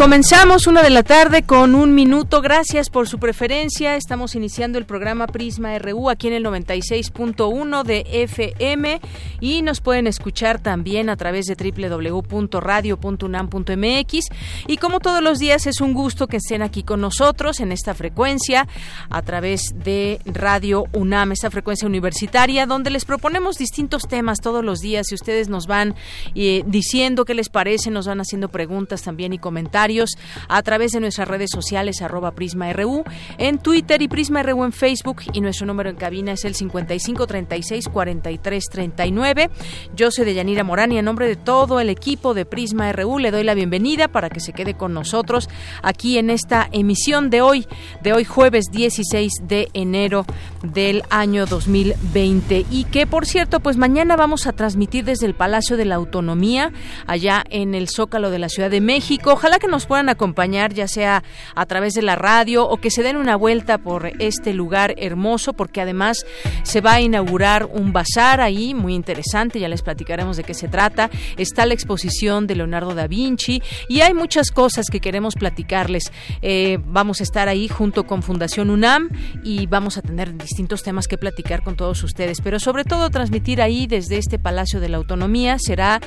Comenzamos una de la tarde con un minuto. Gracias por su preferencia. Estamos iniciando el programa Prisma RU aquí en el 96.1 de FM y nos pueden escuchar también a través de www.radio.unam.mx. Y como todos los días es un gusto que estén aquí con nosotros en esta frecuencia a través de Radio UNAM, esta frecuencia universitaria donde les proponemos distintos temas todos los días y ustedes nos van eh, diciendo qué les parece, nos van haciendo preguntas también y comentarios a través de nuestras redes sociales arroba PrismaRU, en Twitter y PrismaRU en Facebook y nuestro número en cabina es el 5536-4339. Yo soy Deyanira Morán y en nombre de todo el equipo de Prisma RU le doy la bienvenida para que se quede con nosotros aquí en esta emisión de hoy, de hoy jueves 16 de enero del año 2020 y que por cierto pues mañana vamos a transmitir desde el Palacio de la Autonomía allá en el Zócalo de la Ciudad de México. Ojalá que nos puedan acompañar, ya sea a través de la radio o que se den una vuelta por este lugar hermoso, porque además se va a inaugurar un bazar ahí muy interesante, ya les platicaremos de qué se trata. Está la exposición de Leonardo da Vinci y hay muchas cosas que queremos platicarles. Eh, vamos a estar ahí junto con Fundación UNAM y vamos a tener distintos temas que platicar con todos ustedes, pero sobre todo transmitir ahí desde este Palacio de la Autonomía será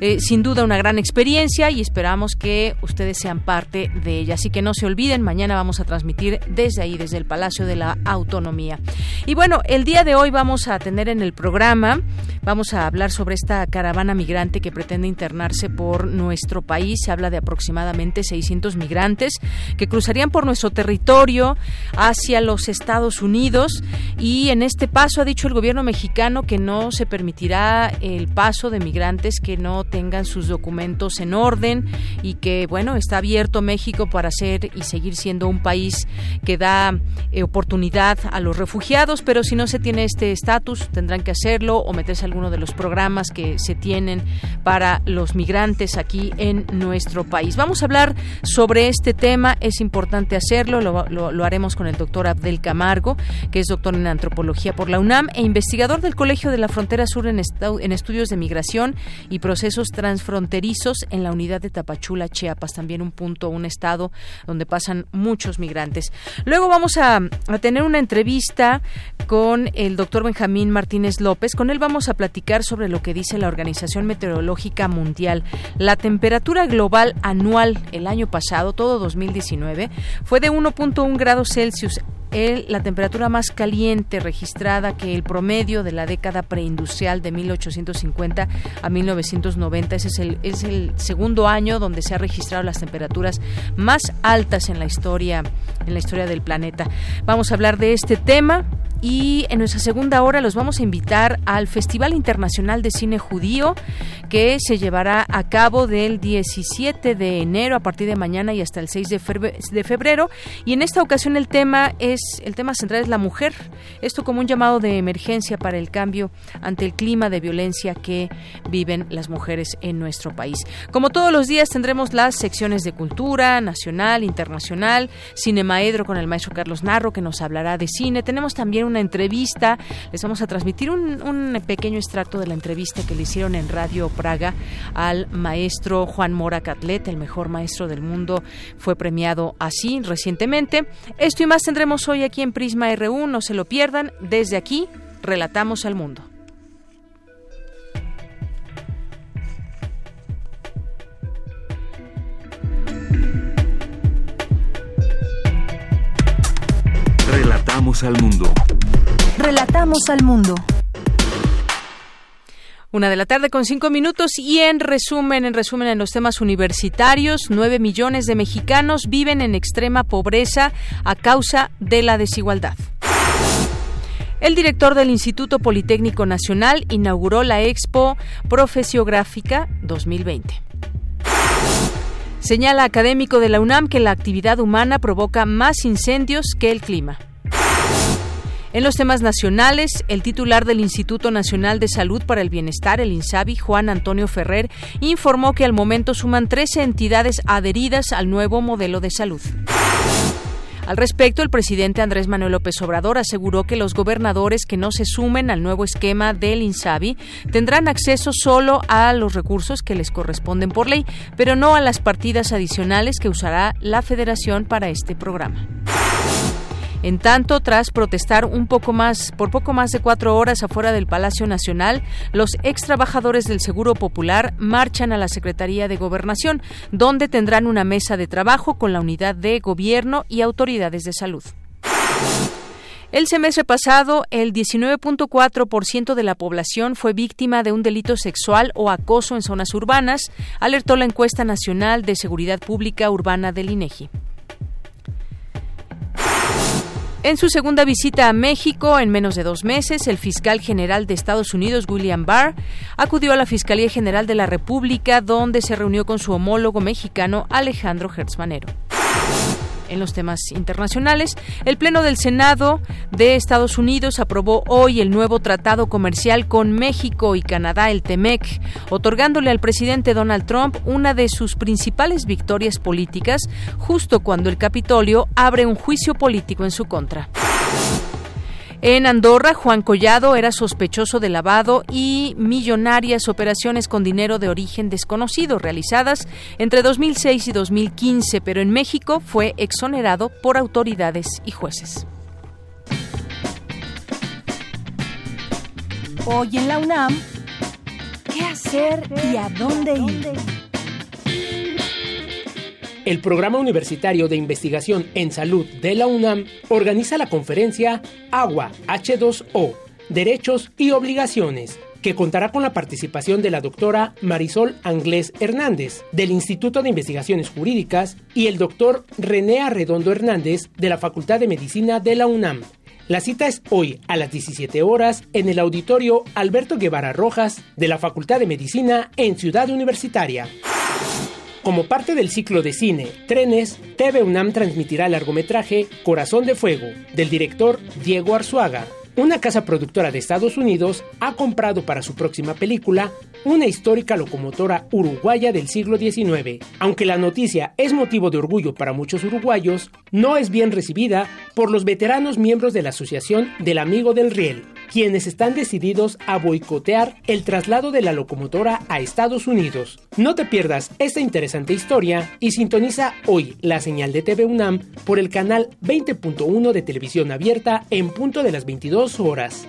eh, sin duda una gran experiencia y esperamos que ustedes sean parte de ella. Así que no se olviden, mañana vamos a transmitir desde ahí, desde el Palacio de la Autonomía. Y bueno, el día de hoy vamos a tener en el programa, vamos a hablar sobre esta caravana migrante que pretende internarse por nuestro país. Se habla de aproximadamente 600 migrantes que cruzarían por nuestro territorio hacia los Estados Unidos y en este paso ha dicho el gobierno mexicano que no se permitirá el paso de migrantes que no tengan sus documentos en orden y que bueno, está abierto México para ser y seguir siendo un país que da eh, oportunidad a los refugiados, pero si no se tiene este estatus, tendrán que hacerlo o meterse a alguno de los programas que se tienen para los migrantes aquí en nuestro país. Vamos a hablar sobre este tema, es importante hacerlo, lo, haremos con el doctor Abdel Camargo, que es doctor en antropología por la UNAM e investigador del Colegio de la Frontera Sur en, estudios de migración y procesos transfronterizos en la unidad de Tapachula, Chiapas un punto, un estado donde pasan muchos migrantes. Luego vamos a, tener una entrevista con el doctor Benjamín Martínez López. Con él vamos a platicar sobre lo que dice la Organización Meteorológica Mundial. La temperatura global anual el año pasado, todo 2019, fue de 1.1 grados Celsius la temperatura más caliente registrada que el promedio de la década preindustrial de 1850 a 1990. Ese es el, es el segundo año donde se han registrado las temperaturas más altas en la historia, en la historia del planeta. Vamos a hablar de este tema y en nuestra segunda hora los vamos a invitar al Festival Internacional de Cine Judío que se llevará a cabo del 17 de enero a partir de mañana y hasta el 6 de febrero. Y en esta ocasión el tema es el tema central es la mujer. Esto como un llamado de emergencia para el cambio ante el clima de violencia que viven las mujeres en nuestro país. Como todos los días tendremos las secciones de cultura nacional internacional. Cinemaedro con el maestro Carlos Narro que nos hablará de cine. Tenemos también una entrevista. Les vamos a transmitir un, pequeño extracto de la entrevista que le hicieron en Radio Praga al maestro Juan Mora Catlet, el mejor maestro del mundo. Fue premiado así recientemente. Esto y más tendremos hoy aquí en Prisma RU. No se lo pierdan. Desde aquí, relatamos al mundo. Relatamos al mundo. Relatamos al mundo. Una de la tarde con cinco minutos y en resumen, en resumen en los temas universitarios, nueve millones de mexicanos viven en extrema pobreza a causa de la desigualdad. El director del Instituto Politécnico Nacional inauguró la Expo Profesiográfica 2020. Señala académico de la UNAM que la actividad humana provoca más incendios que el clima. En los temas nacionales, el titular del Instituto Nacional de Salud para el Bienestar, el INSABI, Juan Antonio Ferrer, informó que al momento suman 13 entidades adheridas al nuevo modelo de salud. Al respecto, el presidente Andrés Manuel López Obrador aseguró que los gobernadores que no se sumen al nuevo esquema del INSABI tendrán acceso solo a los recursos que les corresponden por ley, pero no a las partidas adicionales que usará la Federación para este programa. En tanto, tras protestar un poco más, por poco más de cuatro horas afuera del Palacio Nacional, los ex trabajadores del Seguro Popular marchan a la Secretaría de Gobernación, donde tendrán una mesa de trabajo con la unidad de gobierno y autoridades de salud. El semestre pasado, el 19.4% de la población fue víctima de un delito sexual o acoso en zonas urbanas, alertó la encuesta nacional de seguridad pública urbana del INEGI. En su segunda visita a México en menos de dos meses, el fiscal general de Estados Unidos, William Barr, acudió a la Fiscalía General de la República, donde se reunió con su homólogo mexicano, Alejandro Hertz en los temas internacionales, el Pleno del Senado de Estados Unidos aprobó hoy el nuevo tratado comercial con México y Canadá, el TEMEC, otorgándole al presidente Donald Trump una de sus principales victorias políticas justo cuando el Capitolio abre un juicio político en su contra. En Andorra, Juan Collado era sospechoso de lavado y millonarias operaciones con dinero de origen desconocido realizadas entre 2006 y 2015, pero en México fue exonerado por autoridades y jueces. Hoy en la UNAM, ¿qué hacer y a dónde ir? El Programa Universitario de Investigación en Salud de la UNAM organiza la conferencia Agua H2O, Derechos y Obligaciones, que contará con la participación de la doctora Marisol Anglés Hernández, del Instituto de Investigaciones Jurídicas, y el doctor René Arredondo Hernández, de la Facultad de Medicina de la UNAM. La cita es hoy a las 17 horas en el auditorio Alberto Guevara Rojas de la Facultad de Medicina en Ciudad Universitaria. Como parte del ciclo de cine Trenes, TV UNAM transmitirá el largometraje Corazón de Fuego, del director Diego Arzuaga. Una casa productora de Estados Unidos ha comprado para su próxima película una histórica locomotora uruguaya del siglo XIX. Aunque la noticia es motivo de orgullo para muchos uruguayos, no es bien recibida por los veteranos miembros de la Asociación del Amigo del Riel, quienes están decididos a boicotear el traslado de la locomotora a Estados Unidos. No te pierdas esta interesante historia y sintoniza hoy la señal de TV UNAM por el canal 20.1 de televisión abierta en punto de las 22 horas.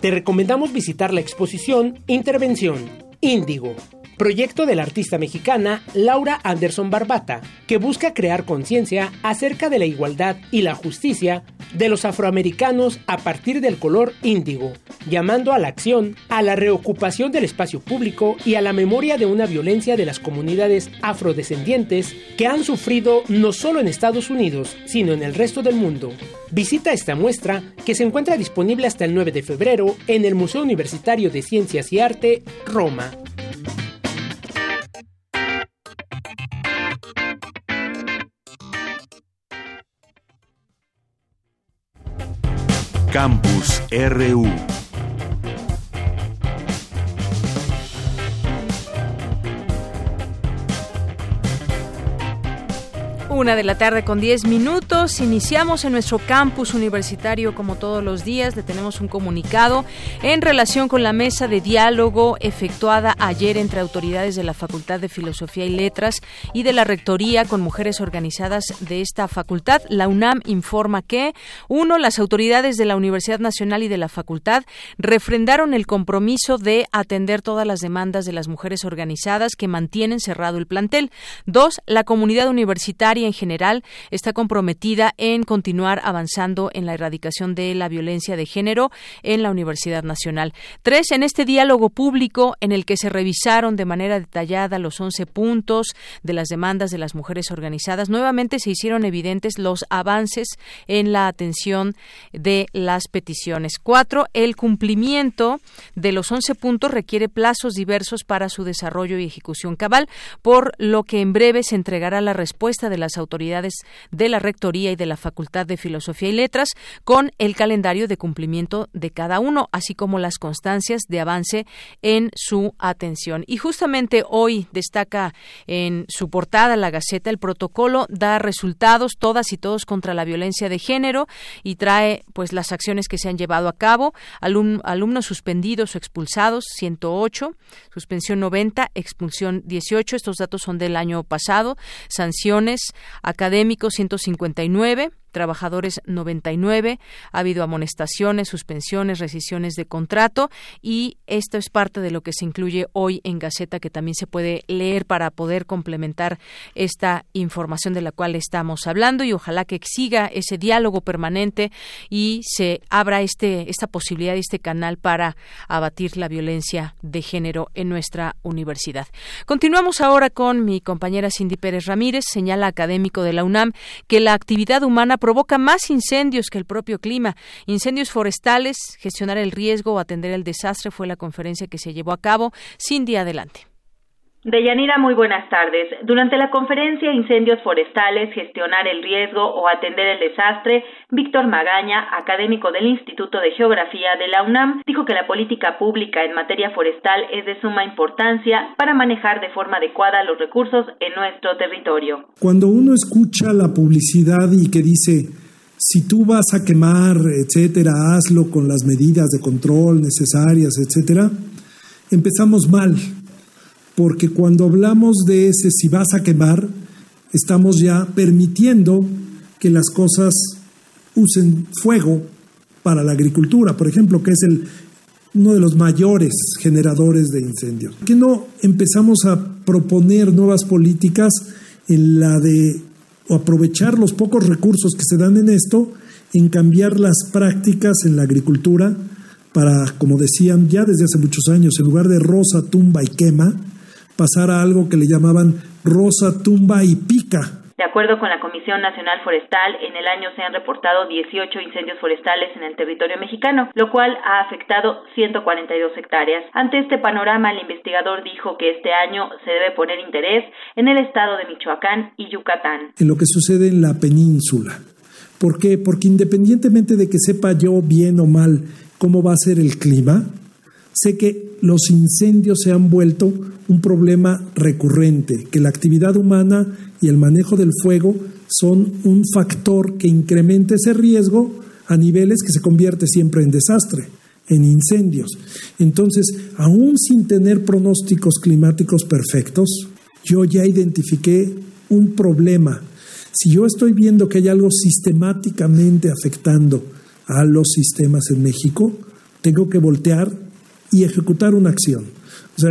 Te recomendamos visitar la exposición Intervención Índigo proyecto de la artista mexicana Laura Anderson Barbata, que busca crear conciencia acerca de la igualdad y la justicia de los afroamericanos a partir del color índigo, llamando a la acción, a la reocupación del espacio público y a la memoria de una violencia de las comunidades afrodescendientes que han sufrido no solo en Estados Unidos, sino en el resto del mundo. Visita esta muestra que se encuentra disponible hasta el 9 de febrero en el Museo Universitario de Ciencias y Arte, Roma. Campus RU Una de la tarde con 10 minutos. Iniciamos en nuestro campus universitario como todos los días. Le tenemos un comunicado en relación con la mesa de diálogo efectuada ayer entre autoridades de la Facultad de Filosofía y Letras y de la Rectoría con mujeres organizadas de esta facultad. La UNAM informa que, uno, las autoridades de la Universidad Nacional y de la facultad refrendaron el compromiso de atender todas las demandas de las mujeres organizadas que mantienen cerrado el plantel. Dos, la comunidad universitaria universitaria en general está comprometida en continuar avanzando en la erradicación de la violencia de género en la Universidad Nacional. Tres, en este diálogo público en el que se revisaron de manera detallada los 11 puntos de las demandas de las mujeres organizadas, nuevamente se hicieron evidentes los avances en la atención de las peticiones. Cuatro, el cumplimiento de los 11 puntos requiere plazos diversos para su desarrollo y ejecución cabal, por lo que en breve se entregará la respuesta de las autoridades de la Rectoría y de la Facultad de Filosofía y Letras con el calendario de cumplimiento de cada uno, así como las constancias de avance en su atención. Y justamente hoy destaca en su portada la Gaceta el protocolo da resultados todas y todos contra la violencia de género y trae pues las acciones que se han llevado a cabo, alumnos suspendidos o expulsados 108, suspensión 90, expulsión 18, estos datos son del año pasado, sanciones académicos 159 trabajadores 99, ha habido amonestaciones, suspensiones, rescisiones de contrato y esto es parte de lo que se incluye hoy en Gaceta que también se puede leer para poder complementar esta información de la cual estamos hablando y ojalá que siga ese diálogo permanente y se abra este esta posibilidad, este canal para abatir la violencia de género en nuestra universidad. Continuamos ahora con mi compañera Cindy Pérez Ramírez, señala académico de la UNAM que la actividad humana provoca más incendios que el propio clima. Incendios forestales, gestionar el riesgo o atender el desastre fue la conferencia que se llevó a cabo. Cindy, adelante. Deyanira, muy buenas tardes. Durante la conferencia Incendios Forestales, Gestionar el Riesgo o Atender el Desastre, Víctor Magaña, académico del Instituto de Geografía de la UNAM, dijo que la política pública en materia forestal es de suma importancia para manejar de forma adecuada los recursos en nuestro territorio. Cuando uno escucha la publicidad y que dice, si tú vas a quemar, etcétera, hazlo con las medidas de control necesarias, etcétera, empezamos mal porque cuando hablamos de ese si vas a quemar, estamos ya permitiendo que las cosas usen fuego para la agricultura, por ejemplo, que es el, uno de los mayores generadores de incendios. ¿Por qué no empezamos a proponer nuevas políticas en la de aprovechar los pocos recursos que se dan en esto, en cambiar las prácticas en la agricultura para, como decían ya desde hace muchos años, en lugar de rosa, tumba y quema, pasar a algo que le llamaban rosa, tumba y pica. De acuerdo con la Comisión Nacional Forestal, en el año se han reportado 18 incendios forestales en el territorio mexicano, lo cual ha afectado 142 hectáreas. Ante este panorama, el investigador dijo que este año se debe poner interés en el estado de Michoacán y Yucatán. En lo que sucede en la península. ¿Por qué? Porque independientemente de que sepa yo bien o mal cómo va a ser el clima, sé que los incendios se han vuelto un problema recurrente, que la actividad humana y el manejo del fuego son un factor que incrementa ese riesgo a niveles que se convierte siempre en desastre, en incendios. Entonces, aún sin tener pronósticos climáticos perfectos, yo ya identifiqué un problema. Si yo estoy viendo que hay algo sistemáticamente afectando a los sistemas en México, tengo que voltear y ejecutar una acción. O sea,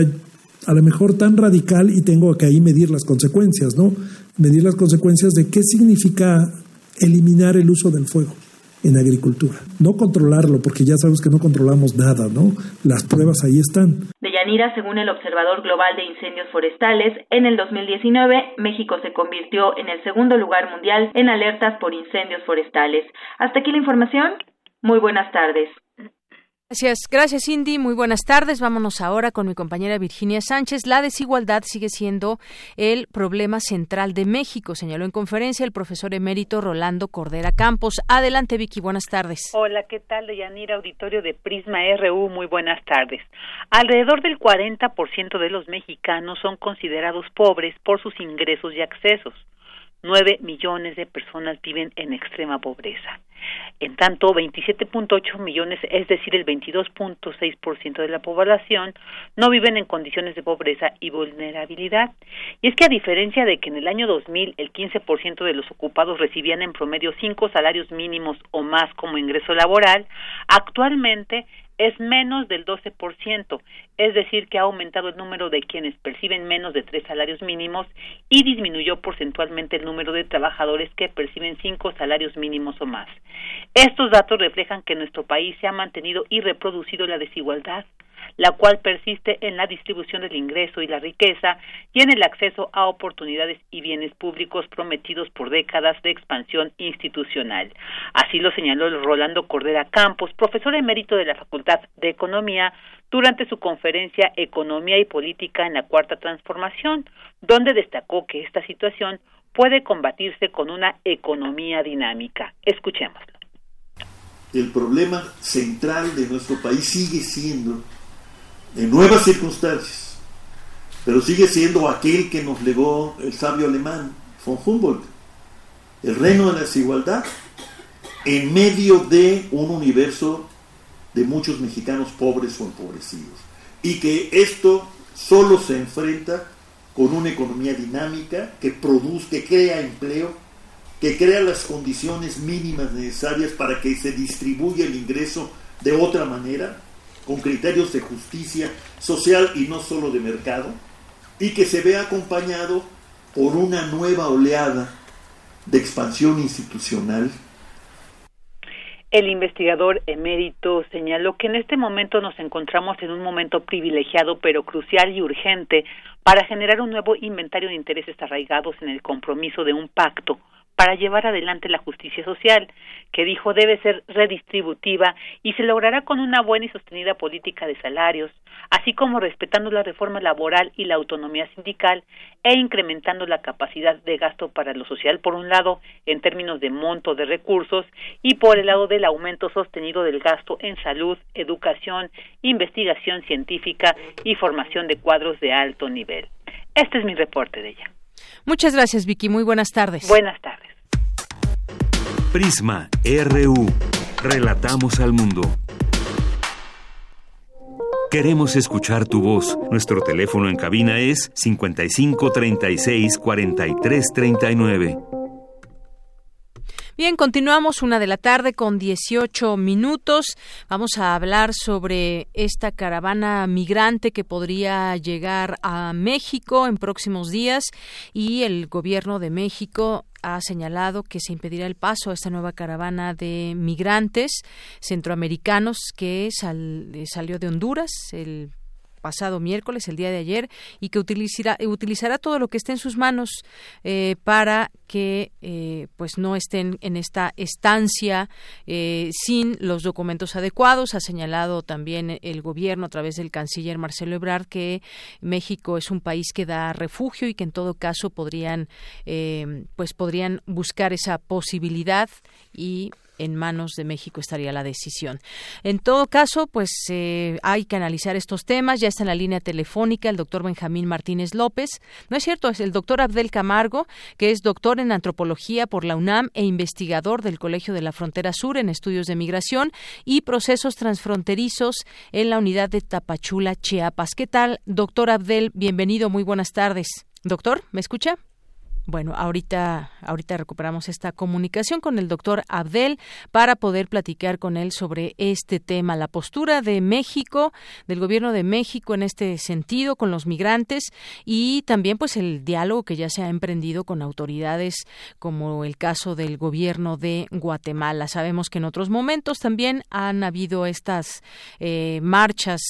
a lo mejor tan radical y tengo que ahí medir las consecuencias, ¿no? Medir las consecuencias de qué significa eliminar el uso del fuego en agricultura. No controlarlo, porque ya sabes que no controlamos nada, ¿no? Las pruebas ahí están. De Yanira, según el Observador Global de Incendios Forestales, en el 2019 México se convirtió en el segundo lugar mundial en alertas por incendios forestales. Hasta aquí la información. Muy buenas tardes. Gracias, gracias Cindy. Muy buenas tardes. Vámonos ahora con mi compañera Virginia Sánchez. La desigualdad sigue siendo el problema central de México, señaló en conferencia el profesor emérito Rolando Cordera Campos. Adelante, Vicky. Buenas tardes. Hola, ¿qué tal, Deyanira? Auditorio de Prisma RU. Muy buenas tardes. Alrededor del 40% de los mexicanos son considerados pobres por sus ingresos y accesos. 9 millones de personas viven en extrema pobreza. En tanto, 27.8 millones, es decir, el 22.6% de la población, no viven en condiciones de pobreza y vulnerabilidad. Y es que a diferencia de que en el año 2000 el 15% de los ocupados recibían en promedio cinco salarios mínimos o más como ingreso laboral, actualmente es menos del 12%, es decir, que ha aumentado el número de quienes perciben menos de tres salarios mínimos y disminuyó porcentualmente el número de trabajadores que perciben cinco salarios mínimos o más. Estos datos reflejan que nuestro país se ha mantenido y reproducido la desigualdad, la cual persiste en la distribución del ingreso y la riqueza y en el acceso a oportunidades y bienes públicos prometidos por décadas de expansión institucional. Así lo señaló Rolando Cordera Campos, profesor emérito de la Facultad de Economía, durante su conferencia Economía y Política en la Cuarta Transformación, donde destacó que esta situación puede combatirse con una economía dinámica. Escuchémoslo. El problema central de nuestro país sigue siendo en nuevas circunstancias, pero sigue siendo aquel que nos legó el sabio alemán, von Humboldt, el reino de la desigualdad, en medio de un universo de muchos mexicanos pobres o empobrecidos. Y que esto solo se enfrenta con una economía dinámica que produce, que crea empleo, que crea las condiciones mínimas necesarias para que se distribuya el ingreso de otra manera, con criterios de justicia social y no solo de mercado, y que se vea acompañado por una nueva oleada de expansión institucional. El investigador emérito señaló que en este momento nos encontramos en un momento privilegiado pero crucial y urgente para generar un nuevo inventario de intereses arraigados en el compromiso de un pacto para llevar adelante la justicia social, que dijo debe ser redistributiva y se logrará con una buena y sostenida política de salarios, así como respetando la reforma laboral y la autonomía sindical e incrementando la capacidad de gasto para lo social, por un lado, en términos de monto de recursos, y por el lado del aumento sostenido del gasto en salud, educación, investigación científica y formación de cuadros de alto nivel. Este es mi reporte de ella. Muchas gracias, Vicky. Muy buenas tardes. Buenas tardes. Prisma RU. Relatamos al mundo. Queremos escuchar tu voz. Nuestro teléfono en cabina es 55 36 43 39. Bien, continuamos una de la tarde con 18 minutos. Vamos a hablar sobre esta caravana migrante que podría llegar a México en próximos días y el gobierno de México ha señalado que se impedirá el paso a esta nueva caravana de migrantes centroamericanos que salió de Honduras el pasado miércoles, el día de ayer, y que utilizará, utilizará todo lo que esté en sus manos eh, para que eh, pues no estén en esta estancia eh, sin los documentos adecuados. Ha señalado también el gobierno a través del canciller Marcelo Ebrard que México es un país que da refugio y que en todo caso podrían pues podrían buscar esa posibilidad y en manos de México estaría la decisión. En todo caso, pues eh, hay que analizar estos temas. Ya está en la línea telefónica el doctor Benjamín Martínez López. No es cierto, es el doctor Abdel Camargo, que es doctor en antropología por la UNAM e investigador del Colegio de la Frontera Sur en estudios de migración y procesos transfronterizos en la unidad de Tapachula, Chiapas. ¿Qué tal, doctor Abdel? Bienvenido, muy buenas tardes. Doctor, ¿me escucha? Bueno, ahorita, ahorita recuperamos esta comunicación con el doctor Abdel para poder platicar con él sobre este tema, la postura de México, del gobierno de México en este sentido con los migrantes y también pues el diálogo que ya se ha emprendido con autoridades como el caso del gobierno de Guatemala. Sabemos que en otros momentos también han habido estas eh, marchas,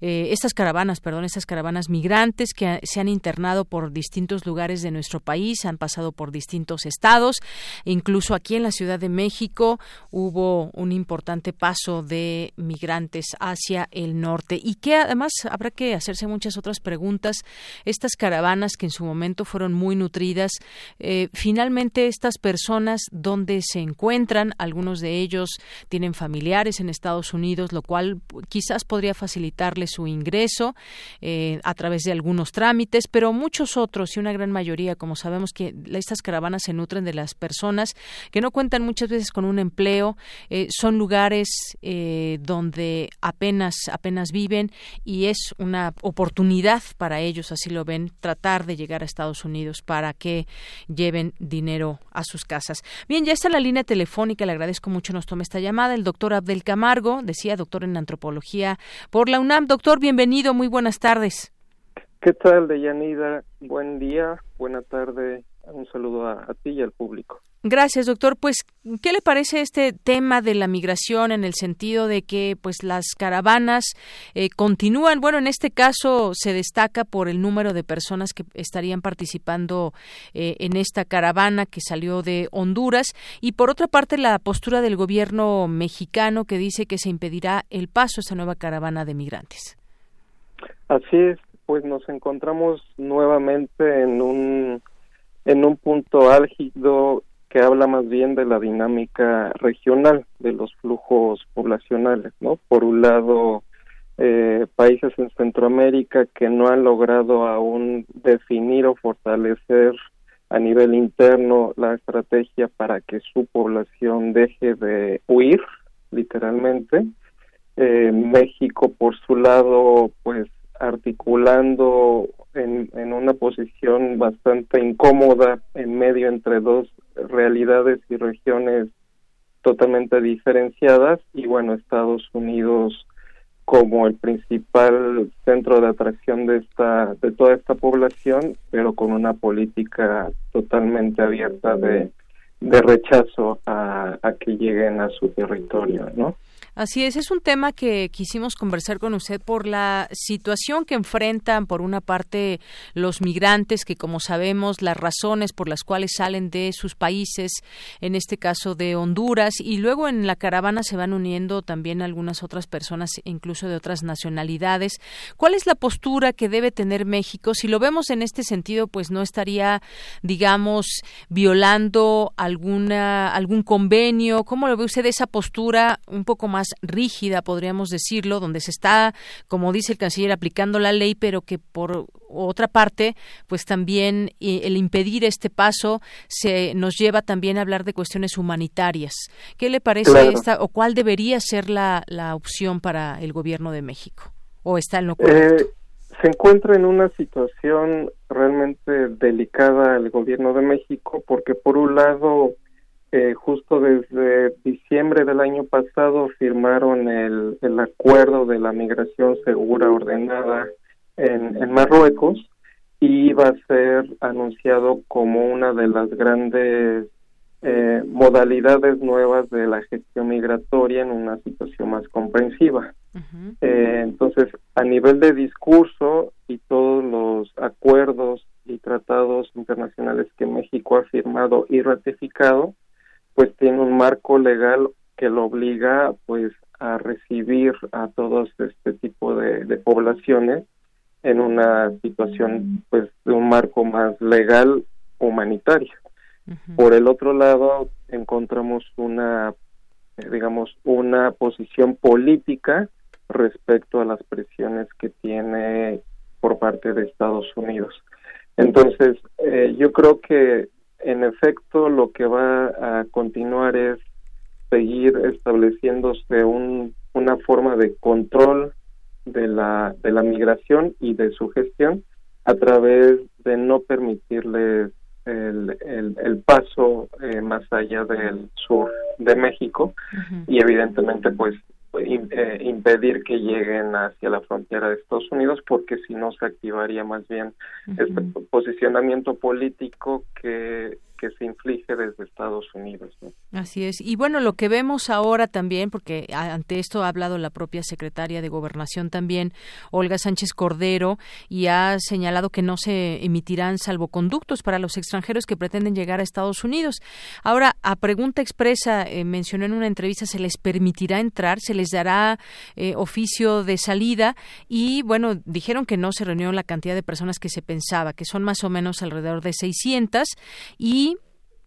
eh, estas caravanas, perdón, estas caravanas migrantes que se han internado por distintos lugares de nuestro país han pasado por distintos estados, incluso aquí en la Ciudad de México hubo un importante paso de migrantes hacia el norte y que además habrá que hacerse muchas otras preguntas. Estas caravanas que en su momento fueron muy nutridas, eh, finalmente estas personas, ¿dónde se encuentran? Algunos de ellos tienen familiares en Estados Unidos, lo cual quizás podría facilitarles su ingreso eh, a través de algunos trámites, pero muchos otros y una gran mayoría, como sabemos, que estas caravanas se nutren de las personas que no cuentan muchas veces con un empleo, eh, son lugares eh, donde apenas apenas viven y es una oportunidad para ellos, así lo ven, tratar de llegar a Estados Unidos para que lleven dinero a sus casas. Bien, ya está la línea telefónica, le agradezco mucho nos tome esta llamada el doctor Abdel Camargo, decía doctor en antropología por la UNAM. Doctor, bienvenido, muy buenas tardes. ¿Qué tal, Deyanida? Buen día, buena tarde. Un saludo a, ti y al público. Gracias, doctor. Pues, ¿qué le parece este tema de la migración en el sentido de que, pues, las caravanas eh, continúan? Bueno, en este caso se destaca por el número de personas que estarían participando eh, en esta caravana que salió de Honduras y, por otra parte, la postura del gobierno mexicano que dice que se impedirá el paso a esta nueva caravana de migrantes. Así es pues nos encontramos nuevamente en un en un punto álgido que habla más bien de la dinámica regional de los flujos poblacionales, ¿no? Por un lado, eh, países en Centroamérica que no han logrado aún definir o fortalecer a nivel interno la estrategia para que su población deje de huir, literalmente. Eh, México, por su lado, pues articulando en, en una posición bastante incómoda en medio entre dos realidades y regiones totalmente diferenciadas y bueno Estados Unidos como el principal centro de atracción de esta de toda esta población pero con una política totalmente abierta de, de rechazo a, a que lleguen a su territorio no Así es, es un tema que quisimos conversar con usted por la situación que enfrentan, por una parte, los migrantes, que como sabemos, las razones por las cuales salen de sus países, en este caso de Honduras, y luego en la caravana se van uniendo también algunas otras personas, incluso de otras nacionalidades. ¿Cuál es la postura que debe tener México? Si lo vemos en este sentido, pues no estaría, digamos, violando alguna, algún convenio. ¿Cómo lo ve usted esa postura un poco más rígida, podríamos decirlo, donde se está, como dice el canciller, aplicando la ley, pero que por otra parte, pues también el impedir este paso se nos lleva también a hablar de cuestiones humanitarias. ¿Qué le parece esta o cuál debería ser la, la opción para el gobierno de México? ¿O está en lo correcto? Eh, se encuentra en una situación realmente delicada el gobierno de México porque por un lado eh, justo desde diciembre del año pasado firmaron el, el acuerdo de la migración segura ordenada en, en Marruecos y va a ser anunciado como una de las grandes eh, modalidades nuevas de la gestión migratoria en una situación más comprensiva. eh, entonces, a nivel de discurso y todos los acuerdos y tratados internacionales que México ha firmado y ratificado, pues tiene un marco legal que lo obliga pues a recibir a todos este tipo de, poblaciones en una situación pues de un marco más legal humanitario. Por el otro lado encontramos una eh, digamos una posición política respecto a las presiones que tiene por parte de Estados Unidos. Entonces, eh, yo creo que en efecto lo que va a continuar es seguir estableciéndose un, una forma de control de la, de la migración y de su gestión a través de no permitirles el, el, paso eh, más allá del sur de México. Y evidentemente pues eh, impedir que lleguen hacia la frontera de Estados Unidos porque si no se activaría más bien este posicionamiento político que que se inflige desde Estados Unidos. Así es. Y bueno, lo que vemos ahora también, porque ante esto ha hablado la propia secretaria de Gobernación también, Olga Sánchez Cordero, y ha señalado que no se emitirán salvoconductos para los extranjeros que pretenden llegar a Estados Unidos. Ahora, a pregunta expresa, eh, mencionó en una entrevista, se les permitirá entrar, se les dará eh, oficio de salida y bueno, dijeron que no se reunió la cantidad de personas que se pensaba, que son más o menos alrededor de 600 y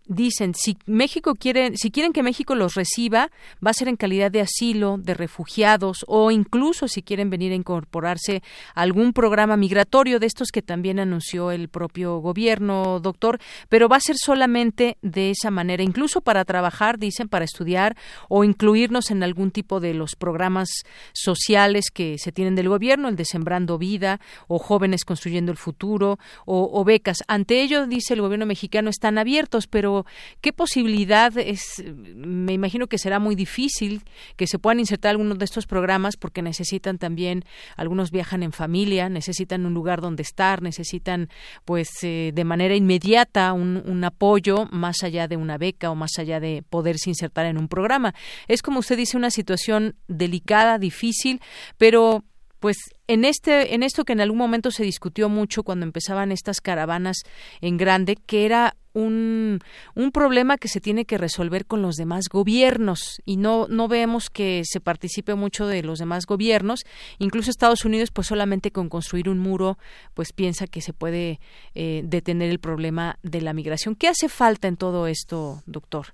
dicen si México quiere, si quieren que México los reciba, va a ser en calidad de asilo, de refugiados o incluso si quieren venir a incorporarse a algún programa migratorio de estos que también anunció el propio gobierno, doctor, pero va a ser solamente de esa manera, incluso para trabajar, dicen, para estudiar o incluirnos en algún tipo de los programas sociales que se tienen del gobierno, el de Sembrando Vida o Jóvenes Construyendo el Futuro o, o becas. Ante ello, dice el gobierno mexicano, están abiertos, pero ¿qué posibilidad es? Me imagino que será muy difícil que se puedan insertar algunos de estos programas porque necesitan también, algunos viajan en familia, necesitan un lugar donde estar, necesitan, pues, eh, de manera inmediata un, un apoyo más allá de una beca o más allá de poderse insertar en un programa. Es como usted dice, una situación delicada, difícil, pero pues en este en esto que en algún momento se discutió mucho cuando empezaban estas caravanas en grande que era un, un problema que se tiene que resolver con los demás gobiernos. Y no no vemos que se participe mucho de los demás gobiernos. Incluso Estados Unidos pues solamente con construir un muro pues piensa que se puede eh, detener el problema de la migración. Qué hace falta en todo esto doctor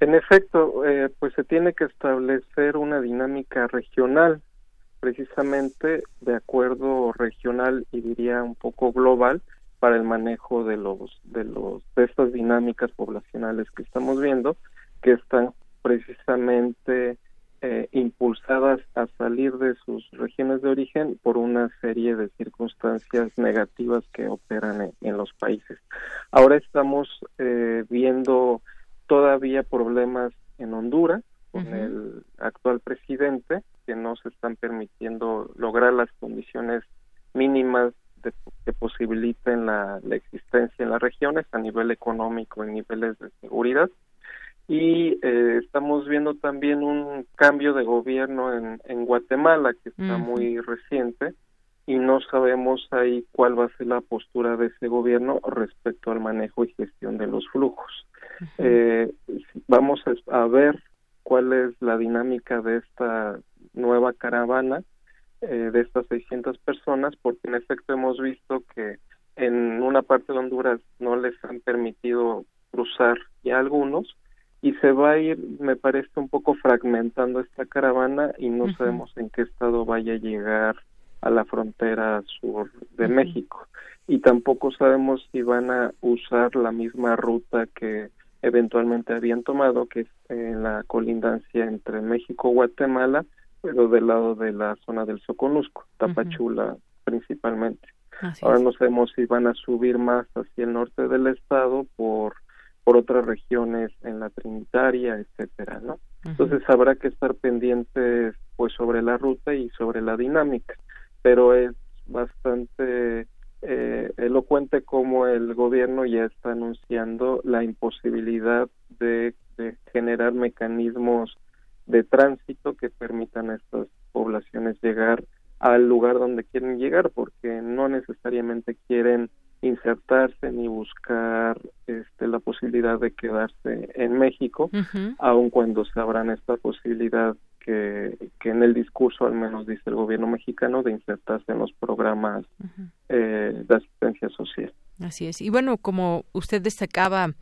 en efecto, eh, pues se tiene que establecer una dinámica regional precisamente de acuerdo regional y diría un poco global para el manejo de los de los de estas dinámicas poblacionales que estamos viendo que están precisamente eh, impulsadas a salir de sus regiones de origen por una serie de circunstancias negativas que operan en, los países. Ahora estamos eh, viendo todavía problemas en Honduras con el actual presidente que no se están permitiendo lograr las condiciones mínimas de, que posibiliten la, existencia en las regiones a nivel económico y niveles de seguridad. Y eh, estamos viendo también un cambio de gobierno en, en Guatemala que está muy reciente y no sabemos ahí cuál va a ser la postura de ese gobierno respecto al manejo y gestión de los flujos. eh, vamos a, ver cuál es la dinámica de esta nueva caravana eh, de estas 600 personas, porque en efecto hemos visto que en una parte de Honduras no les han permitido cruzar ya algunos y se va a ir, me parece, un poco fragmentando esta caravana y no sabemos en qué estado vaya a llegar a la frontera sur de México. Y tampoco sabemos si van a usar la misma ruta que eventualmente habían tomado, que es en la colindancia entre México y Guatemala, pero del lado de la zona del Soconusco, Tapachula principalmente. Ahora no sabemos si van a subir más hacia el norte del estado por por otras regiones en la Trinitaria, etcétera, ¿no? Entonces habrá que estar pendientes pues sobre la ruta y sobre la dinámica, pero es bastante eh, elocuente como el gobierno ya está anunciando la imposibilidad de, generar mecanismos de tránsito que permitan a estas poblaciones llegar al lugar donde quieren llegar porque no necesariamente quieren insertarse ni buscar este, la posibilidad de quedarse en México, aun cuando se abran esta posibilidad que, que en el discurso al menos dice el gobierno mexicano de insertarse en los programas eh, de asistencia social. Así es. Y bueno, como usted destacaba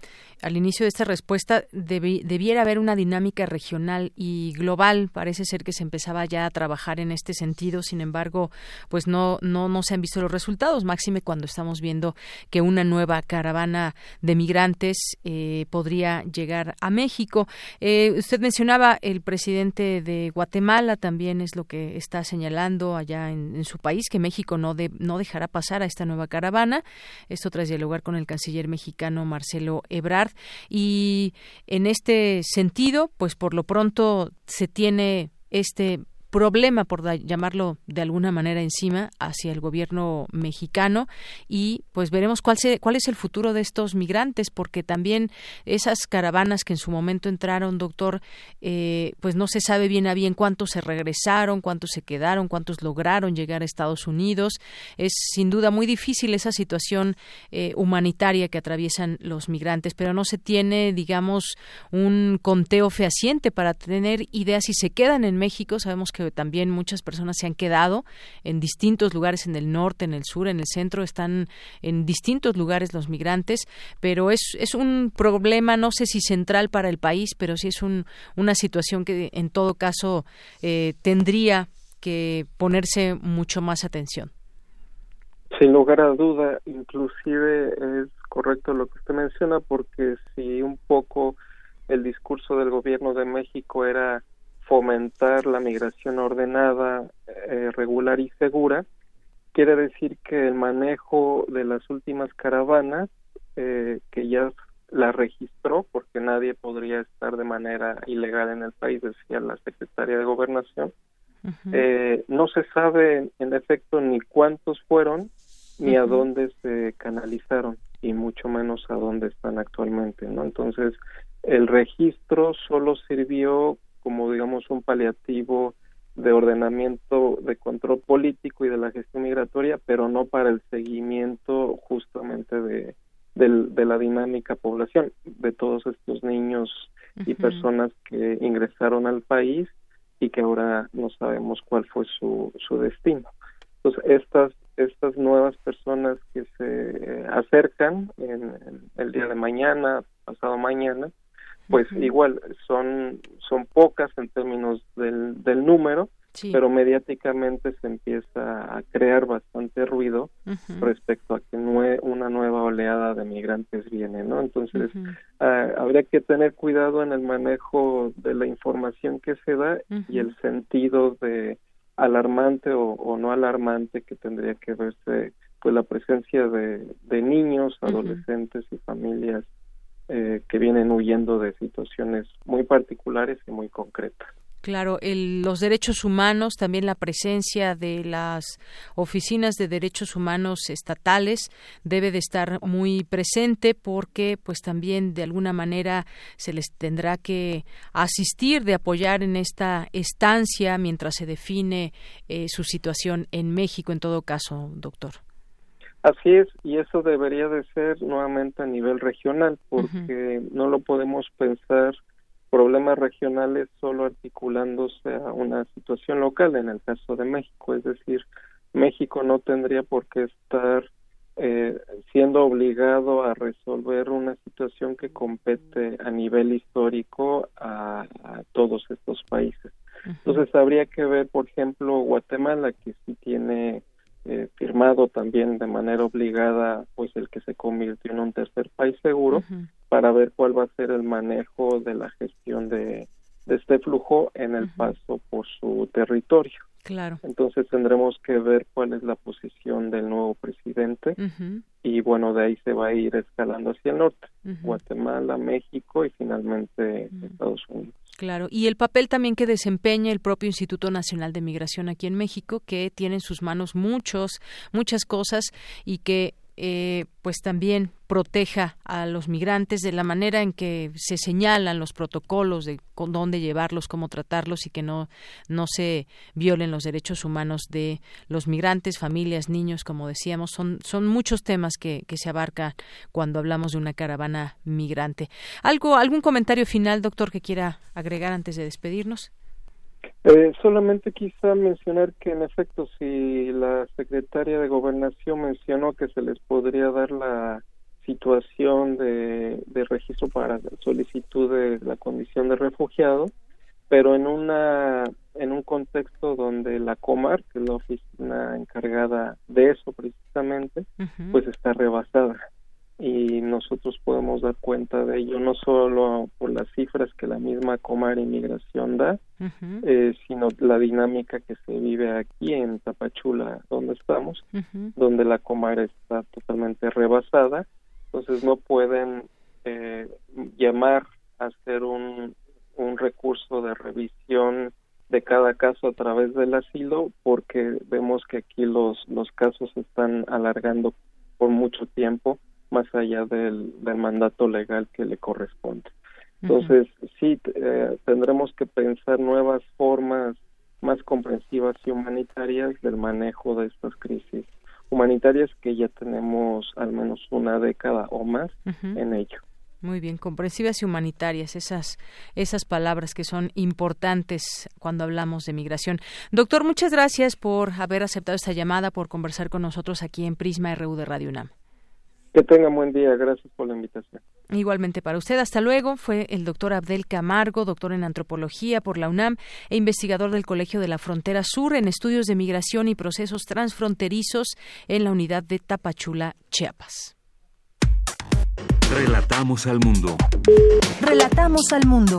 al inicio de esta respuesta, debiera haber una dinámica regional y global. Parece ser que se empezaba ya a trabajar en este sentido. Sin embargo, pues no, no, no se han visto los resultados, máxime cuando estamos viendo que una nueva caravana de migrantes eh, podría llegar a México. Eh, usted mencionaba el presidente de Guatemala, también es lo que está señalando allá en, su país, que México no, de, no dejará pasar a esta nueva caravana. Esto tras dialogar con el canciller mexicano Marcelo Ebrard. Y en este sentido, pues por lo pronto se tiene este problema, por llamarlo de alguna manera encima, hacia el gobierno mexicano y pues veremos cuál, se, cuál es el futuro de estos migrantes, porque también esas caravanas que en su momento entraron, doctor, eh, pues no se sabe bien a bien cuántos se regresaron, cuántos se quedaron, cuántos lograron llegar a Estados Unidos. Es sin duda muy difícil esa situación eh, humanitaria que atraviesan los migrantes, pero no se tiene, digamos, un conteo fehaciente para tener ideas si se quedan en México. Sabemos que que también muchas personas se han quedado en distintos lugares en el norte, en el sur, en el centro, están en distintos lugares los migrantes, pero es, es un problema, no sé si central para el país, pero sí es un, una situación que en todo caso eh, tendría que ponerse mucho más atención. Sin lugar a duda, inclusive es correcto lo que usted menciona, porque si un poco el discurso del gobierno de México era fomentar la migración ordenada, eh, regular y segura, quiere decir que el manejo de las últimas caravanas, eh, que ya la registró, porque nadie podría estar de manera ilegal en el país, decía la secretaria de Gobernación, eh, no se sabe en efecto ni cuántos fueron ni a dónde se canalizaron y mucho menos a dónde están actualmente, ¿no? Entonces, el registro solo sirvió como digamos un paliativo de ordenamiento de control político y de la gestión migratoria, pero no para el seguimiento justamente de, de, la dinámica población de todos estos niños y personas que ingresaron al país y que ahora no sabemos cuál fue su, su destino. Entonces, estas, estas nuevas personas que se acercan en, el día de mañana, pasado mañana, pues igual son, son pocas en términos del, del número, pero mediáticamente se empieza a crear bastante ruido respecto a que una nueva oleada de migrantes viene, ¿no? Entonces, ah, habría que tener cuidado en el manejo de la información que se da y el sentido de alarmante o, no alarmante que tendría que verse pues la presencia de, de niños, adolescentes y familias eh, que vienen huyendo de situaciones muy particulares y muy concretas. Claro, los derechos humanos, también la presencia de las oficinas de derechos humanos estatales debe de estar muy presente porque pues también de alguna manera se les tendrá que asistir, de apoyar en esta estancia mientras se define eh, su situación en México en todo caso, doctor. Así es, y eso debería de ser nuevamente a nivel regional porque no lo podemos pensar problemas regionales solo articulándose a una situación local en el caso de México, es decir, México no tendría por qué estar eh, siendo obligado a resolver una situación que compete a nivel histórico a, todos estos países. Entonces habría que ver, por ejemplo, Guatemala, que sí tiene eh, firmado también de manera obligada, pues el que se convirtió en un tercer país seguro, para ver cuál va a ser el manejo de la gestión de, este flujo en el paso por su territorio. Claro. Entonces tendremos que ver cuál es la posición del nuevo presidente y bueno, de ahí se va a ir escalando hacia el norte, Guatemala, México y finalmente Estados Unidos. Claro, y el papel también que desempeña el propio Instituto Nacional de Migración aquí en México, que tiene en sus manos muchos, muchas cosas y que eh, pues también proteja a los migrantes de la manera en que se señalan los protocolos de con dónde llevarlos, cómo tratarlos y que no, no se violen los derechos humanos de los migrantes, familias, niños, como decíamos. Son, son muchos temas que, que se abarca cuando hablamos de una caravana migrante. ¿Algo, ¿Algún comentario final, doctor, que quiera agregar antes de despedirnos? Eh, solamente quizá mencionar que en efecto si la secretaria de gobernación mencionó que se les podría dar la situación de, de registro para solicitud de la condición de refugiado, pero en una en un contexto donde la Comar, que es la oficina encargada de eso precisamente, pues está rebasada y nosotros podemos dar cuenta de ello no solo por las cifras que la misma Comar Inmigración da, eh, sino la dinámica que se vive aquí en Tapachula, donde estamos, donde la Comar está totalmente rebasada, entonces no pueden eh, llamar a hacer un, un recurso de revisión de cada caso a través del asilo porque vemos que aquí los, los casos se están alargando por mucho tiempo más allá del, del mandato legal que le corresponde. Entonces, sí, eh, tendremos que pensar nuevas formas más comprensivas y humanitarias del manejo de estas crisis humanitarias que ya tenemos al menos una década o más en ello. Muy bien, comprensivas y humanitarias, esas, esas palabras que son importantes cuando hablamos de migración. Doctor, muchas gracias por haber aceptado esta llamada, por conversar con nosotros aquí en Prisma RU de Radio UNAM. Que tenga buen día, gracias por la invitación. Igualmente para usted, hasta luego. Fue el doctor Abdel Camargo, doctor en antropología por la UNAM e investigador del Colegio de la Frontera Sur en estudios de migración y procesos transfronterizos en la unidad de Tapachula, Chiapas. Relatamos al mundo. Relatamos al mundo.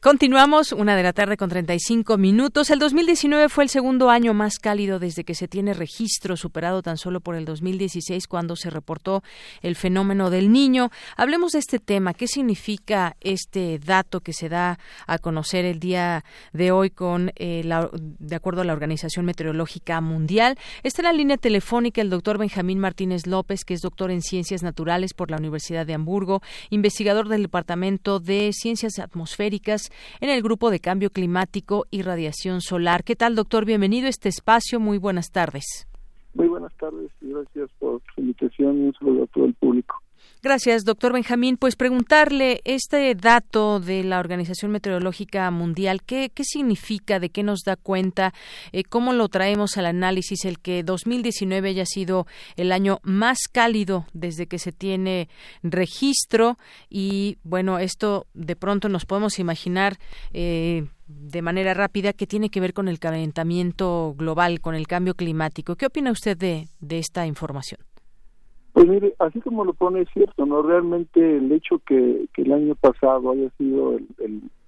Continuamos, una de la tarde con 35 minutos. El 2019 fue el segundo año más cálido desde que se tiene registro, superado tan solo por el 2016 cuando se reportó el fenómeno del niño. Hablemos de este tema. ¿Qué significa este dato que se da a conocer el día de hoy con, eh, la, de acuerdo a la Organización Meteorológica Mundial? Está en la línea telefónica el doctor Benjamín Martínez López, que es doctor en Ciencias Naturales por la Universidad de Hamburgo, investigador del Departamento de Ciencias Atmosféricas en el grupo de cambio climático y radiación solar. ¿Qué tal, doctor? Bienvenido a este espacio. Muy buenas tardes. Muy buenas tardes y gracias por su invitación y un saludo a todo el público. Gracias, doctor Benjamín. Pues preguntarle este dato de la Organización Meteorológica Mundial, ¿qué, qué significa? ¿De qué nos da cuenta? Eh, ¿Cómo lo traemos al análisis? El que 2019 haya sido el año más cálido desde que se tiene registro y, bueno, esto de pronto nos podemos imaginar. Eh, de manera rápida que tiene que ver con el calentamiento global, con el cambio climático. ¿Qué opina usted de, de esta información? Pues mire, así como lo pone es cierto, ¿no? Realmente el hecho que, que el año pasado haya sido el,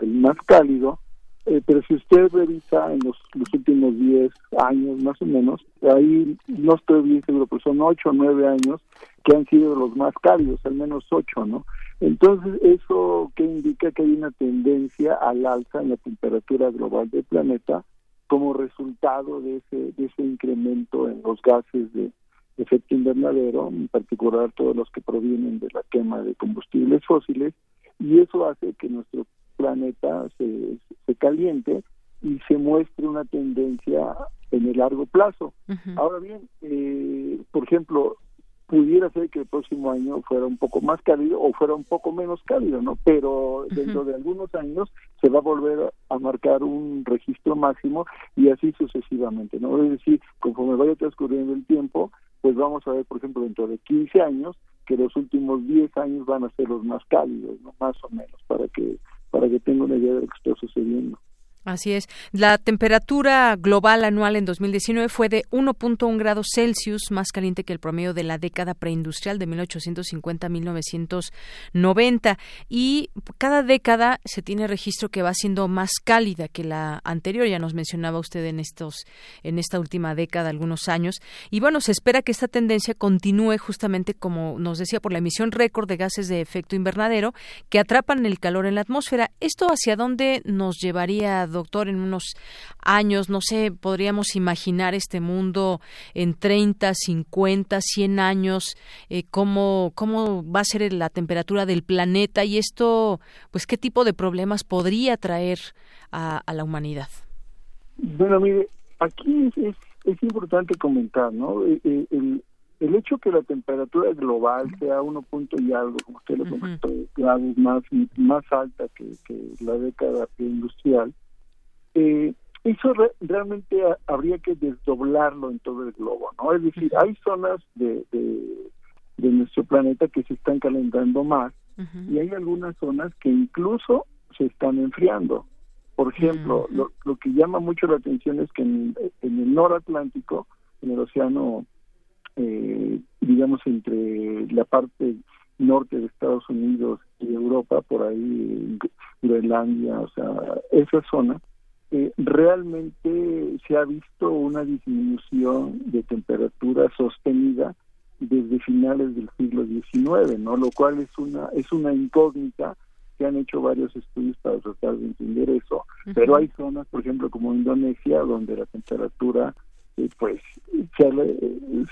el, más cálido, eh, pero si usted revisa en los, los últimos 10 años más o menos, ahí no estoy bien seguro, pero son 8 o 9 años que han sido los más cálidos, al menos 8, ¿no? Entonces, ¿eso que indica? Que hay una tendencia al alza en la temperatura global del planeta como resultado de ese, de ese incremento en los gases de, efecto invernadero, en particular todos los que provienen de la quema de combustibles fósiles, y eso hace que nuestro planeta se, se caliente y se muestre una tendencia en el largo plazo. Ahora bien, eh, por ejemplo, pudiera ser que el próximo año fuera un poco más cálido o fuera un poco menos cálido, ¿no? Pero dentro de algunos años se va a volver a marcar un registro máximo y así sucesivamente, ¿no? Es decir, conforme vaya transcurriendo el tiempo, pues vamos a ver, por ejemplo, dentro de 15 años, que los últimos 10 años van a ser los más cálidos, ¿no? Más o menos, para que para que tenga una idea de lo que está sucediendo. Así es. La temperatura global anual en 2019 fue de 1.1 grados Celsius, más caliente que el promedio de la década preindustrial de 1850 a 1990. Y cada década se tiene registro que va siendo más cálida que la anterior. Ya nos mencionaba usted en estos, en esta última década, algunos años. Y bueno, se espera que esta tendencia continúe justamente como nos decía por la emisión récord de gases de efecto invernadero que atrapan el calor en la atmósfera. ¿Esto hacia dónde nos llevaría? Doctor, en unos años, no sé, podríamos imaginar este mundo en 30, 50, 100 años, eh, cómo, cómo va a ser la temperatura del planeta y esto, pues, qué tipo de problemas podría traer a, la humanidad. Bueno, mire, aquí es, es, importante comentar, ¿no? Eh, eh, el, el hecho que la temperatura global sea uno punto y algo, como usted lo comentó, grados más, más alta que, que la década industrial, eh, eso realmente habría que desdoblarlo en todo el globo, ¿no? Es decir, hay zonas de, de, nuestro planeta que se están calentando más y hay algunas zonas que incluso se están enfriando. Por ejemplo, lo, lo, que llama mucho la atención es que en, el noratlántico, en el océano, eh, digamos, entre la parte norte de Estados Unidos y Europa, por ahí Groenlandia, o sea, esa zona, eh, realmente se ha visto una disminución de temperatura sostenida desde finales del siglo XIX, ¿no? Lo cual es una es una incógnita. Se han hecho varios estudios para tratar de entender eso, pero hay zonas, por ejemplo, como Indonesia, donde la temperatura pues se ha,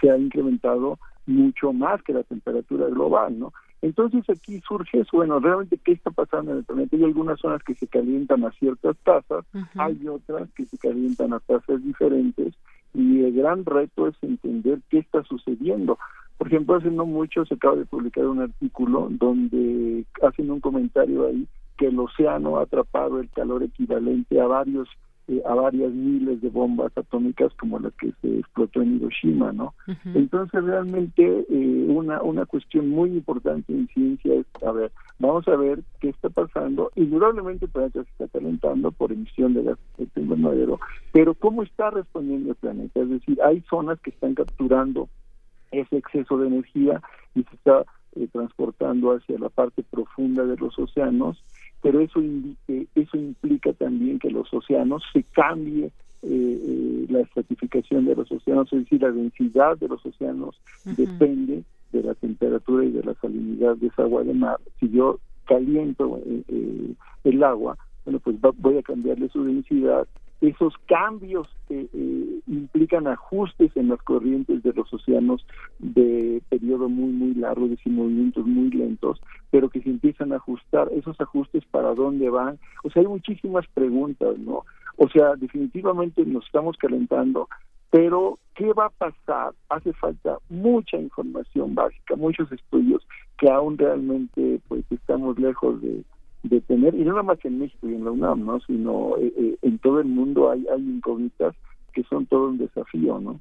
se ha incrementado mucho más que la temperatura global, ¿no? Entonces aquí surge eso, bueno, realmente qué está pasando en el planeta. Hay algunas zonas que se calientan a ciertas tasas, hay otras que se calientan a tasas diferentes y el gran reto es entender qué está sucediendo. Por ejemplo, hace no mucho se acaba de publicar un artículo donde hacen un comentario ahí que el océano ha atrapado el calor equivalente a varios eh, a varias miles de bombas atómicas como la que se explotó en Hiroshima, ¿no? Entonces realmente eh, una una cuestión muy importante en ciencia es a ver, vamos a ver qué está pasando. Indudablemente el planeta se está calentando por emisión de gas de efecto invernadero, pero cómo está respondiendo el planeta, es decir, hay zonas que están capturando ese exceso de energía y se está eh, transportando hacia la parte profunda de los océanos pero eso, eso implica también que los océanos se cambie eh, eh, la estratificación de los océanos, es decir, la densidad de los océanos depende de la temperatura y de la salinidad de esa agua de mar. Si yo caliento eh, el agua, bueno, pues voy a cambiarle su densidad esos cambios eh, implican ajustes en las corrientes de los océanos de periodo muy muy largo, de movimientos muy lentos, pero que se empiezan a ajustar esos ajustes para dónde van. O sea, hay muchísimas preguntas, ¿no? O sea, definitivamente nos estamos calentando, pero ¿qué va a pasar? Hace falta mucha información básica, muchos estudios que aún realmente pues estamos lejos de de tener, y no nada más en México y en la UNAM, ¿no? sino eh, eh, en todo el mundo hay, hay incógnitas que son todo un desafío, ¿no?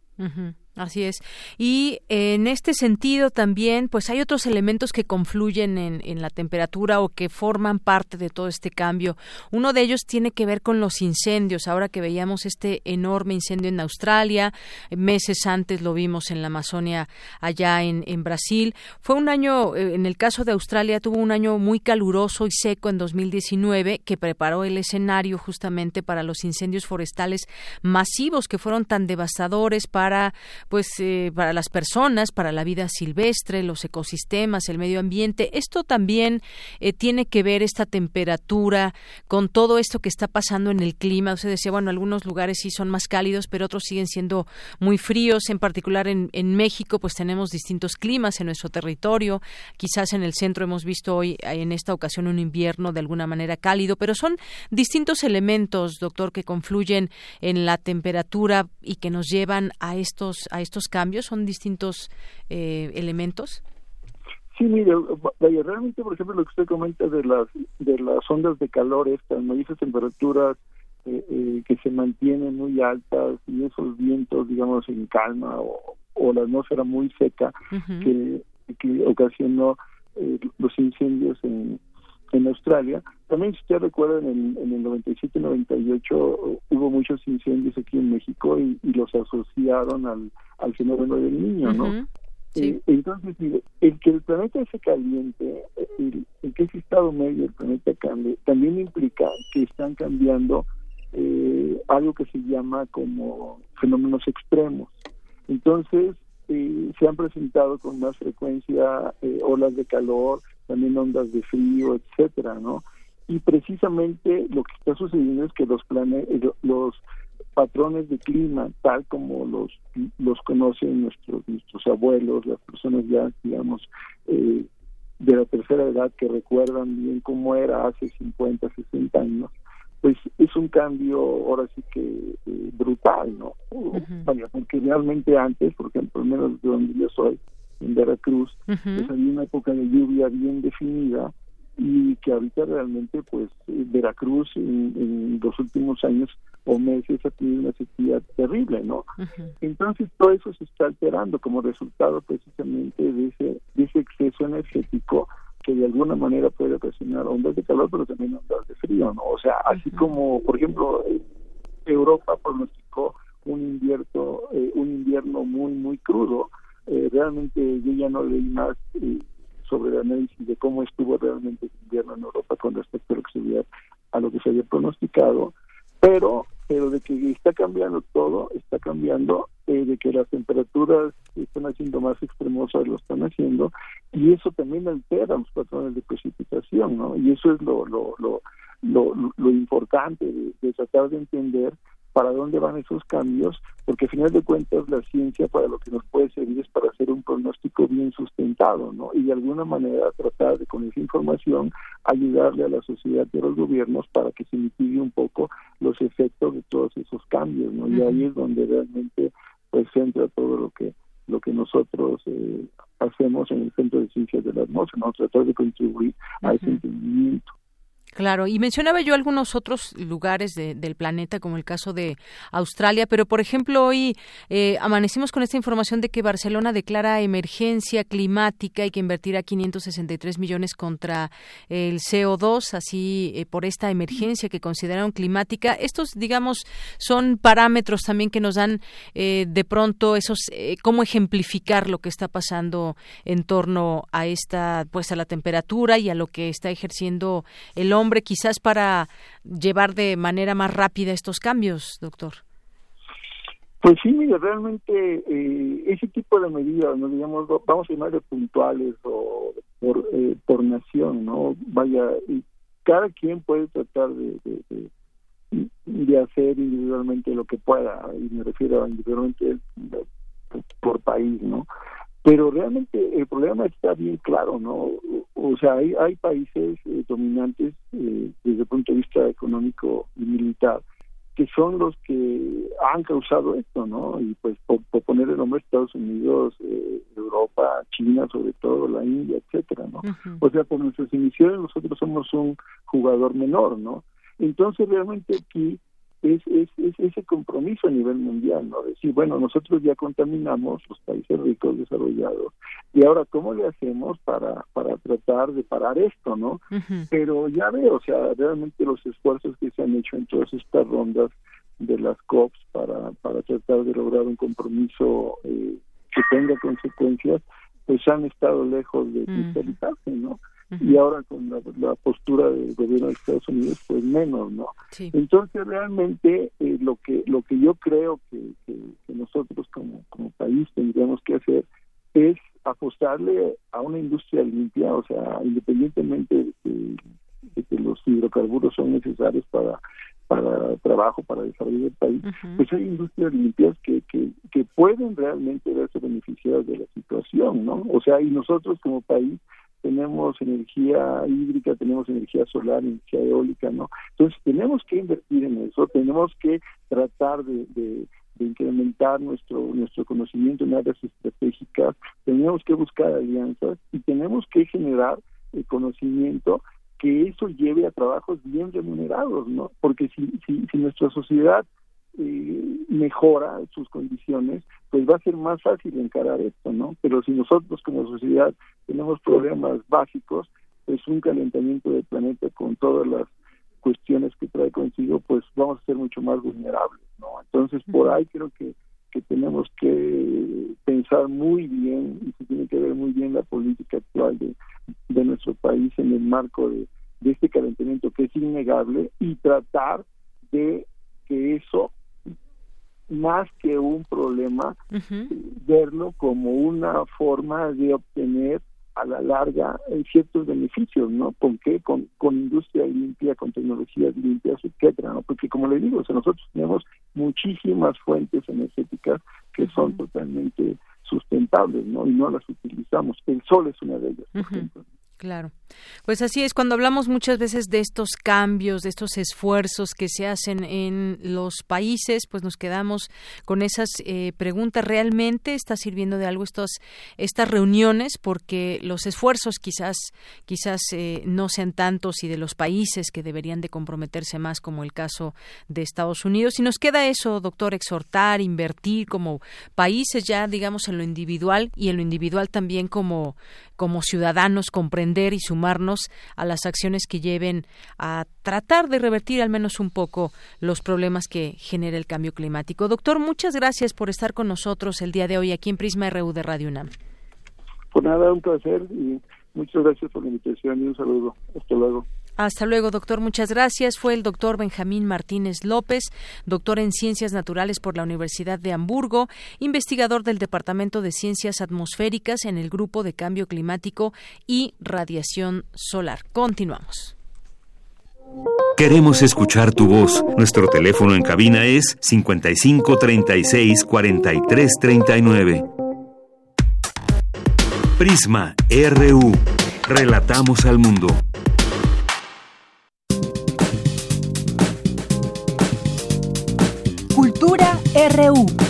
Así es. Y en este sentido también, pues hay otros elementos que confluyen en, en, la temperatura o que forman parte de todo este cambio. Uno de ellos tiene que ver con los incendios. Ahora que veíamos este enorme incendio en Australia, meses antes lo vimos en la Amazonia allá en, en Brasil. Fue un año, eh, en el caso de Australia, tuvo un año muy caluroso y seco en 2019 que preparó el escenario justamente para los incendios forestales masivos que fueron tan devastadores para pues eh, para las personas, para la vida silvestre, los ecosistemas, el medio ambiente. Esto también eh, tiene que ver esta temperatura con todo esto que está pasando en el clima. Usted decía, bueno, algunos lugares sí son más cálidos, pero otros siguen siendo muy fríos. En particular en, en México, pues tenemos distintos climas en nuestro territorio. Quizás en el centro hemos visto hoy, en esta ocasión, un invierno de alguna manera cálido, pero son distintos elementos, doctor, que confluyen en la temperatura y que nos llevan a estos a estos cambios? ¿Son distintos eh, elementos? Sí, mire, realmente, por ejemplo, lo que usted comenta de las de las ondas de calor, estas, ¿no? esas temperaturas eh, eh, que se mantienen muy altas y esos vientos, digamos, en calma o, la atmósfera muy seca que, que ocasionó los incendios en, en Australia. También, si usted recuerda, en el, en el 97-98 hubo muchos incendios aquí en México y, los asociaron al, al fenómeno del niño, ¿no? Eh, entonces, el que el planeta se caliente, el, que ese estado medio del planeta cambie, también implica que están cambiando eh, algo que se llama como fenómenos extremos. Entonces, eh, se han presentado con más frecuencia olas de calor, también ondas de frío, etcétera, ¿no? Y precisamente lo que está sucediendo es que los eh, los patrones de clima, tal como los los conocen nuestros nuestros abuelos, las personas ya, digamos, eh, de la tercera edad que recuerdan bien cómo era hace 50, 60 años, pues es un cambio ahora sí que eh, brutal, ¿no? porque realmente antes, por ejemplo, al menos de donde yo soy, en Veracruz, pues había una época de lluvia bien definida y que ahorita realmente pues eh, Veracruz en, los últimos años o meses ha tenido una sequía terrible, ¿no? Entonces todo eso se está alterando como resultado precisamente de ese, de ese exceso energético que de alguna manera puede ocasionar ondas de calor pero también ondas de frío, ¿no? O sea, así como por ejemplo Europa pronosticó un invierno, eh, un invierno muy muy crudo, eh, realmente yo ya no leí más eh, sobre el análisis de cómo estuvo realmente el invierno en Europa con respecto a lo que se había, a lo que se había pronosticado, pero pero de que está cambiando todo, está cambiando, eh, de que las temperaturas están haciendo más extremosas, lo están haciendo, y eso también altera los patrones de precipitación, ¿no? Y eso es lo, lo, lo, lo, importante de, tratar de entender para dónde van esos cambios, porque al final de cuentas la ciencia para lo que nos puede servir es para hacer un pronóstico bien sustentado, ¿no? Y de alguna manera tratar de con esa información ayudarle a la sociedad y a los gobiernos para que se mitigue un poco los efectos de todos esos cambios, ¿no? Y ahí es donde realmente pues entra todo lo que lo que nosotros eh, hacemos en el Centro de Ciencias de la Atmósfera, ¿no? tratar de contribuir a ese entendimiento. Claro, y mencionaba yo algunos otros lugares del planeta, como el caso de Australia, pero por ejemplo hoy eh, amanecimos con esta información de que Barcelona declara emergencia climática y que invertirá 563 millones contra el CO2, así eh, por esta emergencia que consideraron climática. Estos, digamos, son parámetros también que nos dan eh, de pronto esos, cómo ejemplificar lo que está pasando en torno a esta, pues a la temperatura y a lo que está ejerciendo el hombre quizás para llevar de manera más rápida estos cambios, doctor? Pues sí, mire, realmente eh, ese tipo de medidas, no digamos, vamos a llamarle puntuales o por, eh, por nación, ¿no? Vaya, cada quien puede tratar de, de, de, hacer individualmente lo que pueda, y me refiero a individualmente por país, ¿no? Pero realmente el problema está bien claro, ¿no? O sea, hay, hay países eh, dominantes eh, desde el punto de vista económico y militar que son los que han causado esto, ¿no? Y pues por, poner el nombre Estados Unidos, eh, Europa, China, sobre todo la India, etcétera, ¿no? O sea, por nuestras emisiones nosotros somos un jugador menor, ¿no? Entonces realmente aquí es, es, ese compromiso a nivel mundial, ¿no? Decir, bueno, nosotros ya contaminamos los países ricos, desarrollados, y ahora, ¿cómo le hacemos para, para tratar de parar esto, no? Pero ya veo, o sea, realmente los esfuerzos que se han hecho en todas estas rondas de las COPs para, para tratar de lograr un compromiso eh, que tenga consecuencias, pues han estado lejos de cristalizarse, ¿no? Y ahora con la, postura del gobierno de Estados Unidos pues menos no entonces realmente eh, lo que lo que yo creo que, nosotros como como país tendríamos que hacer es apostarle a una industria limpia o sea independientemente de, que los hidrocarburos son necesarios para para trabajo, para desarrollo del país, pues hay industrias limpias que, que, que pueden realmente verse beneficiadas de la situación, ¿no? O sea, y nosotros como país tenemos energía hídrica, tenemos energía solar, energía eólica, ¿no? Entonces tenemos que invertir en eso, tenemos que tratar de, de, incrementar nuestro nuestro conocimiento en áreas estratégicas, tenemos que buscar alianzas y tenemos que generar el conocimiento que eso lleve a trabajos bien remunerados, ¿no? Porque si, si, si nuestra sociedad eh, mejora sus condiciones, pues va a ser más fácil encarar esto, ¿no? Pero si nosotros como sociedad tenemos problemas básicos, pues un calentamiento del planeta con todas las cuestiones que trae consigo, pues vamos a ser mucho más vulnerables, ¿no? Entonces, por ahí creo que, que tenemos que pensar muy bien y se tiene que ver muy bien la política actual de, de nuestro país en el marco de, de este calentamiento que es innegable y tratar de que eso más que un problema, verlo como una forma de obtener a la larga eh, ciertos beneficios, ¿no? ¿Con qué? Con, con industria limpia, con tecnologías limpias, etcétera, ¿no? Porque como le digo, nosotros tenemos muchísimas fuentes energéticas que son totalmente sustentables, ¿no? Y no las utilizamos. El sol es una de ellas, por ejemplo. Claro. Pues así es, cuando hablamos muchas veces de estos cambios, de estos esfuerzos que se hacen en los países, pues nos quedamos con esas eh, preguntas. ¿Realmente está sirviendo de algo estos, estas reuniones? Porque los esfuerzos quizás, quizás eh, no sean tantos y de los países que deberían de comprometerse más, como el caso de Estados Unidos. Y nos queda eso, doctor, exhortar, invertir como países ya, digamos, en lo individual y en lo individual también como, como ciudadanos comprender y sumarnos a las acciones que lleven a tratar de revertir al menos un poco los problemas que genera el cambio climático. Doctor, muchas gracias por estar con nosotros el día de hoy aquí en Prisma RU de Radio UNAM. Por nada, un placer y muchas gracias por la invitación y un saludo. Hasta luego. Hasta luego, doctor. Muchas gracias. Fue el doctor Benjamín Martínez López, doctor en Ciencias Naturales por la Universidad de Hamburgo, investigador del Departamento de Ciencias Atmosféricas en el Grupo de Cambio Climático y Radiación Solar. Continuamos. Queremos escuchar tu voz. Nuestro teléfono en cabina es 55 36 43 39. Prisma RU. Relatamos al mundo. RU.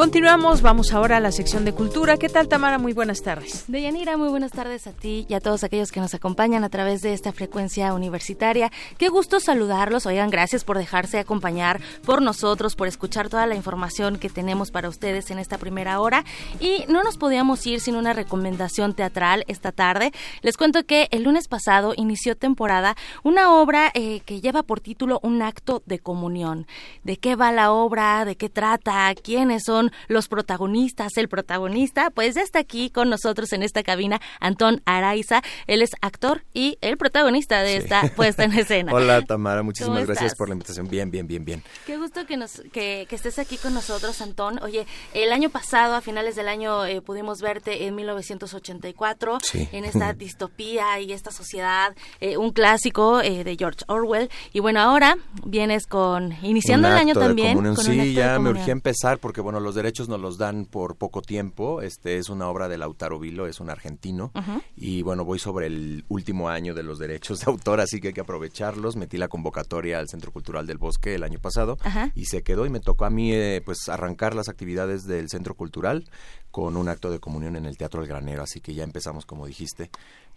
Continuamos, vamos ahora a la sección de cultura. ¿Qué tal, Tamara? Muy buenas tardes. Deyanira, muy buenas tardes a ti y a todos aquellos que nos acompañan a través de esta frecuencia universitaria. Qué gusto saludarlos. Oigan, gracias por dejarse acompañar por nosotros, por escuchar toda la información que tenemos para ustedes en esta primera hora. Y no nos podíamos ir sin una recomendación teatral esta tarde. Les cuento que el lunes pasado inició temporada una obra eh, que lleva por título Un acto de comunión. ¿De qué va la obra? ¿De qué trata? ¿Quiénes son los protagonistas, el protagonista, pues ya está aquí con nosotros en esta cabina Antón Araiza. Él es actor y el protagonista de esta puesta en escena. Hola Tamara, muchísimas gracias por la invitación. Bien, bien, bien, bien. Qué gusto que, nos, que, estés aquí con nosotros, Antón. Oye, el año pasado, a finales del año, eh, pudimos verte en 1984, en esta distopía y esta sociedad, eh, un clásico eh, de George Orwell. Y bueno, ahora vienes con, iniciando el año también. Con sí, ya me urgía empezar porque, bueno, los derechos nos los dan por poco tiempo. Este es una obra de Lautaro Vilo, es un argentino. Y bueno, voy sobre el último año de los derechos de autor, así que hay que aprovecharlos. Metí la convocatoria al Centro Cultural del Bosque el año pasado y se quedó y me tocó a mí eh, pues arrancar las actividades del Centro Cultural con un acto de comunión en el Teatro del Granero, así que ya empezamos, como dijiste,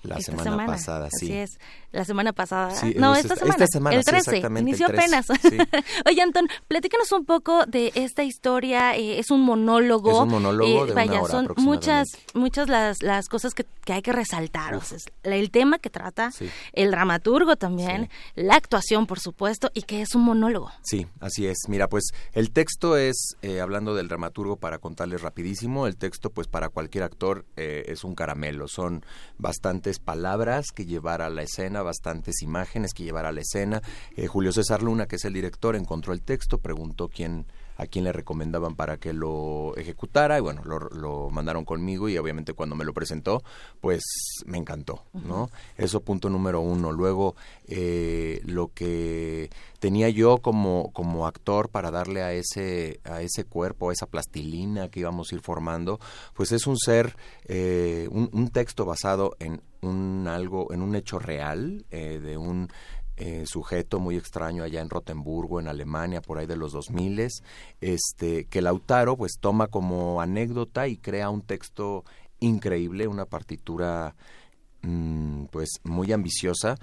la semana, pasada, sí. Así es, la semana pasada. no, esta, semana. El 13, inició apenas. Oye, Antón, platícanos un poco de esta historia. Eh, es un monólogo. Es un monólogo eh, de vaya, son muchas, muchas las, las cosas que, que hay que resaltar. el tema que trata, el dramaturgo también, la actuación, por supuesto, y que es un monólogo. Sí, así es. Mira, pues el texto es, eh, hablando del dramaturgo, para contarles rapidísimo, el texto, pues para cualquier actor es un caramelo. Son palabras que llevar a la escena, bastantes imágenes que llevar a la escena. Eh, Julio César Luna, que es el director, encontró el texto, preguntó quién a quién le recomendaban para que lo ejecutara y bueno, lo, mandaron conmigo y obviamente cuando me lo presentó, pues me encantó, ¿no? Eso punto número uno. Luego, eh, lo que tenía yo como, como actor para darle a ese, a ese cuerpo, a esa plastilina que íbamos a ir formando, pues es un ser, eh, un, texto basado en un algo, en un hecho real, eh, de un eh, sujeto muy extraño allá en Rotemburgo, en Alemania, por ahí de los 2000, este, que Lautaro pues toma como anécdota y crea un texto increíble, una partitura mm, pues muy ambiciosa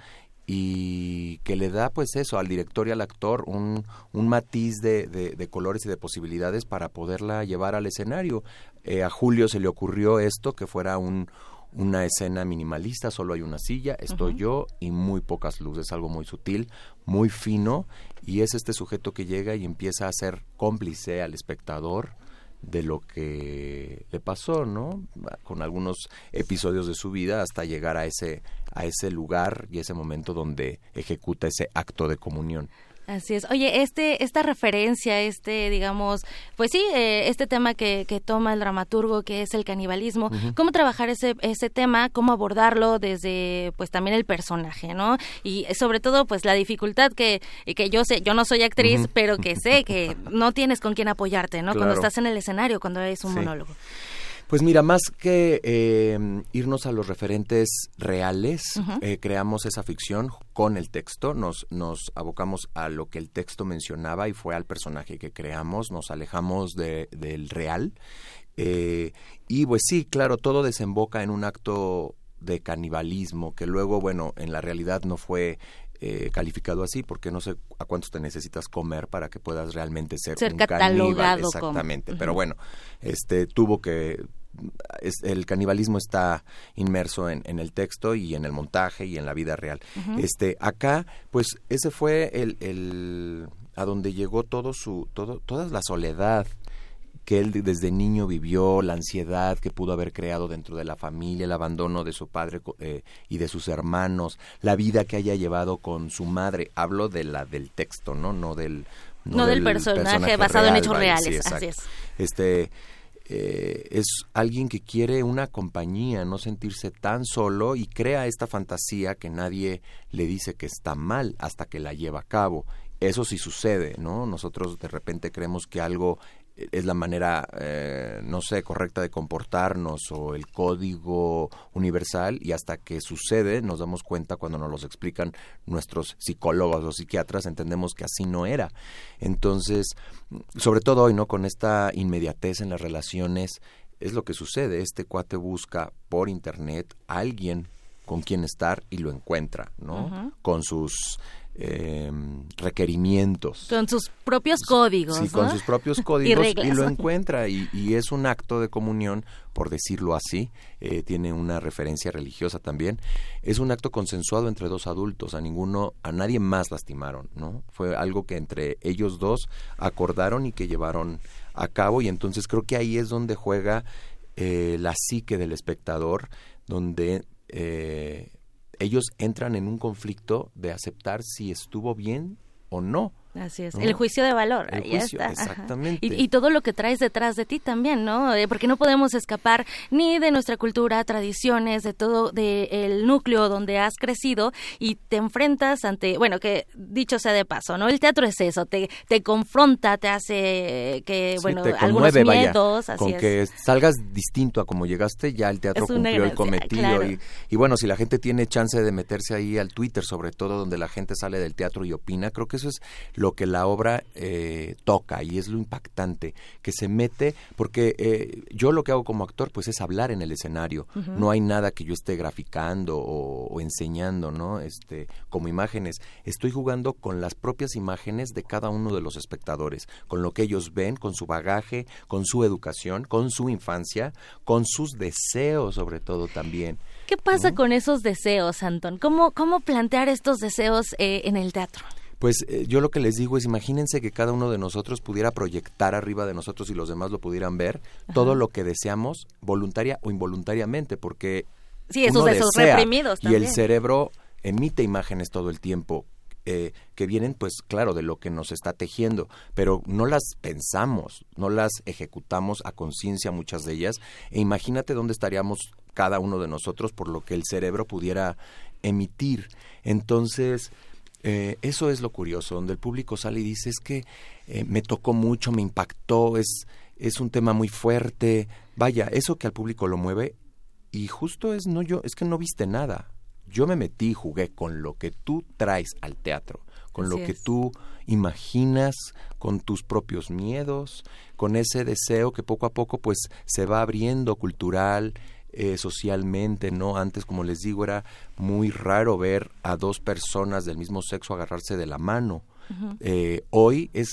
y que le da pues eso al director y al actor un, un matiz de, de, colores y de posibilidades para poderla llevar al escenario. Eh, a Julio se le ocurrió esto, que fuera un, una escena minimalista, solo hay una silla, estoy yo y muy pocas luces, algo muy sutil, muy fino, y es este sujeto que llega y empieza a ser cómplice al espectador de lo que le pasó, ¿no? Con algunos episodios de su vida hasta llegar a ese a ese lugar y ese momento donde ejecuta ese acto de comunión. Así es. Oye, este, esta referencia, este, digamos, pues sí, eh, este tema que, que, toma el dramaturgo, que es el canibalismo, cómo trabajar ese, ese tema, cómo abordarlo desde, pues también el personaje, ¿no? Y sobre todo, pues la dificultad que, que yo sé, yo no soy actriz, pero que sé que no tienes con quién apoyarte, ¿no? Cuando estás en el escenario, cuando es un monólogo. Pues mira, más que eh, irnos a los referentes reales, eh, creamos esa ficción con el texto, nos, nos abocamos a lo que el texto mencionaba y fue al personaje que creamos, nos alejamos de, del real. Eh, y pues sí, claro, todo desemboca en un acto de canibalismo que luego, bueno, en la realidad no fue calificado así, porque no sé a cuántos te necesitas comer para que puedas realmente ser, un caníbal. Exactamente, pero bueno, este tuvo que el canibalismo está inmerso en, el texto y en el montaje y en la vida real. Este, acá, pues ese fue el, el a donde llegó todo su, todo, toda la soledad que él desde niño vivió, la ansiedad que pudo haber creado dentro de la familia, el abandono de su padre eh, y de sus hermanos, la vida que haya llevado con su madre. Hablo de la del texto, no, no del No, del, personaje, basado en hechos reales, así es. Este, eh, es alguien que quiere una compañía, no sentirse tan solo y crea esta fantasía que nadie le dice que está mal hasta que la lleva a cabo. Eso sí sucede, ¿no? Nosotros de repente creemos que algo es la manera, eh, no sé, correcta de comportarnos o el código universal y hasta que sucede nos damos cuenta cuando nos los explican nuestros psicólogos o psiquiatras, entendemos que así no era. Entonces, sobre todo hoy, ¿no? Con esta inmediatez en las relaciones, es lo que sucede. Este cuate busca por internet a alguien con quien estar y lo encuentra, ¿no? Con sus eh, requerimientos. Con sus propios códigos. Sí, con sus propios códigos y, lo encuentra y, es un acto de comunión, por decirlo así, eh, tiene una referencia religiosa también. Es un acto consensuado entre dos adultos, a ninguno, a nadie más lastimaron, ¿no? Fue algo que entre ellos dos acordaron y que llevaron a cabo y entonces creo que ahí es donde juega eh, la psique del espectador, donde eh, ellos entran en un conflicto de aceptar si estuvo bien o no Así es, el juicio de valor, ahí está. Exactamente. Y, todo lo que traes detrás de ti también, ¿no? Eh, porque no podemos escapar ni de nuestra cultura, tradiciones, de todo, del el núcleo donde has crecido y te enfrentas ante, bueno, que dicho sea de paso, ¿no? El teatro es eso, te, te confronta, te hace que, bueno, algunos miedos, con que salgas distinto a como llegaste, ya el teatro cumplió el cometido. Y, y bueno, si la gente tiene chance de meterse ahí al Twitter, sobre todo donde la gente sale del teatro y opina, creo que eso es lo que la obra eh, toca y es lo impactante, que se mete, porque eh, yo lo que hago como actor pues es hablar en el escenario, no hay nada que yo esté graficando o, enseñando, ¿no? Este, como imágenes, estoy jugando con las propias imágenes de cada uno de los espectadores, con lo que ellos ven, con su bagaje, con su educación, con su infancia, con sus deseos sobre todo también. ¿Qué pasa con esos deseos, Antón? ¿Cómo, cómo plantear estos deseos eh, en el teatro? Pues eh, yo lo que les digo es imagínense que cada uno de nosotros pudiera proyectar arriba de nosotros y los demás lo pudieran ver todo lo que deseamos voluntaria o involuntariamente porque sí esos deseos reprimidos y el cerebro emite imágenes todo el tiempo eh, que vienen, pues claro, de lo que nos está tejiendo, pero no las pensamos, no las ejecutamos a conciencia muchas de ellas, e imagínate dónde estaríamos cada uno de nosotros por lo que el cerebro pudiera emitir. Entonces, eh, eso es lo curioso, donde el público sale y dice es que eh, me tocó mucho, me impactó, es, es un tema muy fuerte. Vaya, eso que al público lo mueve y justo es no yo, es que no viste nada. Yo me metí y jugué con lo que tú traes al teatro, con lo que tú imaginas, con tus propios miedos, con ese deseo que poco a poco pues se va abriendo cultural, eh, socialmente, ¿no? Antes, como les digo, era muy raro ver a dos personas del mismo sexo agarrarse de la mano. Eh, hoy es...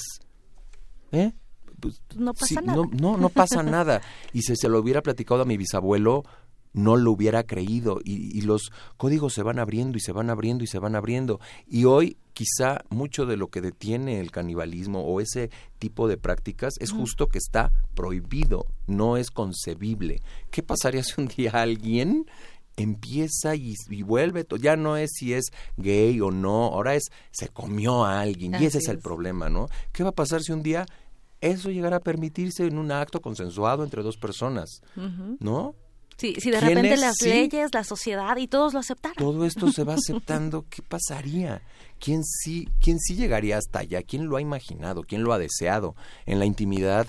¿Eh? Pues, no pasa nada. No, no, pasa nada. Y si se lo hubiera platicado a mi bisabuelo, no lo hubiera creído y, los códigos se van abriendo y se van abriendo y se van abriendo y hoy quizá mucho de lo que detiene el canibalismo o ese tipo de prácticas es justo que está prohibido, no es concebible. ¿Qué pasaría si un día alguien empieza y, vuelve, ya no es si es gay o no, ahora es se comió a alguien y ese es el problema, ¿no? ¿Qué va a pasar si un día eso llegara a permitirse en un acto consensuado entre dos personas, ¿no? Sí, si de repente las leyes, la sociedad y todos lo aceptaran. Todo esto se va aceptando, ¿qué pasaría? ¿Quién sí, quién sí llegaría hasta allá? ¿Quién lo ha imaginado? ¿Quién lo ha deseado? En la intimidad,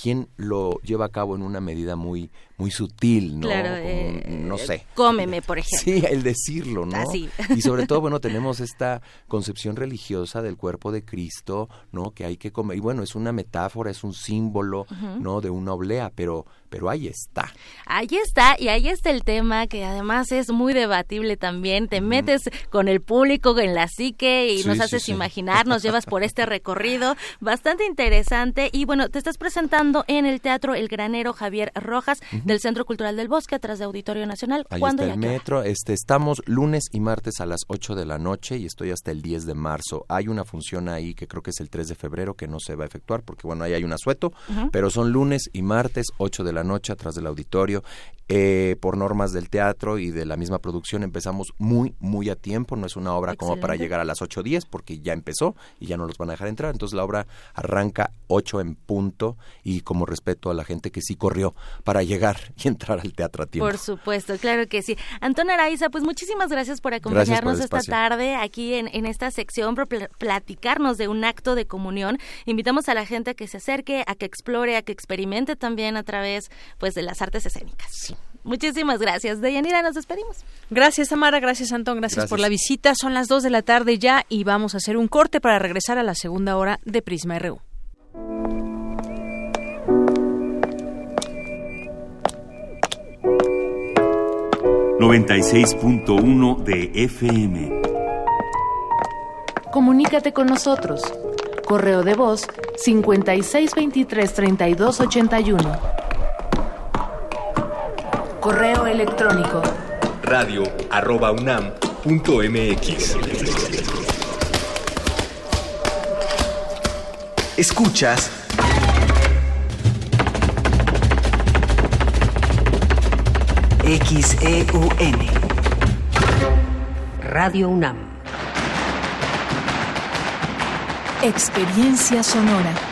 ¿quién lo lleva a cabo en una medida muy muy sutil, ¿no? Claro, eh, no sé. Cómeme, por ejemplo. Sí, el decirlo, ¿no? Así. Y sobre todo, bueno, tenemos esta concepción religiosa del cuerpo de Cristo, ¿no? Que hay que comer. Y bueno, es una metáfora, es un símbolo, ¿no? De una oblea, pero pero ahí está. Ahí está, y ahí está el tema que además es muy debatible también. Te metes con el público en la psique y nos haces imaginar, nos llevas por este recorrido bastante interesante. Y bueno, te estás presentando en el Teatro El Granero Javier Rojas del Centro Cultural del Bosque, atrás de Auditorio Nacional. Ahí está el metro. Este, estamos lunes y martes a las 8 de la noche y estoy hasta el 10 de marzo. Hay una función ahí que creo que es el 3 de febrero que no se va a efectuar porque, bueno, ahí hay un asueto, pero son lunes y martes, 8 de la noche, atrás del auditorio. eh, por normas del teatro y de la misma producción empezamos muy, muy a tiempo. No es una obra como para llegar a las 8.10 porque ya empezó y ya no los van a dejar entrar. Entonces la obra arranca 8 en punto y como respeto a la gente que sí corrió para llegar y entrar al teatro a tiempo. Por supuesto, claro que sí. Antón Araiza, pues muchísimas gracias por acompañarnos esta tarde aquí en, en esta sección, por platicarnos de un acto de comunión. Invitamos a la gente a que se acerque, a que explore, a que experimente también a través pues de las artes escénicas. Muchísimas gracias. Deyanira, nos despedimos. Gracias, Amara. Gracias, Antón. Gracias, por la visita. Son las 2 de la tarde ya y vamos a hacer un corte para regresar a la segunda hora de Prisma RU. ...96.1 de FM. Comunícate con nosotros. Correo de voz 5623-3281. Correo electrónico. Radio arroba unam punto mx. Escuchas XEUN Radio UNAM Experiencia sonora.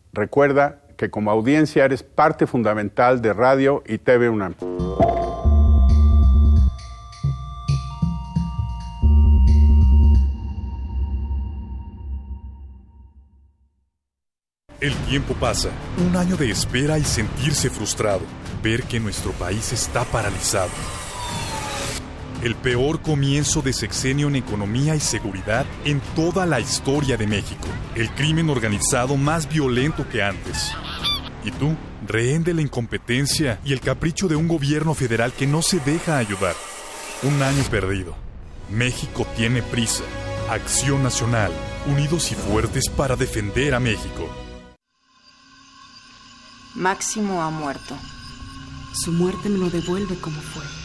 Recuerda que como audiencia eres parte fundamental de Radio y TV UNAM. El tiempo pasa, un año de espera y sentirse frustrado, ver que nuestro país está paralizado. El peor comienzo de sexenio en economía y seguridad en toda la historia de México. El crimen organizado más violento que antes. Y tú, rehén de la incompetencia y el capricho de un gobierno federal que no se deja ayudar. Un año perdido. México tiene prisa. Acción Nacional. Unidos y fuertes para defender a México. Máximo ha muerto. Su muerte me lo devuelve como fue.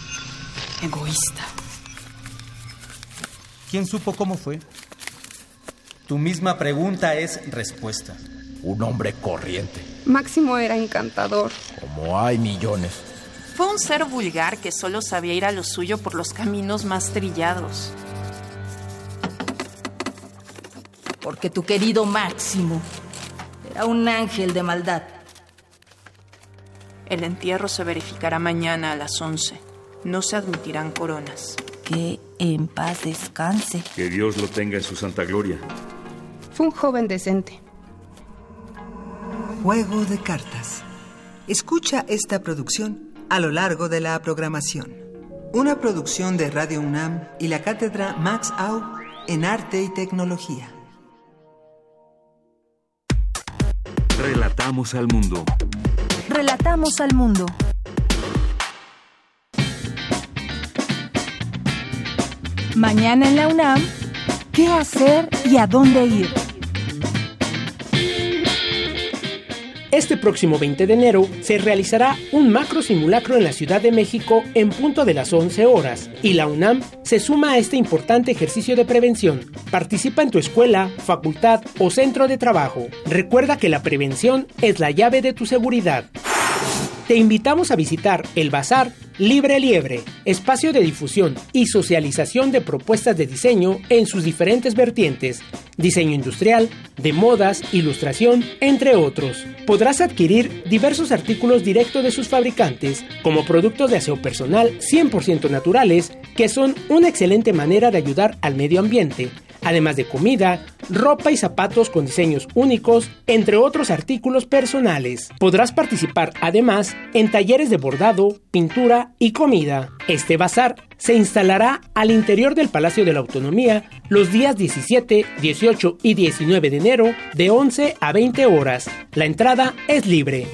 Egoísta. ¿Quién supo cómo fue? Tu misma pregunta es respuesta. Un hombre corriente. Máximo era encantador. Como hay millones. Fue un ser vulgar que solo sabía ir a lo suyo por los caminos más trillados. Porque tu querido Máximo era un ángel de maldad. El entierro se verificará mañana a las 11. No se admitirán coronas. Que en paz descanse. Que Dios lo tenga en su santa gloria. Fue un joven decente. Juego de cartas. Escucha esta producción a lo largo de la programación. Una producción de Radio UNAM y la cátedra Max Au en Arte y Tecnología. Relatamos al mundo. Relatamos al mundo. Mañana en la UNAM, ¿qué hacer y a dónde ir? Este próximo 20 de enero se realizará un macro simulacro en la Ciudad de México en punto de las 11 horas y la UNAM se suma a este importante ejercicio de prevención. Participa en tu escuela, facultad o centro de trabajo. Recuerda que la prevención es la llave de tu seguridad. Te invitamos a visitar el Bazar Libre Liebre, espacio de difusión y socialización de propuestas de diseño en sus diferentes vertientes. diseño industrial, de modas, ilustración, entre otros. Podrás adquirir diversos artículos directo de sus fabricantes, como productos de aseo personal 100% naturales, que son una excelente manera de ayudar al medio ambiente además de comida, ropa y zapatos con diseños únicos, entre otros artículos personales. Podrás participar además en talleres de bordado, pintura y comida. Este bazar se instalará al interior del Palacio de la Autonomía los días 17, 18 y 19 de enero de 11 a 20 horas. La entrada es libre.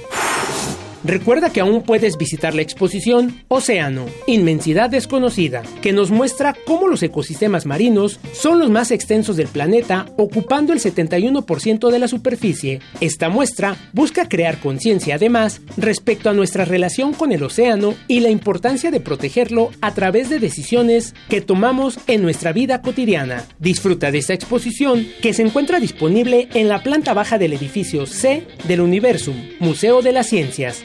Recuerda que aún puedes visitar la exposición Océano, Inmensidad Desconocida, que nos muestra cómo los ecosistemas marinos son los más extensos del planeta, ocupando el 71% de la superficie. Esta muestra busca crear conciencia además respecto a nuestra relación con el océano y la importancia de protegerlo a través de decisiones que tomamos en nuestra vida cotidiana. Disfruta de esta exposición que se encuentra disponible en la planta baja del edificio C del Universum, Museo de las Ciencias.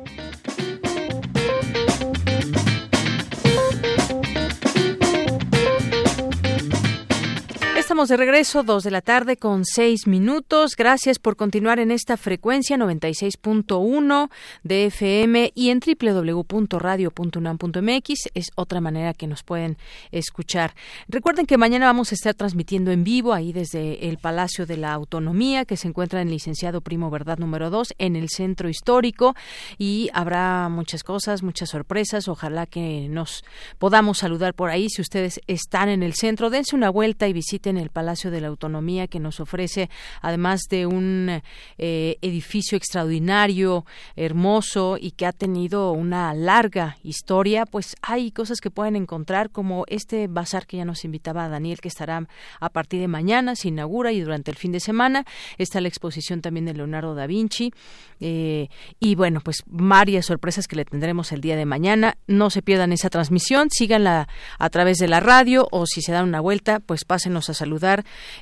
Estamos de regreso, dos de la tarde con seis minutos. Gracias por continuar en esta frecuencia 96.1 de FM y en www.radio.unam.mx. Es otra manera que nos pueden escuchar. Recuerden que mañana vamos a estar transmitiendo en vivo ahí desde el Palacio de la Autonomía, que se encuentra en Licenciado Primo Verdad número 2, en el Centro Histórico. Y habrá muchas cosas, muchas sorpresas. Ojalá que nos podamos saludar por ahí. Si ustedes están en el centro, dense una vuelta y visiten el Palacio de la Autonomía que nos ofrece, además de un eh, edificio extraordinario, hermoso y que ha tenido una larga historia, pues hay cosas que pueden encontrar como este bazar que ya nos invitaba Daniel, que estará a partir de mañana, se inaugura y durante el fin de semana está la exposición también de Leonardo da Vinci eh, y bueno, pues varias sorpresas que le tendremos el día de mañana. No se pierdan esa transmisión, síganla a través de la radio o si se dan una vuelta, pues pásenos a saludar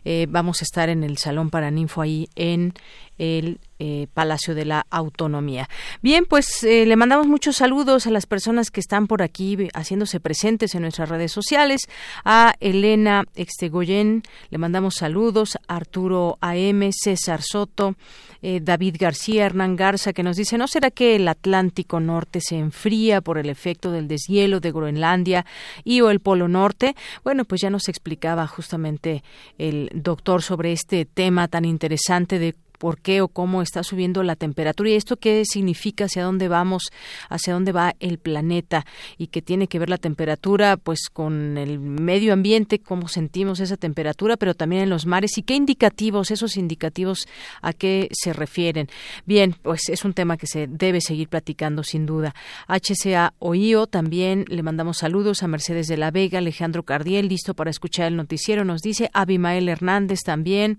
eh, vamos a estar en el Salón Paraninfo ahí en el eh, Palacio de la Autonomía. Bien, pues eh, le mandamos muchos saludos a las personas que están por aquí haciéndose presentes en nuestras redes sociales. A Elena Extegoyen le mandamos saludos, Arturo AM, César Soto, eh, David García, Hernán Garza, que nos dice, ¿no será que el Atlántico Norte se enfría por el efecto del deshielo de Groenlandia y o el Polo Norte? Bueno, pues ya nos explicaba justamente el doctor sobre este tema tan interesante de por qué o cómo está subiendo la temperatura y esto qué significa, hacia dónde vamos, hacia dónde va el planeta y que tiene que ver la temperatura pues con el medio ambiente, cómo sentimos esa temperatura, pero también en los mares y qué indicativos, esos indicativos a qué se refieren. Bien, pues es un tema que se debe seguir platicando sin duda. HCA OIO también le mandamos saludos a Mercedes de la Vega, Alejandro Cardiel, listo para escuchar el noticiero, nos dice Abimael Hernández también,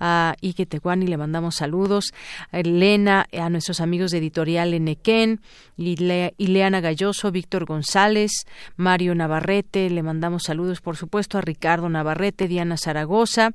a Ike Tehuani le mandamos saludos, a Elena, a nuestros amigos de Editorial Enequén, Ileana Galloso, Víctor González, Mario Navarrete, le mandamos saludos, por supuesto, a Ricardo Navarrete, Diana Zaragoza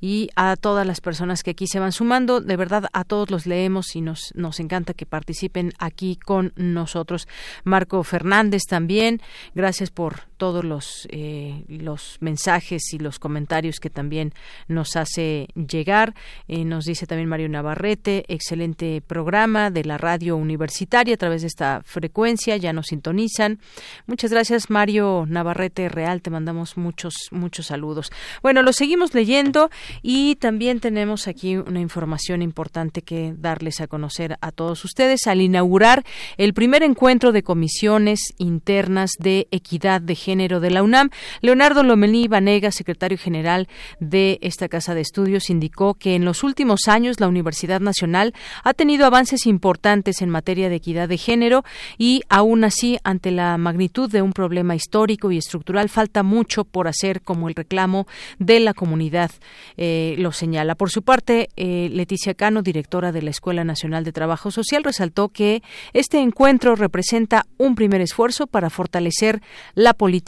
y a todas las personas que aquí se van sumando. De verdad, a todos los leemos y nos, nos encanta que participen aquí con nosotros. Marco Fernández también, gracias por todos los, eh, los mensajes y los comentarios que también nos hace llegar. Eh, nos dice también Mario Navarrete, excelente programa de la radio universitaria a través de esta frecuencia, ya nos sintonizan. Muchas gracias Mario Navarrete Real, te mandamos muchos, muchos saludos. Bueno, lo seguimos leyendo y también tenemos aquí una información importante que darles a conocer a todos ustedes al inaugurar el primer encuentro de comisiones internas de equidad de género de la UNAM. Leonardo Lomelí Vanega, secretario general de esta casa de estudios, indicó que en los últimos años la Universidad Nacional ha tenido avances importantes en materia de equidad de género y aún así, ante la magnitud de un problema histórico y estructural, falta mucho por hacer como el reclamo de la comunidad eh, lo señala. Por su parte, eh, Leticia Cano, directora de la Escuela Nacional de Trabajo Social, resaltó que este encuentro representa un primer esfuerzo para fortalecer la política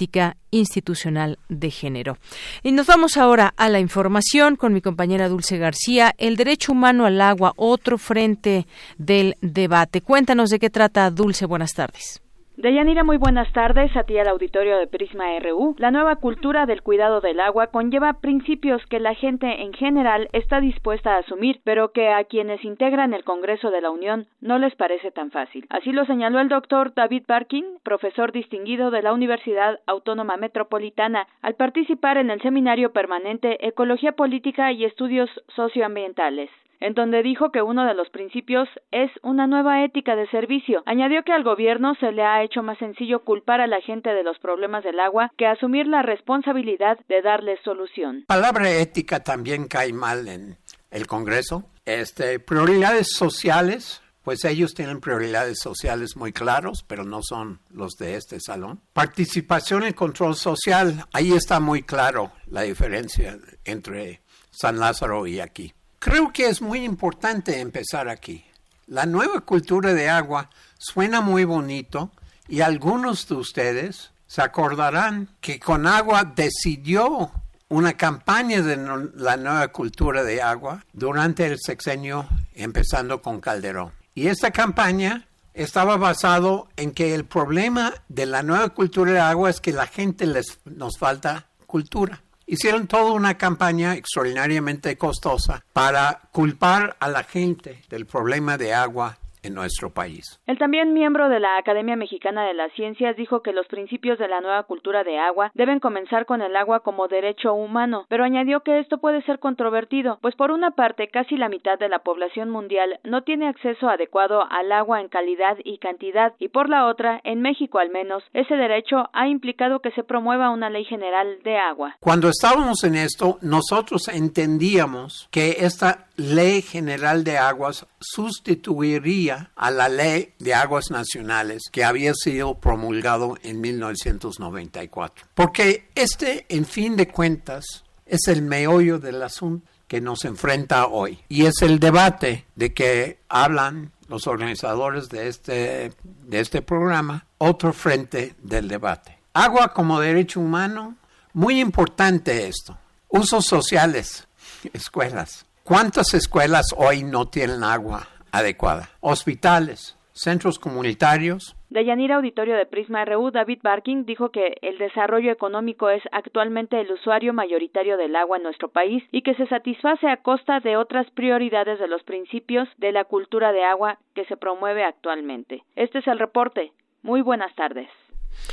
institucional de género. Y nos vamos ahora a la información con mi compañera Dulce García. El derecho humano al agua, otro frente del debate. Cuéntanos de qué trata, Dulce. Buenas tardes. Deyanira, muy buenas tardes. A ti al auditorio de Prisma RU. La nueva cultura del cuidado del agua conlleva principios que la gente en general está dispuesta a asumir, pero que a quienes integran el Congreso de la Unión no les parece tan fácil. Así lo señaló el doctor David Barkin, profesor distinguido de la Universidad Autónoma Metropolitana, al participar en el seminario permanente Ecología Política y Estudios Socioambientales en donde dijo que uno de los principios es una nueva ética de servicio. Añadió que al gobierno se le ha hecho más sencillo culpar a la gente de los problemas del agua que asumir la responsabilidad de darles solución. Palabra ética también cae mal en el Congreso. Este, prioridades sociales, pues ellos tienen prioridades sociales muy claros, pero no son los de este salón. Participación y control social, ahí está muy claro la diferencia entre San Lázaro y aquí. Creo que es muy importante empezar aquí. La nueva cultura de agua suena muy bonito y algunos de ustedes se acordarán que con agua decidió una campaña de la nueva cultura de agua durante el sexenio empezando con Calderón. Y esta campaña estaba basado en que el problema de la nueva cultura de agua es que la gente les nos falta cultura. Hicieron toda una campaña extraordinariamente costosa para culpar a la gente del problema de agua en nuestro país. El también miembro de la Academia Mexicana de las Ciencias dijo que los principios de la nueva cultura de agua deben comenzar con el agua como derecho humano, pero añadió que esto puede ser controvertido, pues por una parte casi la mitad de la población mundial no tiene acceso adecuado al agua en calidad y cantidad, y por la otra, en México al menos, ese derecho ha implicado que se promueva una ley general de agua. Cuando estábamos en esto, nosotros entendíamos que esta ley general de aguas sustituiría a la ley de aguas nacionales que había sido promulgado en 1994. Porque este, en fin de cuentas, es el meollo del asunto que nos enfrenta hoy. Y es el debate de que hablan los organizadores de este, de este programa, otro frente del debate. Agua como derecho humano, muy importante esto. Usos sociales, escuelas. ¿Cuántas escuelas hoy no tienen agua adecuada? Hospitales, centros comunitarios. De Yanira Auditorio de Prisma RU, David Barking dijo que el desarrollo económico es actualmente el usuario mayoritario del agua en nuestro país y que se satisface a costa de otras prioridades de los principios de la cultura de agua que se promueve actualmente. Este es el reporte. Muy buenas tardes.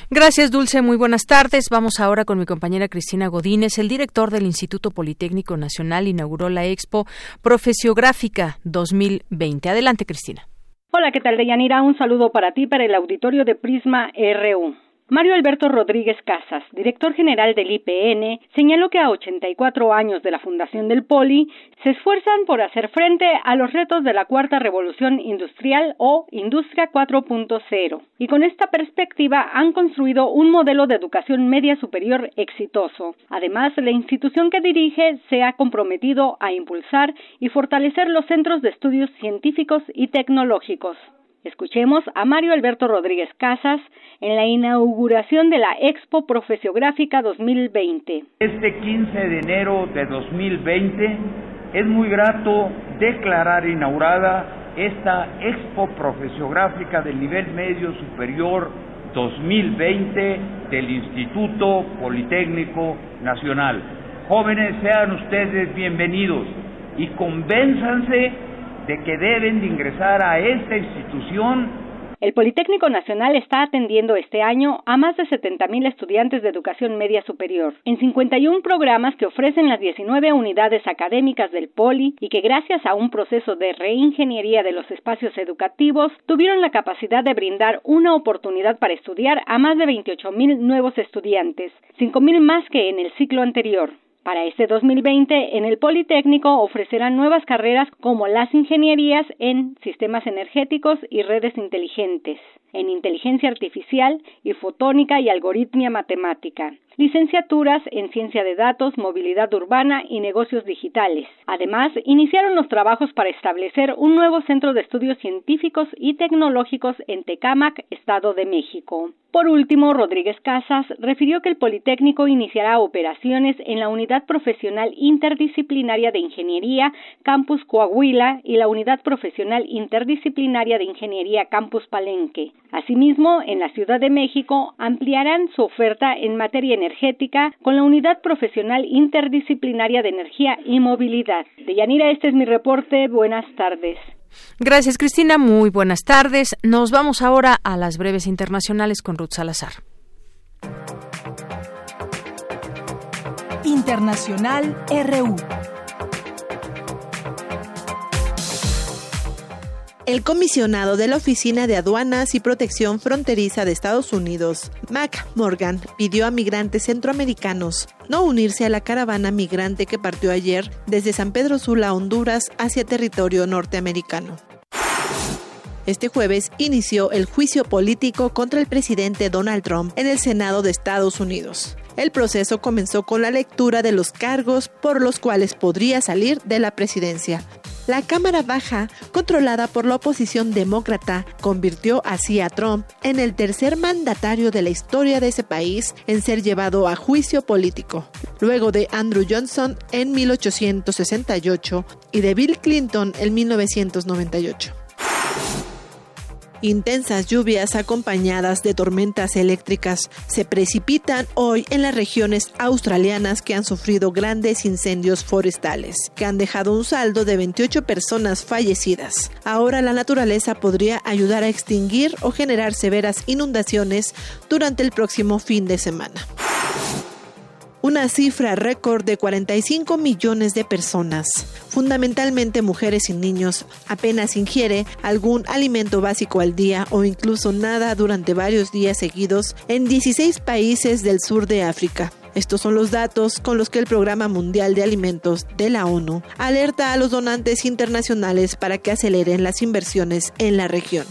Gracias, Dulce. Muy buenas tardes. Vamos ahora con mi compañera Cristina Godínez. El director del Instituto Politécnico Nacional inauguró la Expo Profesiográfica 2020. Adelante, Cristina. Hola, ¿qué tal, Deyanira? Un saludo para ti, para el auditorio de Prisma RU. Mario Alberto Rodríguez Casas, director general del IPN, señaló que a 84 años de la fundación del Poli, se esfuerzan por hacer frente a los retos de la cuarta revolución industrial o Industria 4.0, y con esta perspectiva han construido un modelo de educación media superior exitoso. Además, la institución que dirige se ha comprometido a impulsar y fortalecer los centros de estudios científicos y tecnológicos. Escuchemos a Mario Alberto Rodríguez Casas en la inauguración de la Expo Profesiográfica 2020. Este 15 de enero de 2020 es muy grato declarar inaugurada esta Expo Profesiográfica del nivel medio superior 2020 del Instituto Politécnico Nacional. Jóvenes, sean ustedes bienvenidos y convénzanse de que deben de ingresar a esta institución el Politécnico Nacional está atendiendo este año a más de 70.000 estudiantes de educación media superior, en 51 programas que ofrecen las 19 unidades académicas del Poli y que gracias a un proceso de reingeniería de los espacios educativos tuvieron la capacidad de brindar una oportunidad para estudiar a más de 28.000 nuevos estudiantes, 5.000 más que en el ciclo anterior. Para este 2020, en el Politécnico ofrecerán nuevas carreras como las ingenierías en sistemas energéticos y redes inteligentes, en inteligencia artificial y fotónica y algoritmia matemática, licenciaturas en ciencia de datos, movilidad urbana y negocios digitales. Además, iniciaron los trabajos para establecer un nuevo centro de estudios científicos y tecnológicos en Tecámac, Estado de México. Por último, Rodríguez Casas refirió que el Politécnico iniciará operaciones en la Unidad Profesional Interdisciplinaria de Ingeniería Campus Coahuila y la Unidad Profesional Interdisciplinaria de Ingeniería Campus Palenque. Asimismo, en la Ciudad de México ampliarán su oferta en materia energética con la Unidad Profesional Interdisciplinaria de Energía y Movilidad. Deyanira, este es mi reporte. Buenas tardes. Gracias, Cristina. Muy buenas tardes. Nos vamos ahora a las breves internacionales con Ruth Salazar. Internacional RU. El comisionado de la Oficina de Aduanas y Protección Fronteriza de Estados Unidos, Mac Morgan, pidió a migrantes centroamericanos no unirse a la caravana migrante que partió ayer desde San Pedro Sula, Honduras, hacia territorio norteamericano. Este jueves inició el juicio político contra el presidente Donald Trump en el Senado de Estados Unidos. El proceso comenzó con la lectura de los cargos por los cuales podría salir de la presidencia, la Cámara Baja, controlada por la oposición demócrata, convirtió así a Trump en el tercer mandatario de la historia de ese país en ser llevado a juicio político, luego de Andrew Johnson en 1868 y de Bill Clinton en 1998. Intensas lluvias acompañadas de tormentas eléctricas se precipitan hoy en las regiones australianas que han sufrido grandes incendios forestales, que han dejado un saldo de 28 personas fallecidas. Ahora la naturaleza podría ayudar a extinguir o generar severas inundaciones durante el próximo fin de semana una cifra récord de 45 millones de personas, fundamentalmente mujeres y niños, apenas ingiere algún alimento básico al día o incluso nada durante varios días seguidos en 16 países del sur de África. Estos son los datos con los que el Programa Mundial de Alimentos de la ONU alerta a los donantes internacionales para que aceleren las inversiones en la región.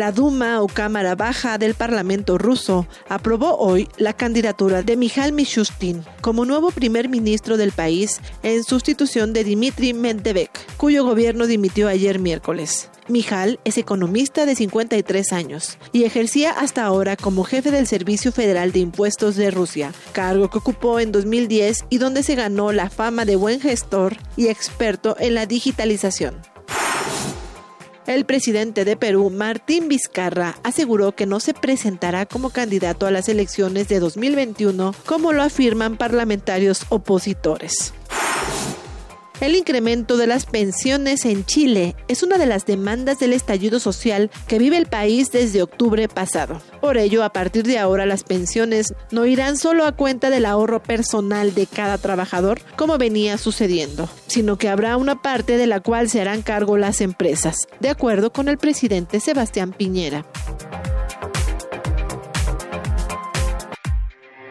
La Duma o Cámara Baja del Parlamento ruso aprobó hoy la candidatura de Mikhail Mishustin como nuevo primer ministro del país en sustitución de Dmitry Medvedev, cuyo gobierno dimitió ayer miércoles. Mijal es economista de 53 años y ejercía hasta ahora como jefe del Servicio Federal de Impuestos de Rusia, cargo que ocupó en 2010 y donde se ganó la fama de buen gestor y experto en la digitalización. El presidente de Perú, Martín Vizcarra, aseguró que no se presentará como candidato a las elecciones de 2021, como lo afirman parlamentarios opositores. El incremento de las pensiones en Chile es una de las demandas del estallido social que vive el país desde octubre pasado. Por ello, a partir de ahora las pensiones no irán solo a cuenta del ahorro personal de cada trabajador, como venía sucediendo, sino que habrá una parte de la cual se harán cargo las empresas, de acuerdo con el presidente Sebastián Piñera.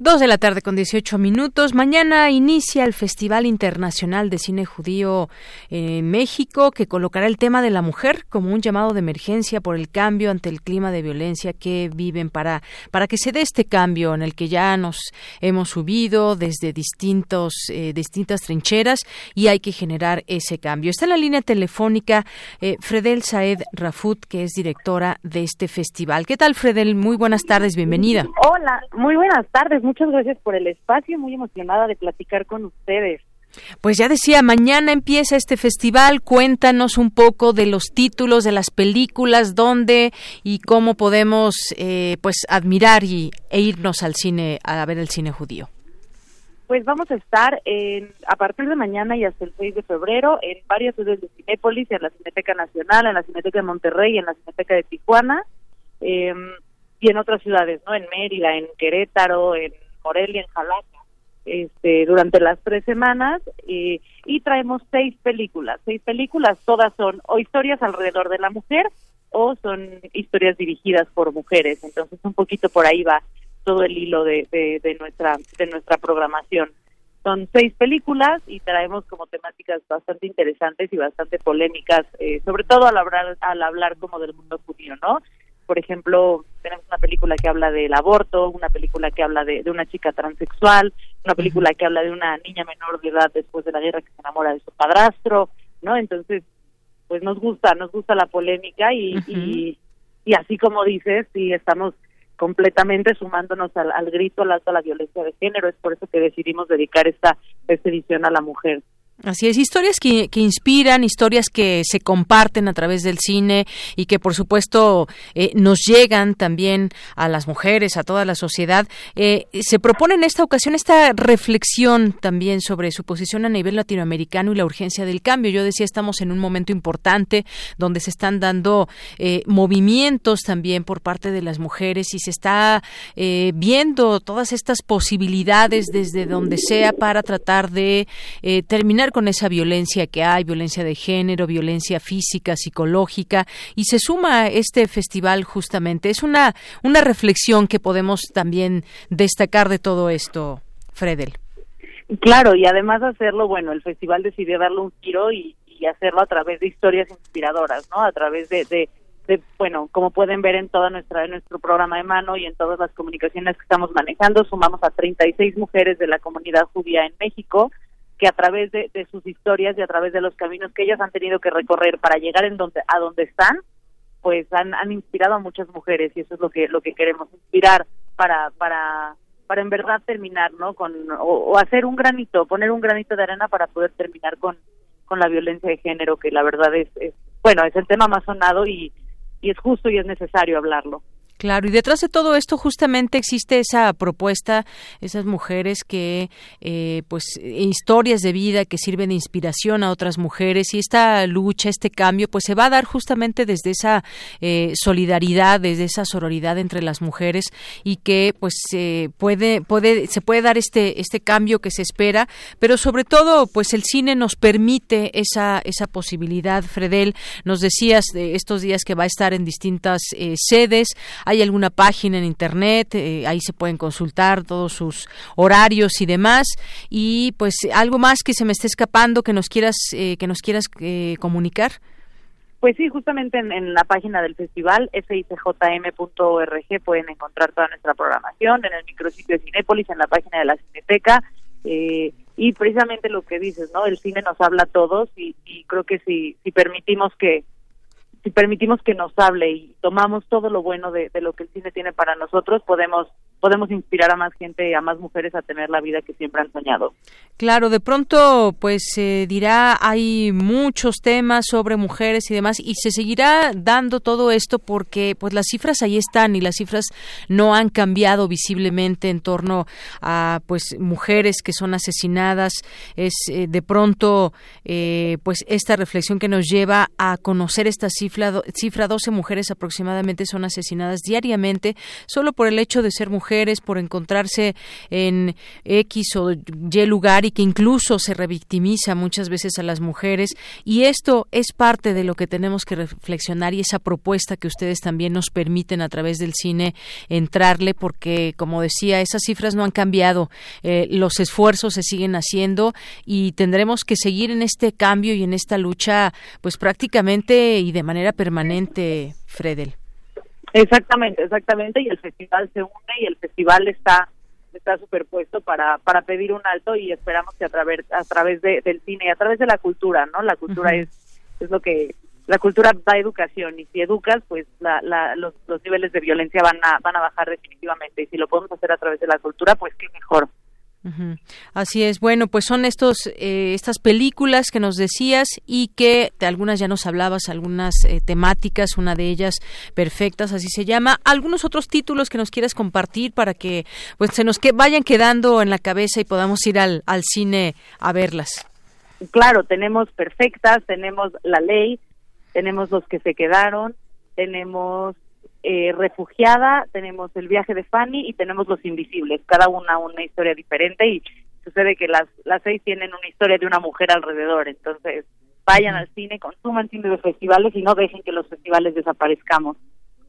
Dos de la tarde con 18 minutos. Mañana inicia el Festival Internacional de Cine Judío en México, que colocará el tema de la mujer como un llamado de emergencia por el cambio ante el clima de violencia que viven para, para que se dé este cambio en el que ya nos hemos subido desde distintos, eh, distintas trincheras y hay que generar ese cambio. Está en la línea telefónica eh, Fredel Saed Rafut, que es directora de este festival. ¿Qué tal, Fredel? Muy buenas tardes, bienvenida. Hola, muy buenas tardes muchas gracias por el espacio, muy emocionada de platicar con ustedes. Pues ya decía, mañana empieza este festival. Cuéntanos un poco de los títulos de las películas, dónde y cómo podemos, eh, pues, admirar y, e irnos al cine a ver el cine judío. Pues vamos a estar en, a partir de mañana y hasta el 6 de febrero en varias sedes de Cinépolis, en la Cineteca Nacional, en la Cineteca de Monterrey, en la Cineteca de Tijuana. Eh, y en otras ciudades, ¿no? En Mérida, en Querétaro, en Morelia, en Jalapa, este, durante las tres semanas y traemos seis películas, seis películas, todas son o historias alrededor de la mujer o son historias dirigidas por mujeres, entonces un poquito por ahí va. todo el hilo de, de, nuestra de nuestra programación. Son seis películas y traemos como temáticas bastante interesantes y bastante polémicas, eh, sobre todo al hablar al hablar como del mundo judío, ¿no? Por ejemplo, tenemos una película que habla del aborto, una película que habla de, de una chica transexual, una película que habla de una niña menor de edad después de la guerra que se enamora de su padrastro, ¿no? Entonces, pues nos gusta, nos gusta la polémica y, y, y, así como dices, sí estamos completamente sumándonos al, al grito al alto a la violencia de género, es por eso que decidimos dedicar esta, esta edición a la mujer. Así es, historias que, que, inspiran, historias que se comparten a través del cine y que por supuesto eh, nos llegan también a las mujeres, a toda la sociedad. Eh, se propone en esta ocasión esta reflexión también sobre su posición a nivel latinoamericano y la urgencia del cambio. Yo decía, estamos en un momento importante donde se están dando eh, movimientos también por parte de las mujeres y se está viendo todas estas posibilidades desde donde sea para tratar de terminar con esa violencia que hay, violencia de género, violencia física, psicológica, y se suma este festival justamente. Es una, una reflexión que podemos también destacar de todo esto, Fredel. Claro, y además hacerlo, bueno, el festival decidió darle un giro y, hacerlo a través de historias inspiradoras, ¿no? A través de, de, de, bueno, como pueden ver en toda nuestra nuestro programa de mano y en todas las comunicaciones que estamos manejando, sumamos a 36 mujeres de la comunidad judía en México que a través de, sus historias y a través de los caminos que ellas han tenido que recorrer para llegar en donde a donde están pues han, han inspirado a muchas mujeres y eso es lo que lo que queremos inspirar para para para en verdad terminar no con o, hacer un granito poner un granito de arena para poder terminar con con la violencia de género que la verdad es, es bueno es el tema más sonado y y es justo y es necesario hablarlo Claro, y detrás de todo esto justamente existe esa propuesta, esas mujeres que, eh, pues, historias de vida que sirven de inspiración a otras mujeres y esta lucha, este cambio, pues se va a dar justamente desde esa eh, solidaridad, desde esa sororidad entre las mujeres y que, pues, se puede, puede, se puede dar este, este cambio que se espera, pero sobre todo, pues, el cine nos permite esa, esa posibilidad. Fredel, nos decías de estos días que va a estar en distintas eh, sedes. hay alguna página en internet, eh, ahí se pueden consultar todos sus horarios y demás. Y pues algo más que se me esté escapando que nos quieras eh, que nos quieras eh, comunicar. Pues sí, justamente en, la página del festival, ficjm.org, pueden encontrar toda nuestra programación, en el micrositio de Cinépolis, en la página de la Cineteca, y precisamente lo que dices, ¿no? El cine nos habla a todos y, y creo que si, si permitimos que, si permitimos que nos hable y tomamos todo lo bueno de, lo que el cine tiene para nosotros, podemos podemos inspirar a más gente, a más mujeres a tener la vida que siempre han soñado. Claro, de pronto, pues se dirá, hay muchos temas sobre mujeres y demás, y se seguirá dando todo esto porque, pues las cifras ahí están y las cifras no han cambiado visiblemente en torno a, pues, mujeres que son asesinadas. Es eh, de pronto, eh, pues, esta reflexión que nos lleva a conocer esta cifra, cifra 12 mujeres aproximadamente son asesinadas diariamente solo por el hecho de ser mujeres por encontrarse en X o Y lugar y que incluso se revictimiza muchas veces a las mujeres. Y esto es parte de lo que tenemos que reflexionar y esa propuesta que ustedes también nos permiten a través del cine entrarle, porque, como decía, esas cifras no han cambiado, eh, los esfuerzos se siguen haciendo y tendremos que seguir en este cambio y en esta lucha, pues prácticamente y de manera permanente, Fredel. Exactamente, exactamente, y el festival se une y el festival está está superpuesto para para pedir un alto y esperamos que a través a través de, del cine y a través de la cultura, ¿no? La cultura es es lo que la cultura da educación y si educas, pues la, la, los, los niveles de violencia van a van a bajar definitivamente y si lo podemos hacer a través de la cultura, pues qué mejor. Así es. Bueno, pues son estos eh, estas películas que nos decías y que de algunas ya nos hablabas, algunas eh, temáticas, una de ellas perfectas, así se llama. Algunos otros títulos que nos quieras compartir para que pues se nos que vayan quedando en la cabeza y podamos ir al, al cine a verlas. Claro, tenemos perfectas, tenemos la ley, tenemos los que se quedaron, tenemos eh, refugiada, tenemos el viaje de Fanny y tenemos los invisibles, cada una una historia diferente y sucede que las, las seis tienen una historia de una mujer alrededor, entonces vayan al cine, consuman cine de festivales y no dejen que los festivales desaparezcamos.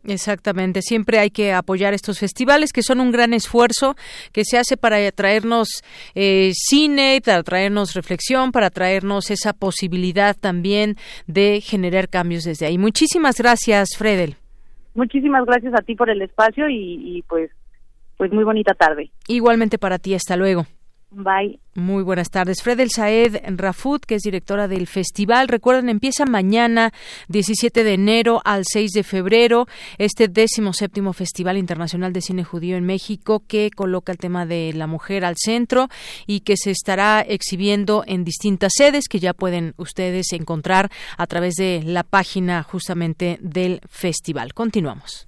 Exactamente, siempre hay que apoyar estos festivales que son un gran esfuerzo que se hace para traernos eh, cine, para traernos reflexión, para traernos esa posibilidad también de generar cambios desde ahí. Muchísimas gracias, Fredel. Muchísimas gracias a ti por el espacio y, y pues pues muy bonita tarde. Igualmente para ti, hasta luego. Bye. Muy buenas tardes. Fredel Saed Rafut, que es directora del festival. Recuerden, empieza mañana, 17 de enero al 6 de febrero, este décimo séptimo Festival Internacional de Cine Judío en México, que coloca el tema de la mujer al centro y que se estará exhibiendo en distintas sedes que ya pueden ustedes encontrar a través de la página justamente del festival. Continuamos.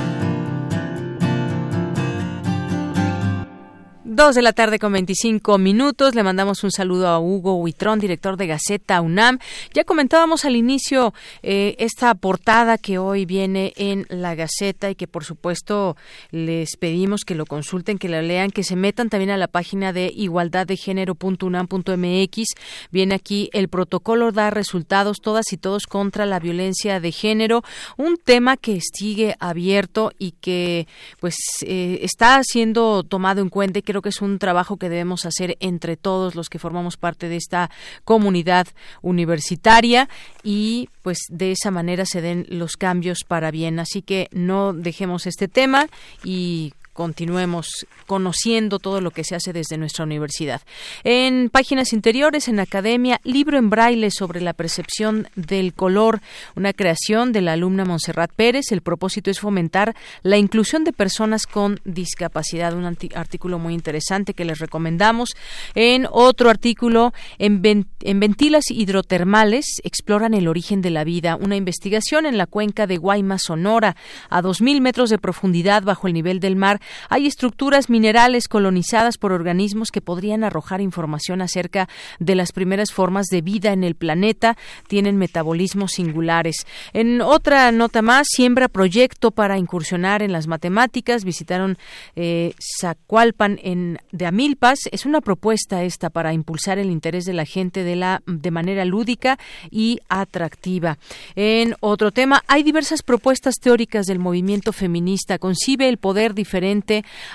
Dos de la tarde con 25 minutos. Le mandamos un saludo a Hugo Huitrón, director de Gaceta UNAM. Ya comentábamos al inicio eh, esta portada que hoy viene en la Gaceta y que por supuesto les pedimos que lo consulten, que lo lean, que se metan también a la página de igualdaddegénero.unam.mx. Viene aquí el protocolo da resultados todas y todos contra la violencia de género, un tema que sigue abierto y que pues eh, está siendo tomado en cuenta y creo que es un trabajo que debemos hacer entre todos los que formamos parte de esta comunidad universitaria y pues de esa manera se den los cambios para bien. Así que no dejemos este tema y continuemos conociendo todo lo que se hace desde nuestra universidad. En páginas interiores, en academia, libro en braille sobre la percepción del color, una creación de la alumna Montserrat Pérez. El propósito es fomentar la inclusión de personas con discapacidad. Un artículo muy interesante que les recomendamos. En otro artículo, en, en ventilas hidrotermales, exploran el origen de la vida. Una investigación en la cuenca de Guaymas, Sonora, a 2.000 metros de profundidad bajo el nivel del mar hay estructuras minerales colonizadas por organismos que podrían arrojar información acerca de las primeras formas de vida en el planeta. Tienen metabolismos singulares. En otra nota más, siembra proyecto para incursionar en las matemáticas. Visitaron eh, Zacualpan en, de Amilpas. Es una propuesta esta para impulsar el interés de la gente de, la, de manera lúdica y atractiva. En otro tema, hay diversas propuestas teóricas del movimiento feminista. Concibe el poder diferente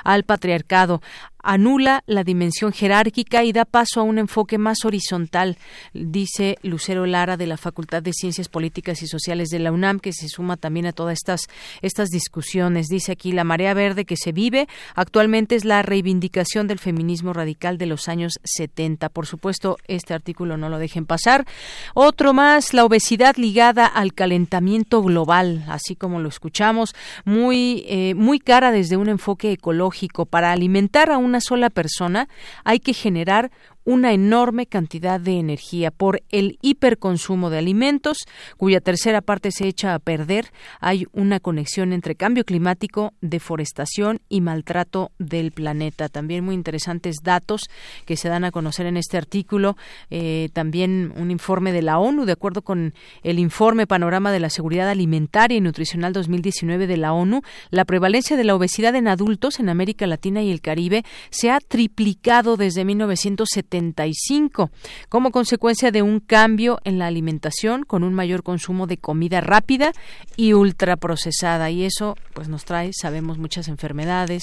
al patriarcado anula la dimensión jerárquica y da paso a un enfoque más horizontal, dice Lucero Lara de la Facultad de Ciencias Políticas y Sociales de la UNAM, que se suma también a todas estas, estas discusiones. Dice aquí, la marea verde que se vive actualmente es la reivindicación del feminismo radical de los años 70. Por supuesto, este artículo no lo dejen pasar. Otro más, la obesidad ligada al calentamiento global, así como lo escuchamos, muy, eh, muy cara desde un enfoque ecológico para alimentar a una sola persona, hay que generar una enorme cantidad de energía por el hiperconsumo de alimentos, cuya tercera parte se echa a perder. Hay una conexión entre cambio climático, deforestación y maltrato del planeta. También muy interesantes datos que se dan a conocer en este artículo. Eh, también un informe de la ONU, de acuerdo con el informe Panorama de la Seguridad Alimentaria y Nutricional 2019 de la ONU, la prevalencia de la obesidad en adultos en América Latina y el Caribe se ha triplicado desde 1970 como consecuencia de un cambio en la alimentación con un mayor consumo de comida rápida y ultraprocesada. Y eso pues nos trae sabemos muchas enfermedades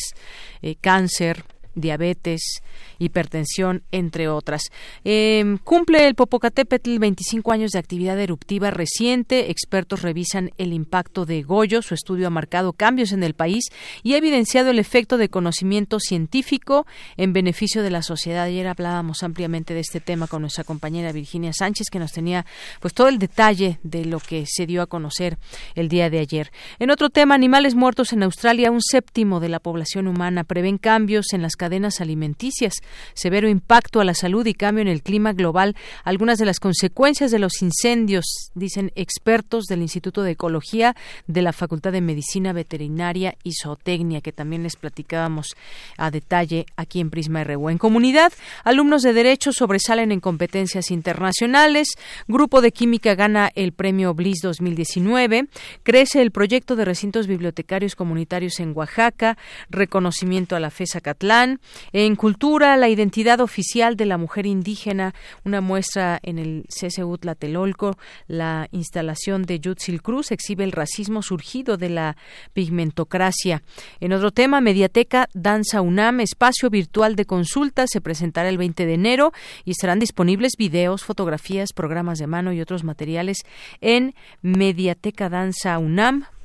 eh, cáncer diabetes, hipertensión, entre otras. Em, cumple el Popocatépetl 25 años de actividad eruptiva reciente. Expertos revisan el impacto de Goyo. Su estudio ha marcado cambios en el país y ha evidenciado el efecto de conocimiento científico en beneficio de la sociedad. Ayer hablábamos ampliamente de este tema con nuestra compañera Virginia Sánchez, que nos tenía pues todo el detalle de lo que se dio a conocer el día de ayer. En otro tema, animales muertos en Australia, un séptimo de la población humana prevén cambios en las cadenas alimenticias, severo impacto a la salud y cambio en el clima global, algunas de las consecuencias de los incendios, dicen expertos del Instituto de Ecología de la Facultad de Medicina Veterinaria y Zootecnia, que también les platicábamos a detalle aquí en Prisma RU. En comunidad, alumnos de Derecho sobresalen en competencias internacionales, Grupo de Química gana el premio BLIS 2019, crece el proyecto de recintos bibliotecarios comunitarios en Oaxaca, reconocimiento a la FESA Catlán, en Cultura, la identidad oficial de la mujer indígena, una muestra en el CSU Tlatelolco, la instalación de Yutzil Cruz exhibe el racismo surgido de la pigmentocracia. En otro tema, Mediateca Danza UNAM, espacio virtual de consulta, se presentará el 20 de enero y estarán disponibles videos, fotografías, programas de mano y otros materiales en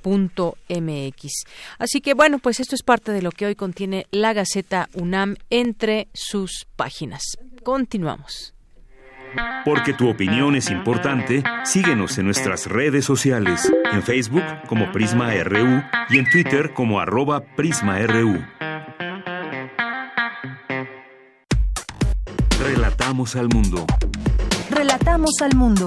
mediatecadanzaunam.mx. Así que bueno, pues esto es parte de lo que hoy contiene la Gaceta UNAM entre sus páginas. Continuamos. Porque tu opinión es importante, síguenos en nuestras redes sociales, en Facebook como Prisma RU y en Twitter como arroba PrismaRU. Relatamos al mundo. Relatamos al mundo.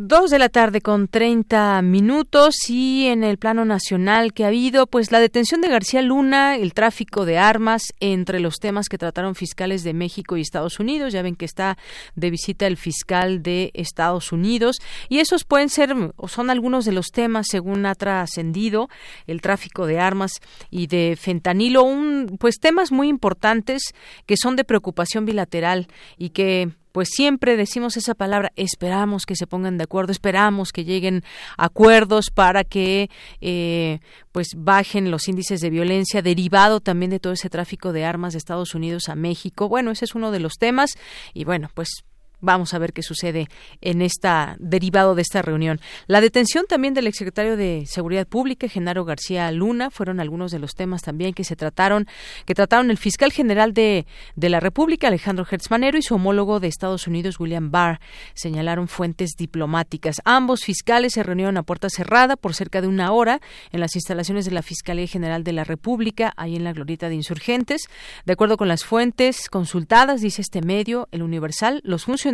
Dos de la tarde con 30 minutos y en el plano nacional que ha habido, pues la detención de García Luna, el tráfico de armas, entre los temas que trataron fiscales de México y Estados Unidos. Ya ven que está de visita el fiscal de Estados Unidos y esos pueden ser o son algunos de los temas según ha trascendido el tráfico de armas y de fentanilo, un, pues temas muy importantes que son de preocupación bilateral y que pues siempre decimos esa palabra, esperamos que se pongan de acuerdo, esperamos que lleguen acuerdos para que eh, pues bajen los índices de violencia derivado también de todo ese tráfico de armas de Estados Unidos a México. Bueno, ese es uno de los temas y bueno, pues Vamos a ver qué sucede en esta derivado de esta reunión. La detención también del exsecretario de Seguridad Pública, Genaro García Luna, fueron algunos de los temas también que se trataron, que trataron el fiscal general de, de la República, Alejandro Hertzmanero, y su homólogo de Estados Unidos, William Barr, señalaron fuentes diplomáticas. Ambos fiscales se reunieron a puerta cerrada por cerca de una hora en las instalaciones de la Fiscalía General de la República, ahí en la glorieta de insurgentes. De acuerdo con las fuentes consultadas, dice este medio, el Universal, los funcionarios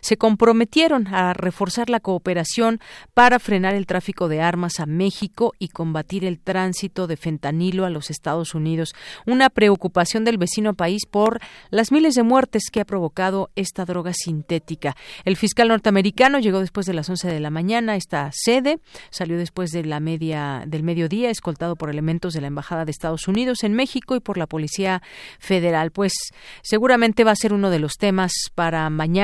se comprometieron a reforzar la cooperación para frenar el tráfico de armas a México y combatir el tránsito de fentanilo a los Estados Unidos. Una preocupación del vecino país por las miles de muertes que ha provocado esta droga sintética. El fiscal norteamericano llegó después de las 11 de la mañana a esta sede, salió después de la media del mediodía, escoltado por elementos de la embajada de Estados Unidos en México y por la policía federal. Pues seguramente va a ser uno de los temas para mañana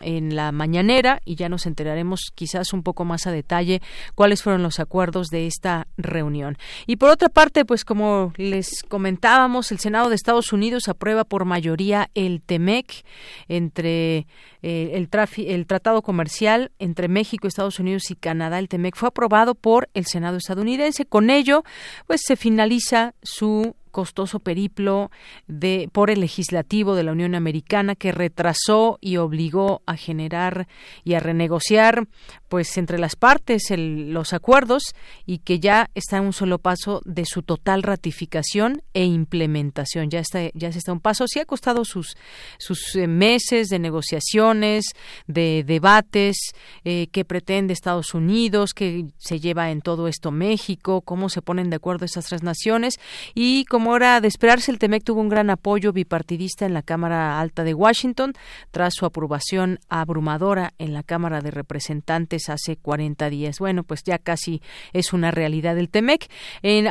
en la mañanera y ya nos enteraremos quizás un poco más a detalle cuáles fueron los acuerdos de esta reunión. Y por otra parte, pues como les comentábamos, el Senado de Estados Unidos aprueba por mayoría el TEMEC entre eh, el, el tratado comercial entre México, Estados Unidos y Canadá. El TEMEC fue aprobado por el Senado estadounidense. Con ello, pues se finaliza su costoso periplo de por el legislativo de la Unión Americana que retrasó y obligó a generar y a renegociar pues entre las partes los acuerdos y que ya está en un solo paso de su total ratificación e implementación. Ya está ya se está un paso. Sí ha costado sus eh, meses de negociaciones de debates eh, que pretende Estados Unidos que se lleva en todo esto México cómo se ponen de acuerdo estas tres naciones y como de esperarse el Temec tuvo un gran apoyo bipartidista en la Cámara Alta de Washington tras su aprobación abrumadora en la Cámara de Representantes hace 40 días. Bueno, pues ya casi es una realidad el TEMEC.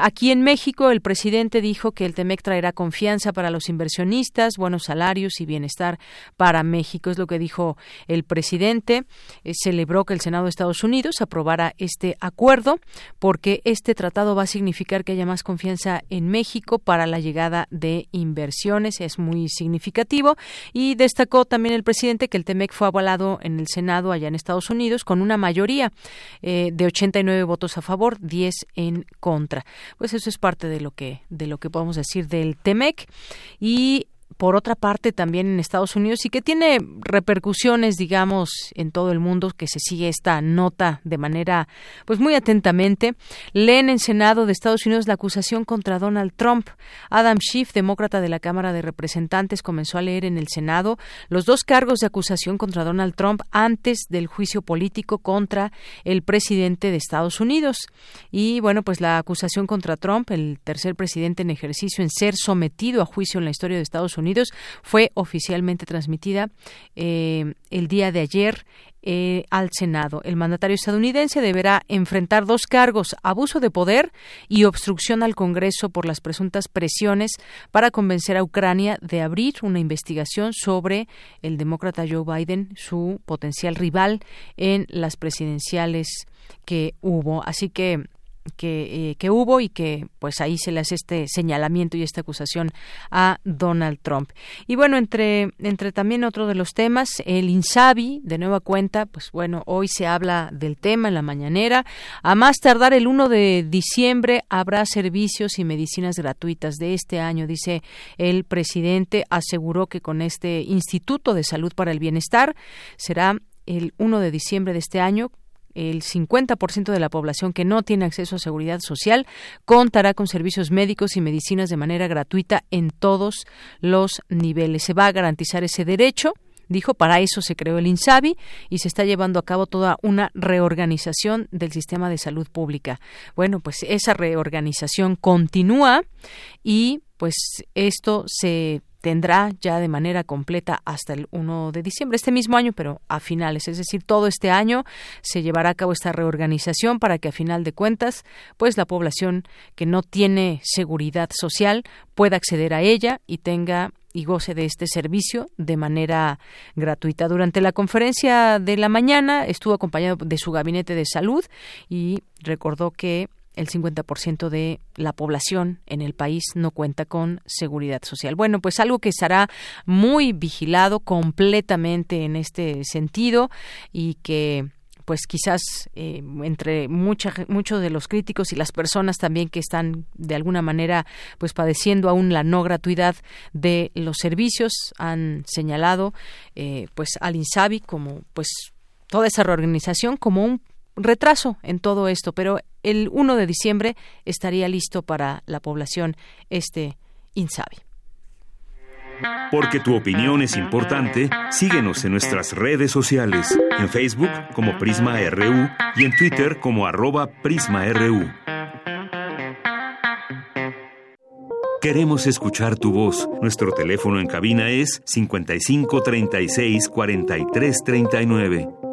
Aquí en México, el presidente dijo que el TEMEC traerá confianza para los inversionistas, buenos salarios y bienestar para México. Es lo que dijo el presidente. Eh, celebró que el Senado de Estados Unidos aprobara este acuerdo porque este tratado va a significar que haya más confianza en México para la llegada de inversiones. Es muy significativo y destacó también el presidente que el TEMEC fue avalado en el Senado allá en Estados Unidos con una mayoría eh, de 89 votos a favor, 10 en contra. Pues eso es parte de lo que de lo que podemos decir del TEMEC y por otra parte también en Estados Unidos y que tiene repercusiones, digamos, en todo el mundo, que se sigue esta nota de manera pues muy atentamente. Leen en Senado de Estados Unidos la acusación contra Donald Trump. Adam Schiff, demócrata de la Cámara de Representantes, comenzó a leer en el Senado los dos cargos de acusación contra Donald Trump antes del juicio político contra el presidente de Estados Unidos. Y bueno, pues la acusación contra Trump, el tercer presidente en ejercicio en ser sometido a juicio en la historia de Estados Unidos, fue oficialmente transmitida eh, el día de ayer eh, al Senado. El mandatario estadounidense deberá enfrentar dos cargos, abuso de poder y obstrucción al Congreso por las presuntas presiones para convencer a Ucrania de abrir una investigación sobre el demócrata Joe Biden, su potencial rival en las presidenciales que hubo. Así que que, eh, que, hubo y que pues ahí se le hace este señalamiento y esta acusación a Donald Trump. Y bueno, entre, entre también otro de los temas, el INSABI, de nueva cuenta, pues bueno, hoy se habla del tema en la mañanera. A más tardar el 1 de diciembre habrá servicios y medicinas gratuitas de este año, dice el presidente. Aseguró que con este Instituto de Salud para el Bienestar será el 1 de diciembre de este año el 50% de la población que no tiene acceso a seguridad social contará con servicios médicos y medicinas de manera gratuita en todos los niveles. Se va a garantizar ese derecho dijo, para eso se creó el INSABI y se está llevando a cabo toda una reorganización del sistema de salud pública. Bueno, pues esa reorganización continúa y pues esto se tendrá ya de manera completa hasta el 1 de diciembre, este mismo año, pero a finales, es decir, todo este año se llevará a cabo esta reorganización para que a final de cuentas, pues la población que no tiene seguridad social pueda acceder a ella y tenga y goce de este servicio de manera gratuita. Durante la conferencia de la mañana estuvo acompañado de su gabinete de salud y recordó que el 50% de la población en el país no cuenta con seguridad social. Bueno, pues algo que estará muy vigilado completamente en este sentido y que pues quizás eh, entre muchos de los críticos y las personas también que están de alguna manera pues padeciendo aún la no gratuidad de los servicios han señalado eh, pues al Insabi como pues toda esa reorganización como un retraso en todo esto, pero el 1 de diciembre estaría listo para la población este INSABI. Porque tu opinión es importante, síguenos en nuestras redes sociales, en Facebook como Prisma RU y en Twitter como arroba PrismaRU. Queremos escuchar tu voz. Nuestro teléfono en cabina es 55 36 43 39.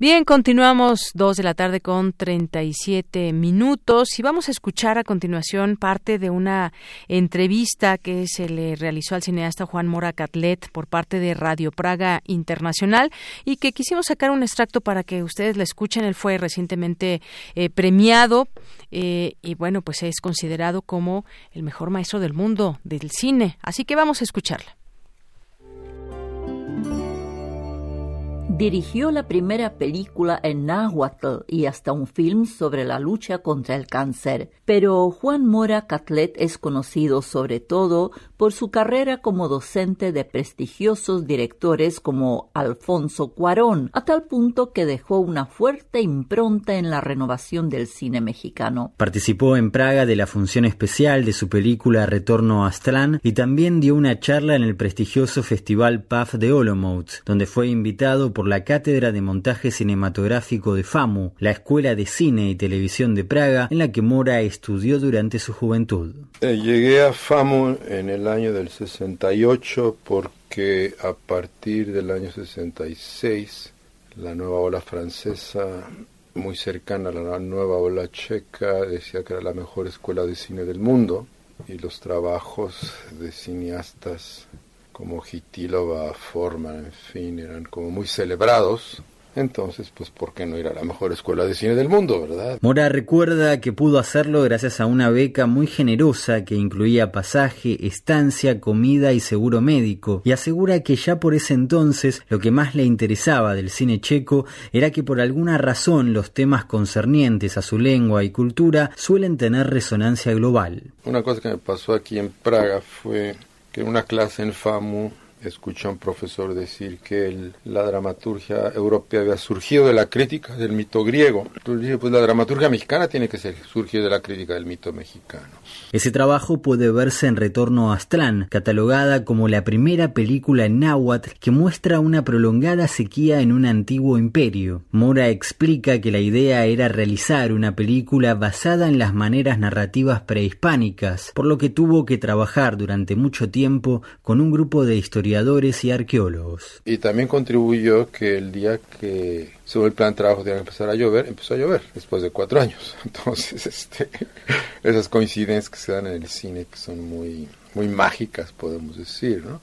Bien, continuamos dos de la tarde con 37 minutos y vamos a escuchar a continuación parte de una entrevista que se le realizó al cineasta Juan Mora Catlet por parte de Radio Praga Internacional y que quisimos sacar un extracto para que ustedes la escuchen. Él fue recientemente eh, premiado eh, y bueno, pues es considerado como el mejor maestro del mundo del cine. Así que vamos a escucharla. Dirigió la primera película en náhuatl y hasta un film sobre la lucha contra el cáncer, pero Juan Mora Catlet es conocido sobre todo por su carrera como docente de prestigiosos directores como Alfonso Cuarón, a tal punto que dejó una fuerte impronta en la renovación del cine mexicano. Participó en Praga de la función especial de su película Retorno a Aztlán y también dio una charla en el prestigioso Festival PAF de Olomouc, donde fue invitado por la Cátedra de Montaje Cinematográfico de FAMU, la Escuela de Cine y Televisión de Praga, en la que Mora estudió durante su juventud. Eh, llegué a FAMU en el año del 68 porque a partir del año 66 la nueva ola francesa muy cercana a la nueva ola checa decía que era la mejor escuela de cine del mundo y los trabajos de cineastas como Gitilova, Forman, en fin, eran como muy celebrados. Entonces, pues, ¿por qué no ir a la mejor escuela de cine del mundo, verdad? Mora recuerda que pudo hacerlo gracias a una beca muy generosa que incluía pasaje, estancia, comida y seguro médico, y asegura que ya por ese entonces lo que más le interesaba del cine checo era que por alguna razón los temas concernientes a su lengua y cultura suelen tener resonancia global. Una cosa que me pasó aquí en Praga fue que una clase en FAMU escuché a un profesor decir que la dramaturgia europea había surgido de la crítica del mito griego. Entonces dije, pues la dramaturgia mexicana tiene que ser, surgir de la crítica del mito mexicano. Ese trabajo puede verse en Retorno a Aztlán, catalogada como la primera película en náhuatl que muestra una prolongada sequía en un antiguo imperio. Mora explica que la idea era realizar una película basada en las maneras narrativas prehispánicas, por lo que tuvo que trabajar durante mucho tiempo con un grupo de historiadores y arqueólogos. Y también contribuyó que el día que según el plan de trabajo que empezar a llover, empezó a llover después de cuatro años. Entonces, este, esas coincidencias que se dan en el cine que son muy, muy mágicas, podemos decir, ¿no?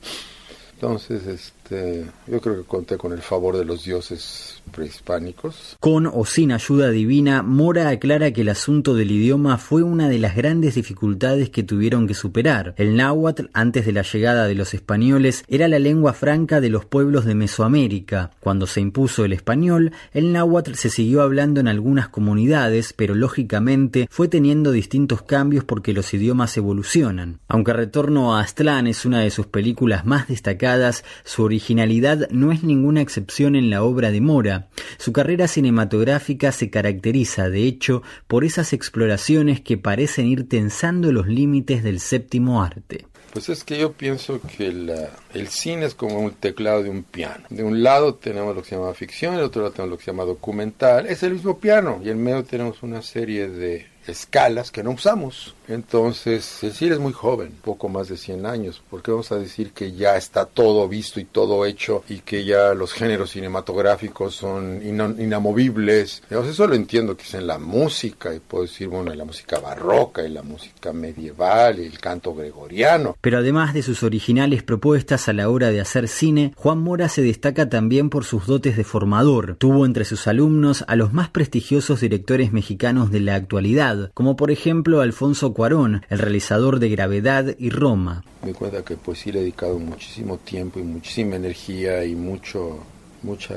Entonces, este, yo creo que conté con el favor de los dioses prehispánicos. Con o sin ayuda divina, Mora aclara que el asunto del idioma fue una de las grandes dificultades que tuvieron que superar. El náhuatl, antes de la llegada de los españoles, era la lengua franca de los pueblos de Mesoamérica. Cuando se impuso el español, el náhuatl se siguió hablando en algunas comunidades, pero lógicamente fue teniendo distintos cambios porque los idiomas evolucionan. Aunque Retorno a Aztlán es una de sus películas más destacadas, su originalidad no es ninguna excepción en la obra de Mora, su carrera cinematográfica se caracteriza, de hecho, por esas exploraciones que parecen ir tensando los límites del séptimo arte. Pues es que yo pienso que el cine es como un teclado de un piano. De un lado tenemos lo que se llama ficción, del otro lado tenemos lo que se llama documental. Es el mismo piano y en medio tenemos una serie de escalas que no usamos. Entonces, el cine es muy joven, poco más de 100 años. ¿Por qué vamos a decir que ya está todo visto y todo hecho y que ya los géneros cinematográficos son inamovibles? eso lo entiendo que es en la música, y puedo decir, bueno, en la música barroca, y la música medieval, el canto gregoriano. Pero además de sus originales propuestas a la hora de hacer cine, Juan Mora se destaca también por sus dotes de formador. Tuvo entre sus alumnos a los más prestigiosos directores mexicanos de la actualidad, como por ejemplo Alfonso Cuarón, el realizador de Gravedad y Roma. Me cuenta que pues sí le he dedicado muchísimo tiempo y muchísima energía y mucho mucha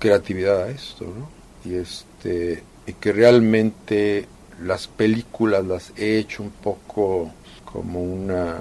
creatividad a esto, ¿no? Y este y que realmente las películas las he hecho un poco como una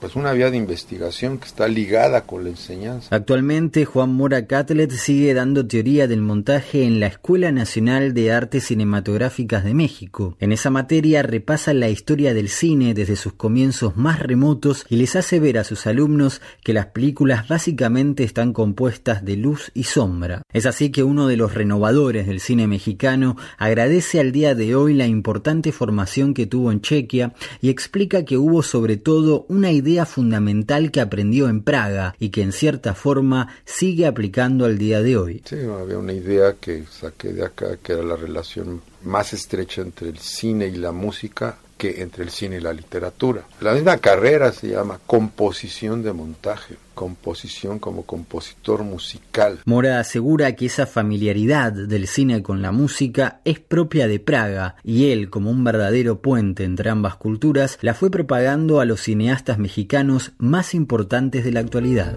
pues una vía de investigación que está ligada con la enseñanza. Actualmente Juan Mora Catlet sigue dando teoría del montaje en la Escuela Nacional de Artes Cinematográficas de México. En esa materia repasa la historia del cine desde sus comienzos más remotos y les hace ver a sus alumnos que las películas básicamente están compuestas de luz y sombra. Es así que uno de los renovadores del cine mexicano agradece al día de hoy la importante formación que tuvo en Chequia y explica que hubo sobre todo una idea fundamental que aprendió en Praga y que en cierta forma sigue aplicando al día de hoy. Sí, había una idea que saqué de acá, que era la relación más estrecha entre el cine y la música que entre el cine y la literatura. La misma carrera se llama composición de montaje, composición como compositor musical. Mora asegura que esa familiaridad del cine con la música es propia de Praga y él, como un verdadero puente entre ambas culturas, la fue propagando a los cineastas mexicanos más importantes de la actualidad.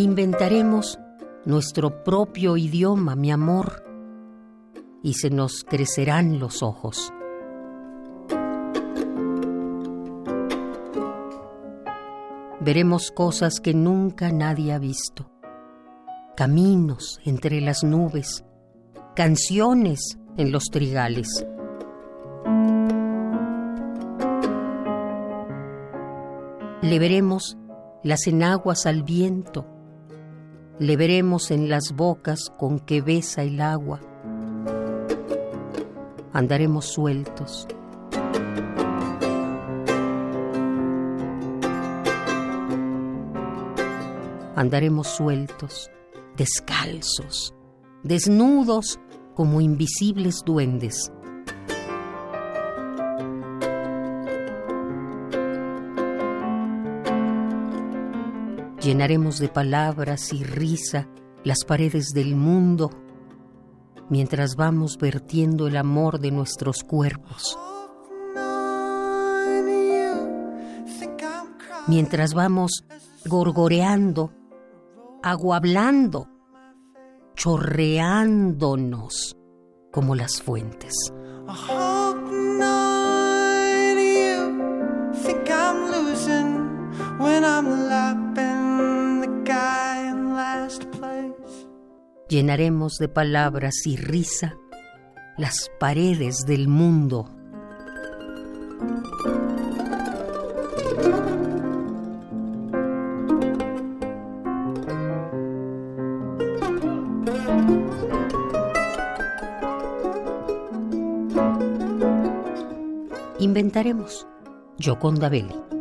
Inventaremos nuestro propio idioma, mi amor, y se nos crecerán los ojos. Veremos cosas que nunca nadie ha visto, caminos entre las nubes, canciones en los trigales. Le veremos las enaguas al viento, le veremos en las bocas con que besa el agua. Andaremos sueltos. Andaremos sueltos, descalzos, desnudos como invisibles duendes. Llenaremos de palabras y risa las paredes del mundo mientras vamos vertiendo el amor de nuestros cuerpos. Mientras vamos gorgoreando, aguablando, chorreándonos como las fuentes. Llenaremos de palabras y risa las paredes del mundo. Inventaremos Joconda Belli.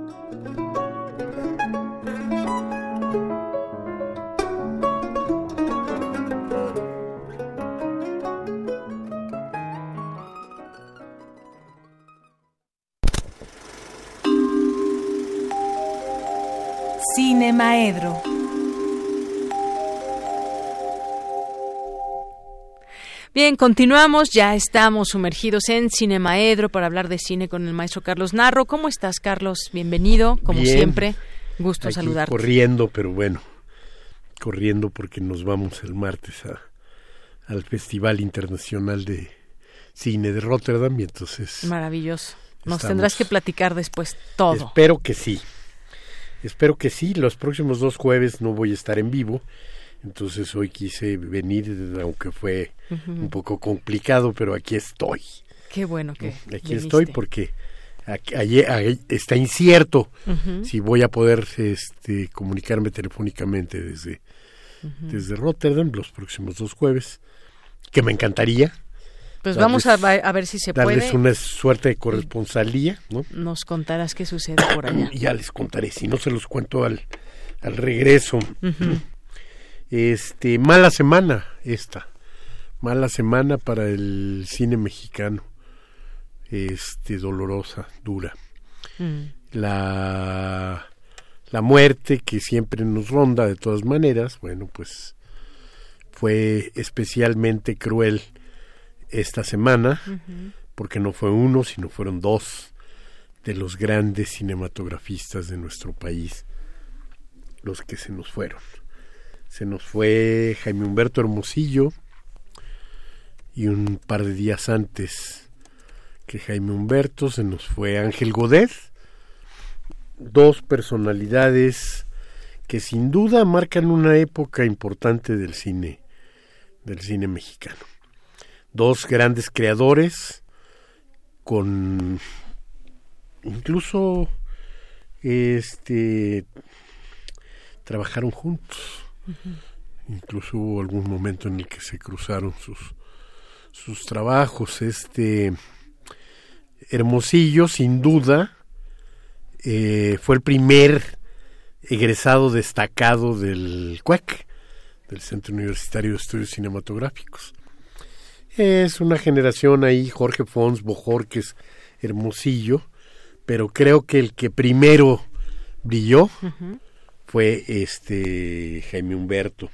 Bien, continuamos, ya estamos sumergidos en Cinemaedro para hablar de cine con el maestro Carlos Narro. ¿Cómo estás, Carlos? Bienvenido, como Bien. siempre. Gusto Aquí saludarte. Corriendo, pero bueno, corriendo porque nos vamos el martes a, al Festival Internacional de Cine de Rotterdam y entonces Maravilloso. Nos Estamos- tendrás que platicar después todo. espero que sí. Espero que sí. Los próximos dos jueves no voy a estar en vivo. Entonces hoy quise venir, aunque fue Ujú. un poco complicado, pero aquí estoy. Qué bueno que Aquí viniste. estoy porque ahí está incierto Ujú. si voy a poder este, comunicarme telefónicamente desde, Ujú. desde Rotterdam los próximos dos jueves, que me encantaría. Pues darles- vamos a, a ver si se darles puede. una suerte de corresponsalía, ¿no? Nos contarás qué sucede por allá. Ya les contaré, si no se los cuento al, al regreso. Ujú. Este, mala semana esta. Mala semana para el cine mexicano. Este, dolorosa, dura. Mm. La la muerte que siempre nos ronda de todas maneras, bueno, pues fue especialmente cruel esta semana, porque no fue uno, sino fueron dos de los grandes cinematografistas de nuestro país los que se nos fueron. Se nos fue Jaime Humberto Hermosillo y un par de días antes que Jaime Humberto se nos fue Ángel Godet, dos personalidades que sin duda marcan una época importante del cine del cine mexicano. Dos grandes creadores con incluso este trabajaron juntos. Incluso hubo algún momento en el que se cruzaron sus sus trabajos. Este Hermosillo, sin duda, eh, fue el primer egresado destacado del CUEC, del Centro Universitario de Estudios Cinematográficos. Es una generación ahí, Jorge Fons, Bojorques, Hermosillo, pero creo que el que primero brilló. Fue este Jaime Humberto,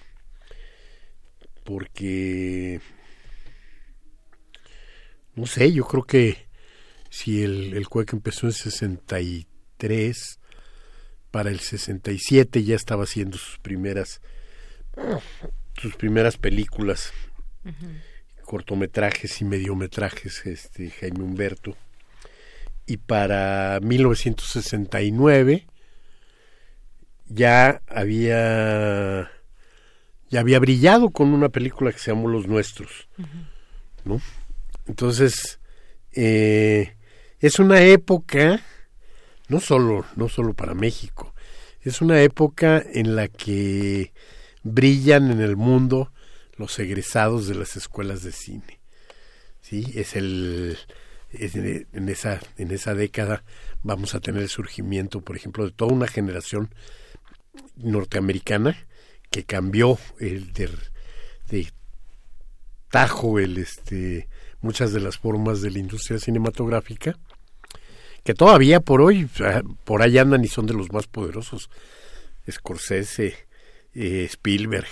porque no sé, yo creo que si el, el empezó en 63, para el 67 ya estaba haciendo sus primeras sus primeras películas, cortometrajes y mediometrajes, este Jaime Humberto. Y para 1969 ya había ya había brillado con una película que se llamó Los Nuestros, ¿no? Entonces eh, es una época no solo no solo para México, es una época en la que brillan en el mundo los egresados de las escuelas de cine. Sí, es el en esa en esa década vamos a tener el surgimiento, por ejemplo, de toda una generación norteamericana que cambió el de, de tajo el este muchas de las formas de la industria cinematográfica que todavía por hoy por ahí andan y son de los más poderosos. Scorsese eh, Spielberg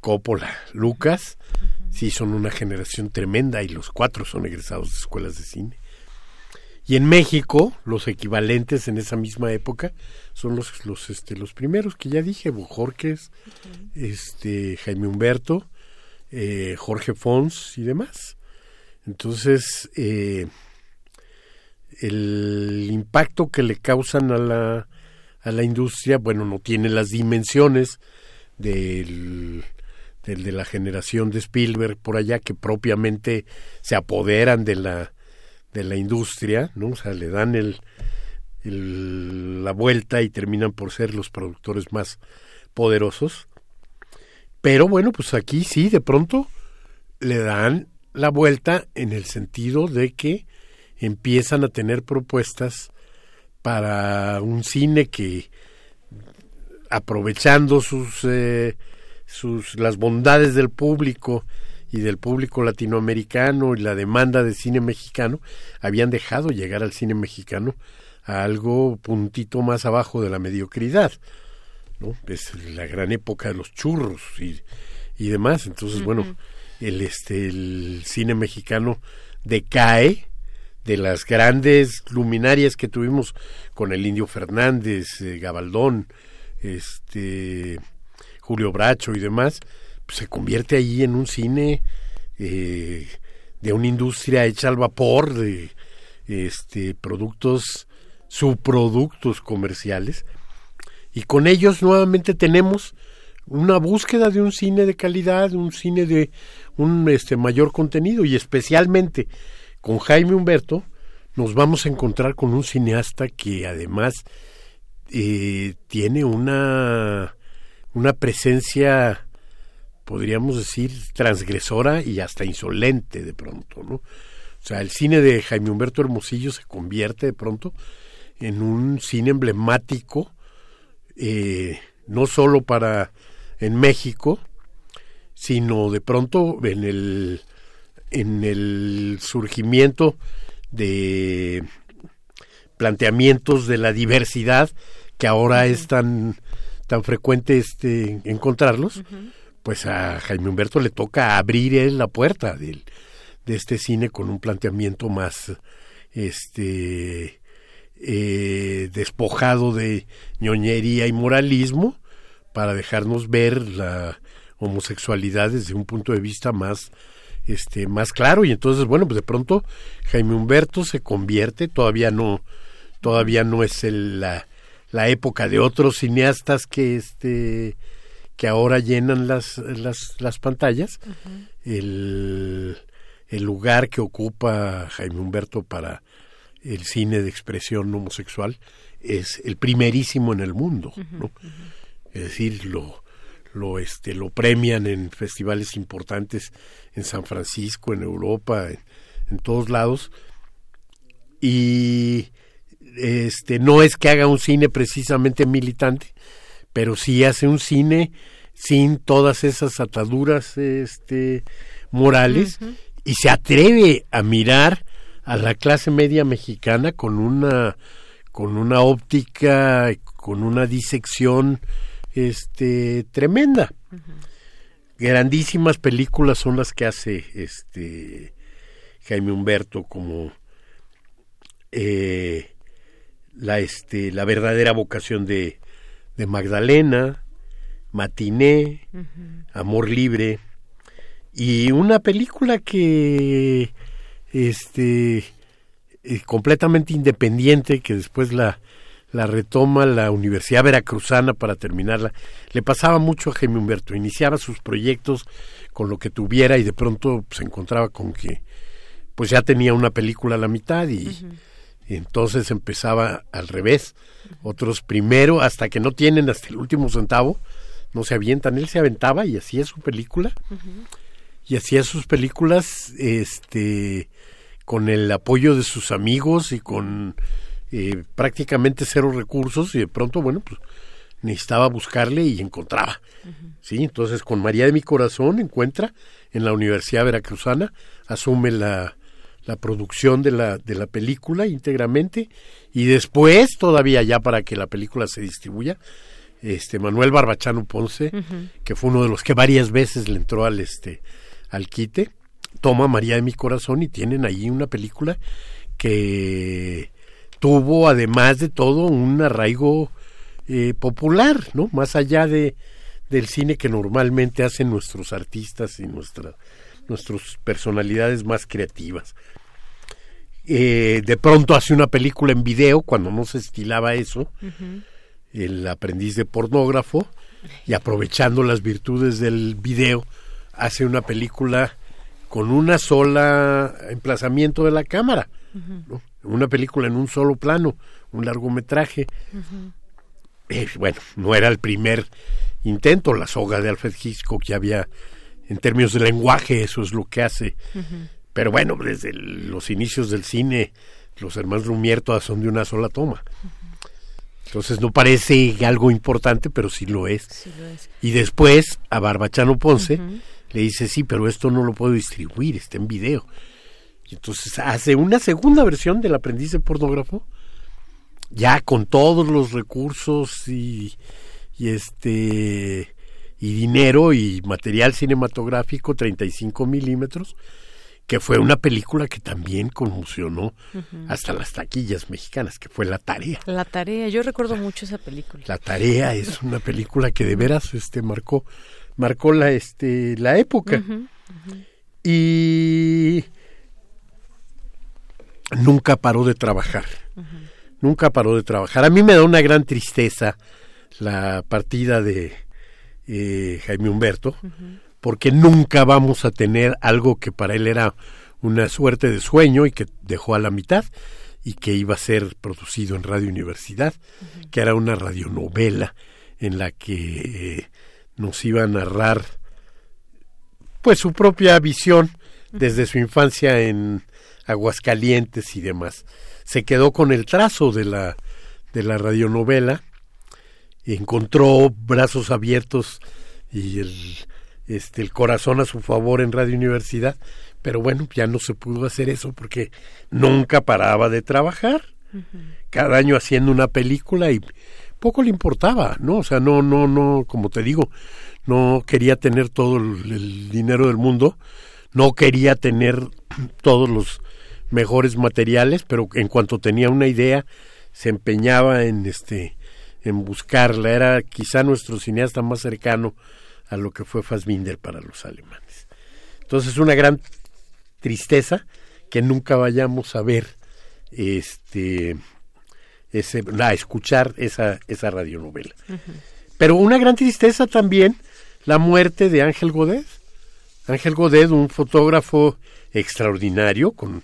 Coppola Lucas sí son una generación tremenda y los cuatro son egresados de escuelas de cine. Y en México los equivalentes en esa misma época son los los este los primeros que ya dije Bujorques este Jaime Humberto eh, Jorge Fons y demás entonces eh, el impacto que le causan a la a la industria bueno no tiene las dimensiones del, del de la generación de Spielberg por allá que propiamente se apoderan de la de la industria, ¿no? O sea, le dan el, la vuelta y terminan por ser los productores más poderosos. Pero bueno, pues aquí sí, de pronto le dan la vuelta en el sentido de que empiezan a tener propuestas para un cine que aprovechando sus, eh, sus las bondades del público y del público latinoamericano y la demanda de cine mexicano, habían dejado llegar al cine mexicano a algo puntito más abajo de la mediocridad. ¿no? Es la gran época de los churros y, y demás. Entonces, bueno, el, este, el cine mexicano decae de las grandes luminarias que tuvimos con el Indio Fernández, eh, Gabaldón, este, Julio Bracho y demás, se convierte ahí en un cine eh, de una industria hecha al vapor de este productos subproductos comerciales y con ellos nuevamente tenemos una búsqueda de un cine de calidad, un cine de un este mayor contenido y especialmente con Jaime Humberto nos vamos a encontrar con un cineasta que además eh, tiene una una presencia podríamos decir, transgresora y hasta insolente de pronto, ¿no? O sea, el cine de Jaime Humberto Hermosillo se convierte de pronto en un cine emblemático, eh, no solo para en México, sino de pronto en el en el surgimiento de planteamientos de la diversidad que ahora es tan tan frecuente este encontrarlos pues a Jaime Humberto le toca abrir él la puerta de, de este cine con un planteamiento más este eh, despojado de ñoñería y moralismo para dejarnos ver la homosexualidad desde un punto de vista más este más claro. Y entonces bueno pues de pronto Jaime Humberto se convierte todavía no todavía no es el, la, la época de otros cineastas que este que ahora llenan las, las, las pantallas, el, el lugar que ocupa Jaime Humberto para el cine de expresión homosexual es el primerísimo en el mundo, ¿no? Es decir, lo, lo, este, lo premian en festivales importantes en San Francisco, en Europa, en, en todos lados. Y este, no es que haga un cine precisamente militante, pero sí hace un cine sin todas esas ataduras este, morales y se atreve a mirar a la clase media mexicana con una con una óptica con una disección este tremenda. Grandísimas películas son las que hace este Jaime Humberto como eh, la este la verdadera vocación de de Magdalena, Matiné, Amor Libre. Y una película que este eh, completamente independiente que después la la retoma la Universidad Veracruzana para terminarla. Le pasaba mucho a Jaime Humberto, iniciaba sus proyectos con lo que tuviera y de pronto se encontraba con que pues ya tenía una película a la mitad y, Entonces empezaba al revés. Otros primero, hasta que no tienen hasta el último centavo, no se avientan. Él se aventaba y hacía su película. Y hacía sus películas este, con el apoyo de sus amigos y con eh, prácticamente cero recursos. Y de pronto, bueno, pues necesitaba buscarle y encontraba. ¿sí? Entonces, con María de mi Corazón encuentra en la Universidad Veracruzana, asume la, la producción de la, de la película íntegramente y después, todavía ya para que la película se distribuya, este Manuel Barbachano Ponce, que fue uno de los que varias veces le entró al este al quite, toma María de mi corazón y tienen ahí una película que tuvo además de todo un arraigo eh, popular, ¿no? Más allá de del cine que normalmente hacen nuestros artistas y nuestra, nuestras personalidades más creativas. Eh, de pronto hace una película en video cuando no se estilaba eso, el aprendiz de pornógrafo, y aprovechando las virtudes del video, hace una película con una sola emplazamiento de la cámara, una película en un solo plano, un largometraje. Eh, bueno, no era el primer intento, la soga de Alfred Hitchcock ya había, en términos de lenguaje, eso es lo que hace. Pero bueno, desde los inicios del cine, los hermanos Lumière todas son de una sola toma. Entonces no parece algo importante, pero sí lo es. Y después a Barbachano Ponce le dice, sí, pero esto no lo puedo distribuir, está en video. Y entonces hace una segunda versión del aprendiz de pornógrafo, ya con todos los recursos y, y este y dinero y material cinematográfico 35 milímetros que fue una película que también conmocionó hasta las taquillas mexicanas, que fue La Tarea. La Tarea, yo recuerdo mucho esa película. La Tarea es una película que de veras este marcó marcó la este la época. Y nunca paró de trabajar. Nunca paró de trabajar. A mí me da una gran tristeza la partida de eh, Jaime Humberto, porque nunca vamos a tener algo que para él era una suerte de sueño y que dejó a la mitad y que iba a ser producido en Radio Universidad, que era una radionovela en la que eh, nos iba a narrar pues su propia visión desde su infancia en Aguascalientes y demás. Se quedó con el trazo de la de la radionovela encontró brazos abiertos y el, este, el corazón a su favor en Radio Universidad, pero bueno, ya no se pudo hacer eso porque nunca paraba de trabajar. Cada año haciendo una película y poco le importaba, ¿no? O sea, no, no, no, como te digo, no quería tener todo el, dinero del mundo, no quería tener todos los mejores materiales, pero en cuanto tenía una idea, se empeñaba en este en buscarla. Era quizá nuestro cineasta más cercano a lo que fue Fassbinder para los alemanes. Entonces, una gran tristeza que nunca vayamos a ver este ese, a escuchar esa, esa radionovela. Pero una gran tristeza también la muerte de Ángel Godet. Ángel Godet, un fotógrafo extraordinario con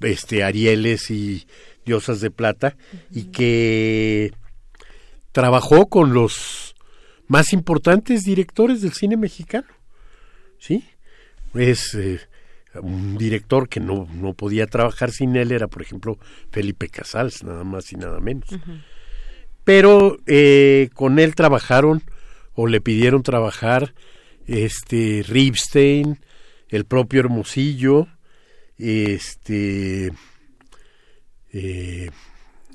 este Arieles y diosas de plata y que trabajó con los más importantes directores del cine mexicano. ¿Sí? Es eh, un director que no, no podía trabajar sin él, era por ejemplo Felipe Casals, nada más y nada menos. Pero eh, con él trabajaron o le pidieron trabajar este Ripstein, el propio Hermosillo, este eh,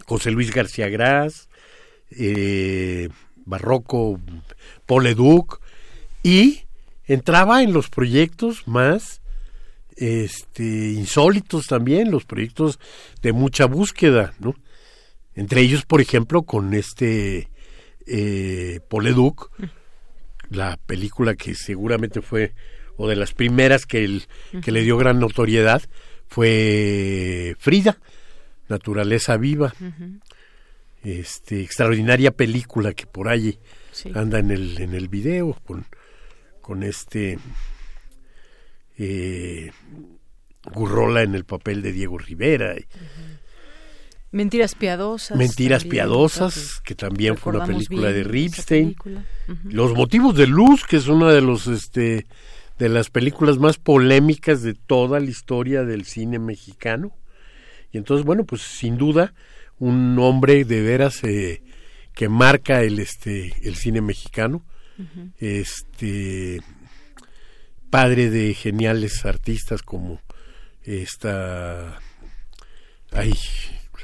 José Luis García Gras, eh, barroco Paul Leduc y entraba en los proyectos más este insólitos también los proyectos de mucha búsqueda no entre ellos por ejemplo con este eh, Paul Leduc la película que seguramente fue o de las primeras que, el, que le dio gran notoriedad fue Frida naturaleza viva. Este extraordinaria película que por allí anda en el en el video con con este eh, Gurrola en el papel de Diego Rivera Mentiras piadosas. Mentiras piadosas, que también fue una película de Ripstein. Los motivos de luz, que es una de los este de las películas más polémicas de toda la historia del cine mexicano. Y entonces, bueno, pues sin duda un hombre de veras eh, que marca el este el cine mexicano. Este padre de geniales artistas como esta ay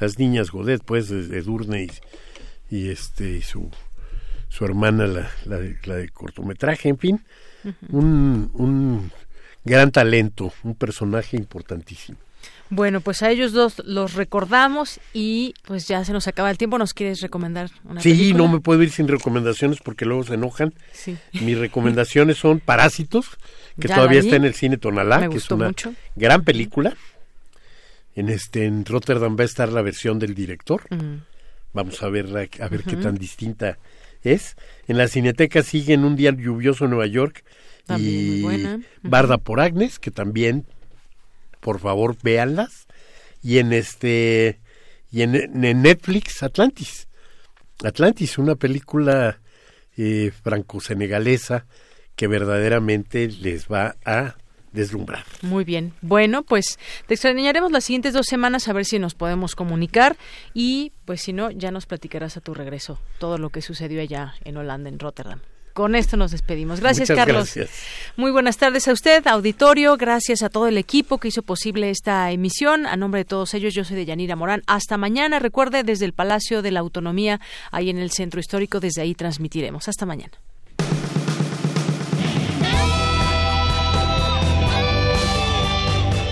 las niñas Godet, pues, de Edurne y, este, su, su hermana, la, la, de, cortometraje, en fin, un, un gran talento, un personaje importantísimo. Bueno, pues a ellos dos los recordamos y pues ya se nos acaba el tiempo. ¿Nos quieres recomendar una Sí, no me puedo ir sin recomendaciones porque luego se enojan. Sí. Mis recomendaciones son Parásitos, que todavía está en el cine Tonalá, que es una gran película. En este en Rotterdam va a estar la versión del director. Vamos a ver a ver qué tan distinta es. En la Cineteca sigue en un día lluvioso en Nueva York y Barda por Agnes, que también por favor véanlas. Y en este y en, Netflix Atlantis. Atlantis, una película eh, franco-senegalesa que verdaderamente les va a deslumbrar. Muy bien. Bueno, pues te extrañaremos las siguientes dos semanas a ver si nos podemos comunicar y pues si no, ya nos platicarás a tu regreso todo lo que sucedió allá en Holanda, en Rotterdam. Con esto nos despedimos. Gracias, Carlos. Gracias. Muy buenas tardes a usted, auditorio. Gracias a todo el equipo que hizo posible esta emisión. A nombre de todos ellos, yo soy de Yanira Morán. Hasta mañana. Recuerde, desde el Palacio de la Autonomía, ahí en el Centro Histórico, desde ahí transmitiremos. Hasta mañana.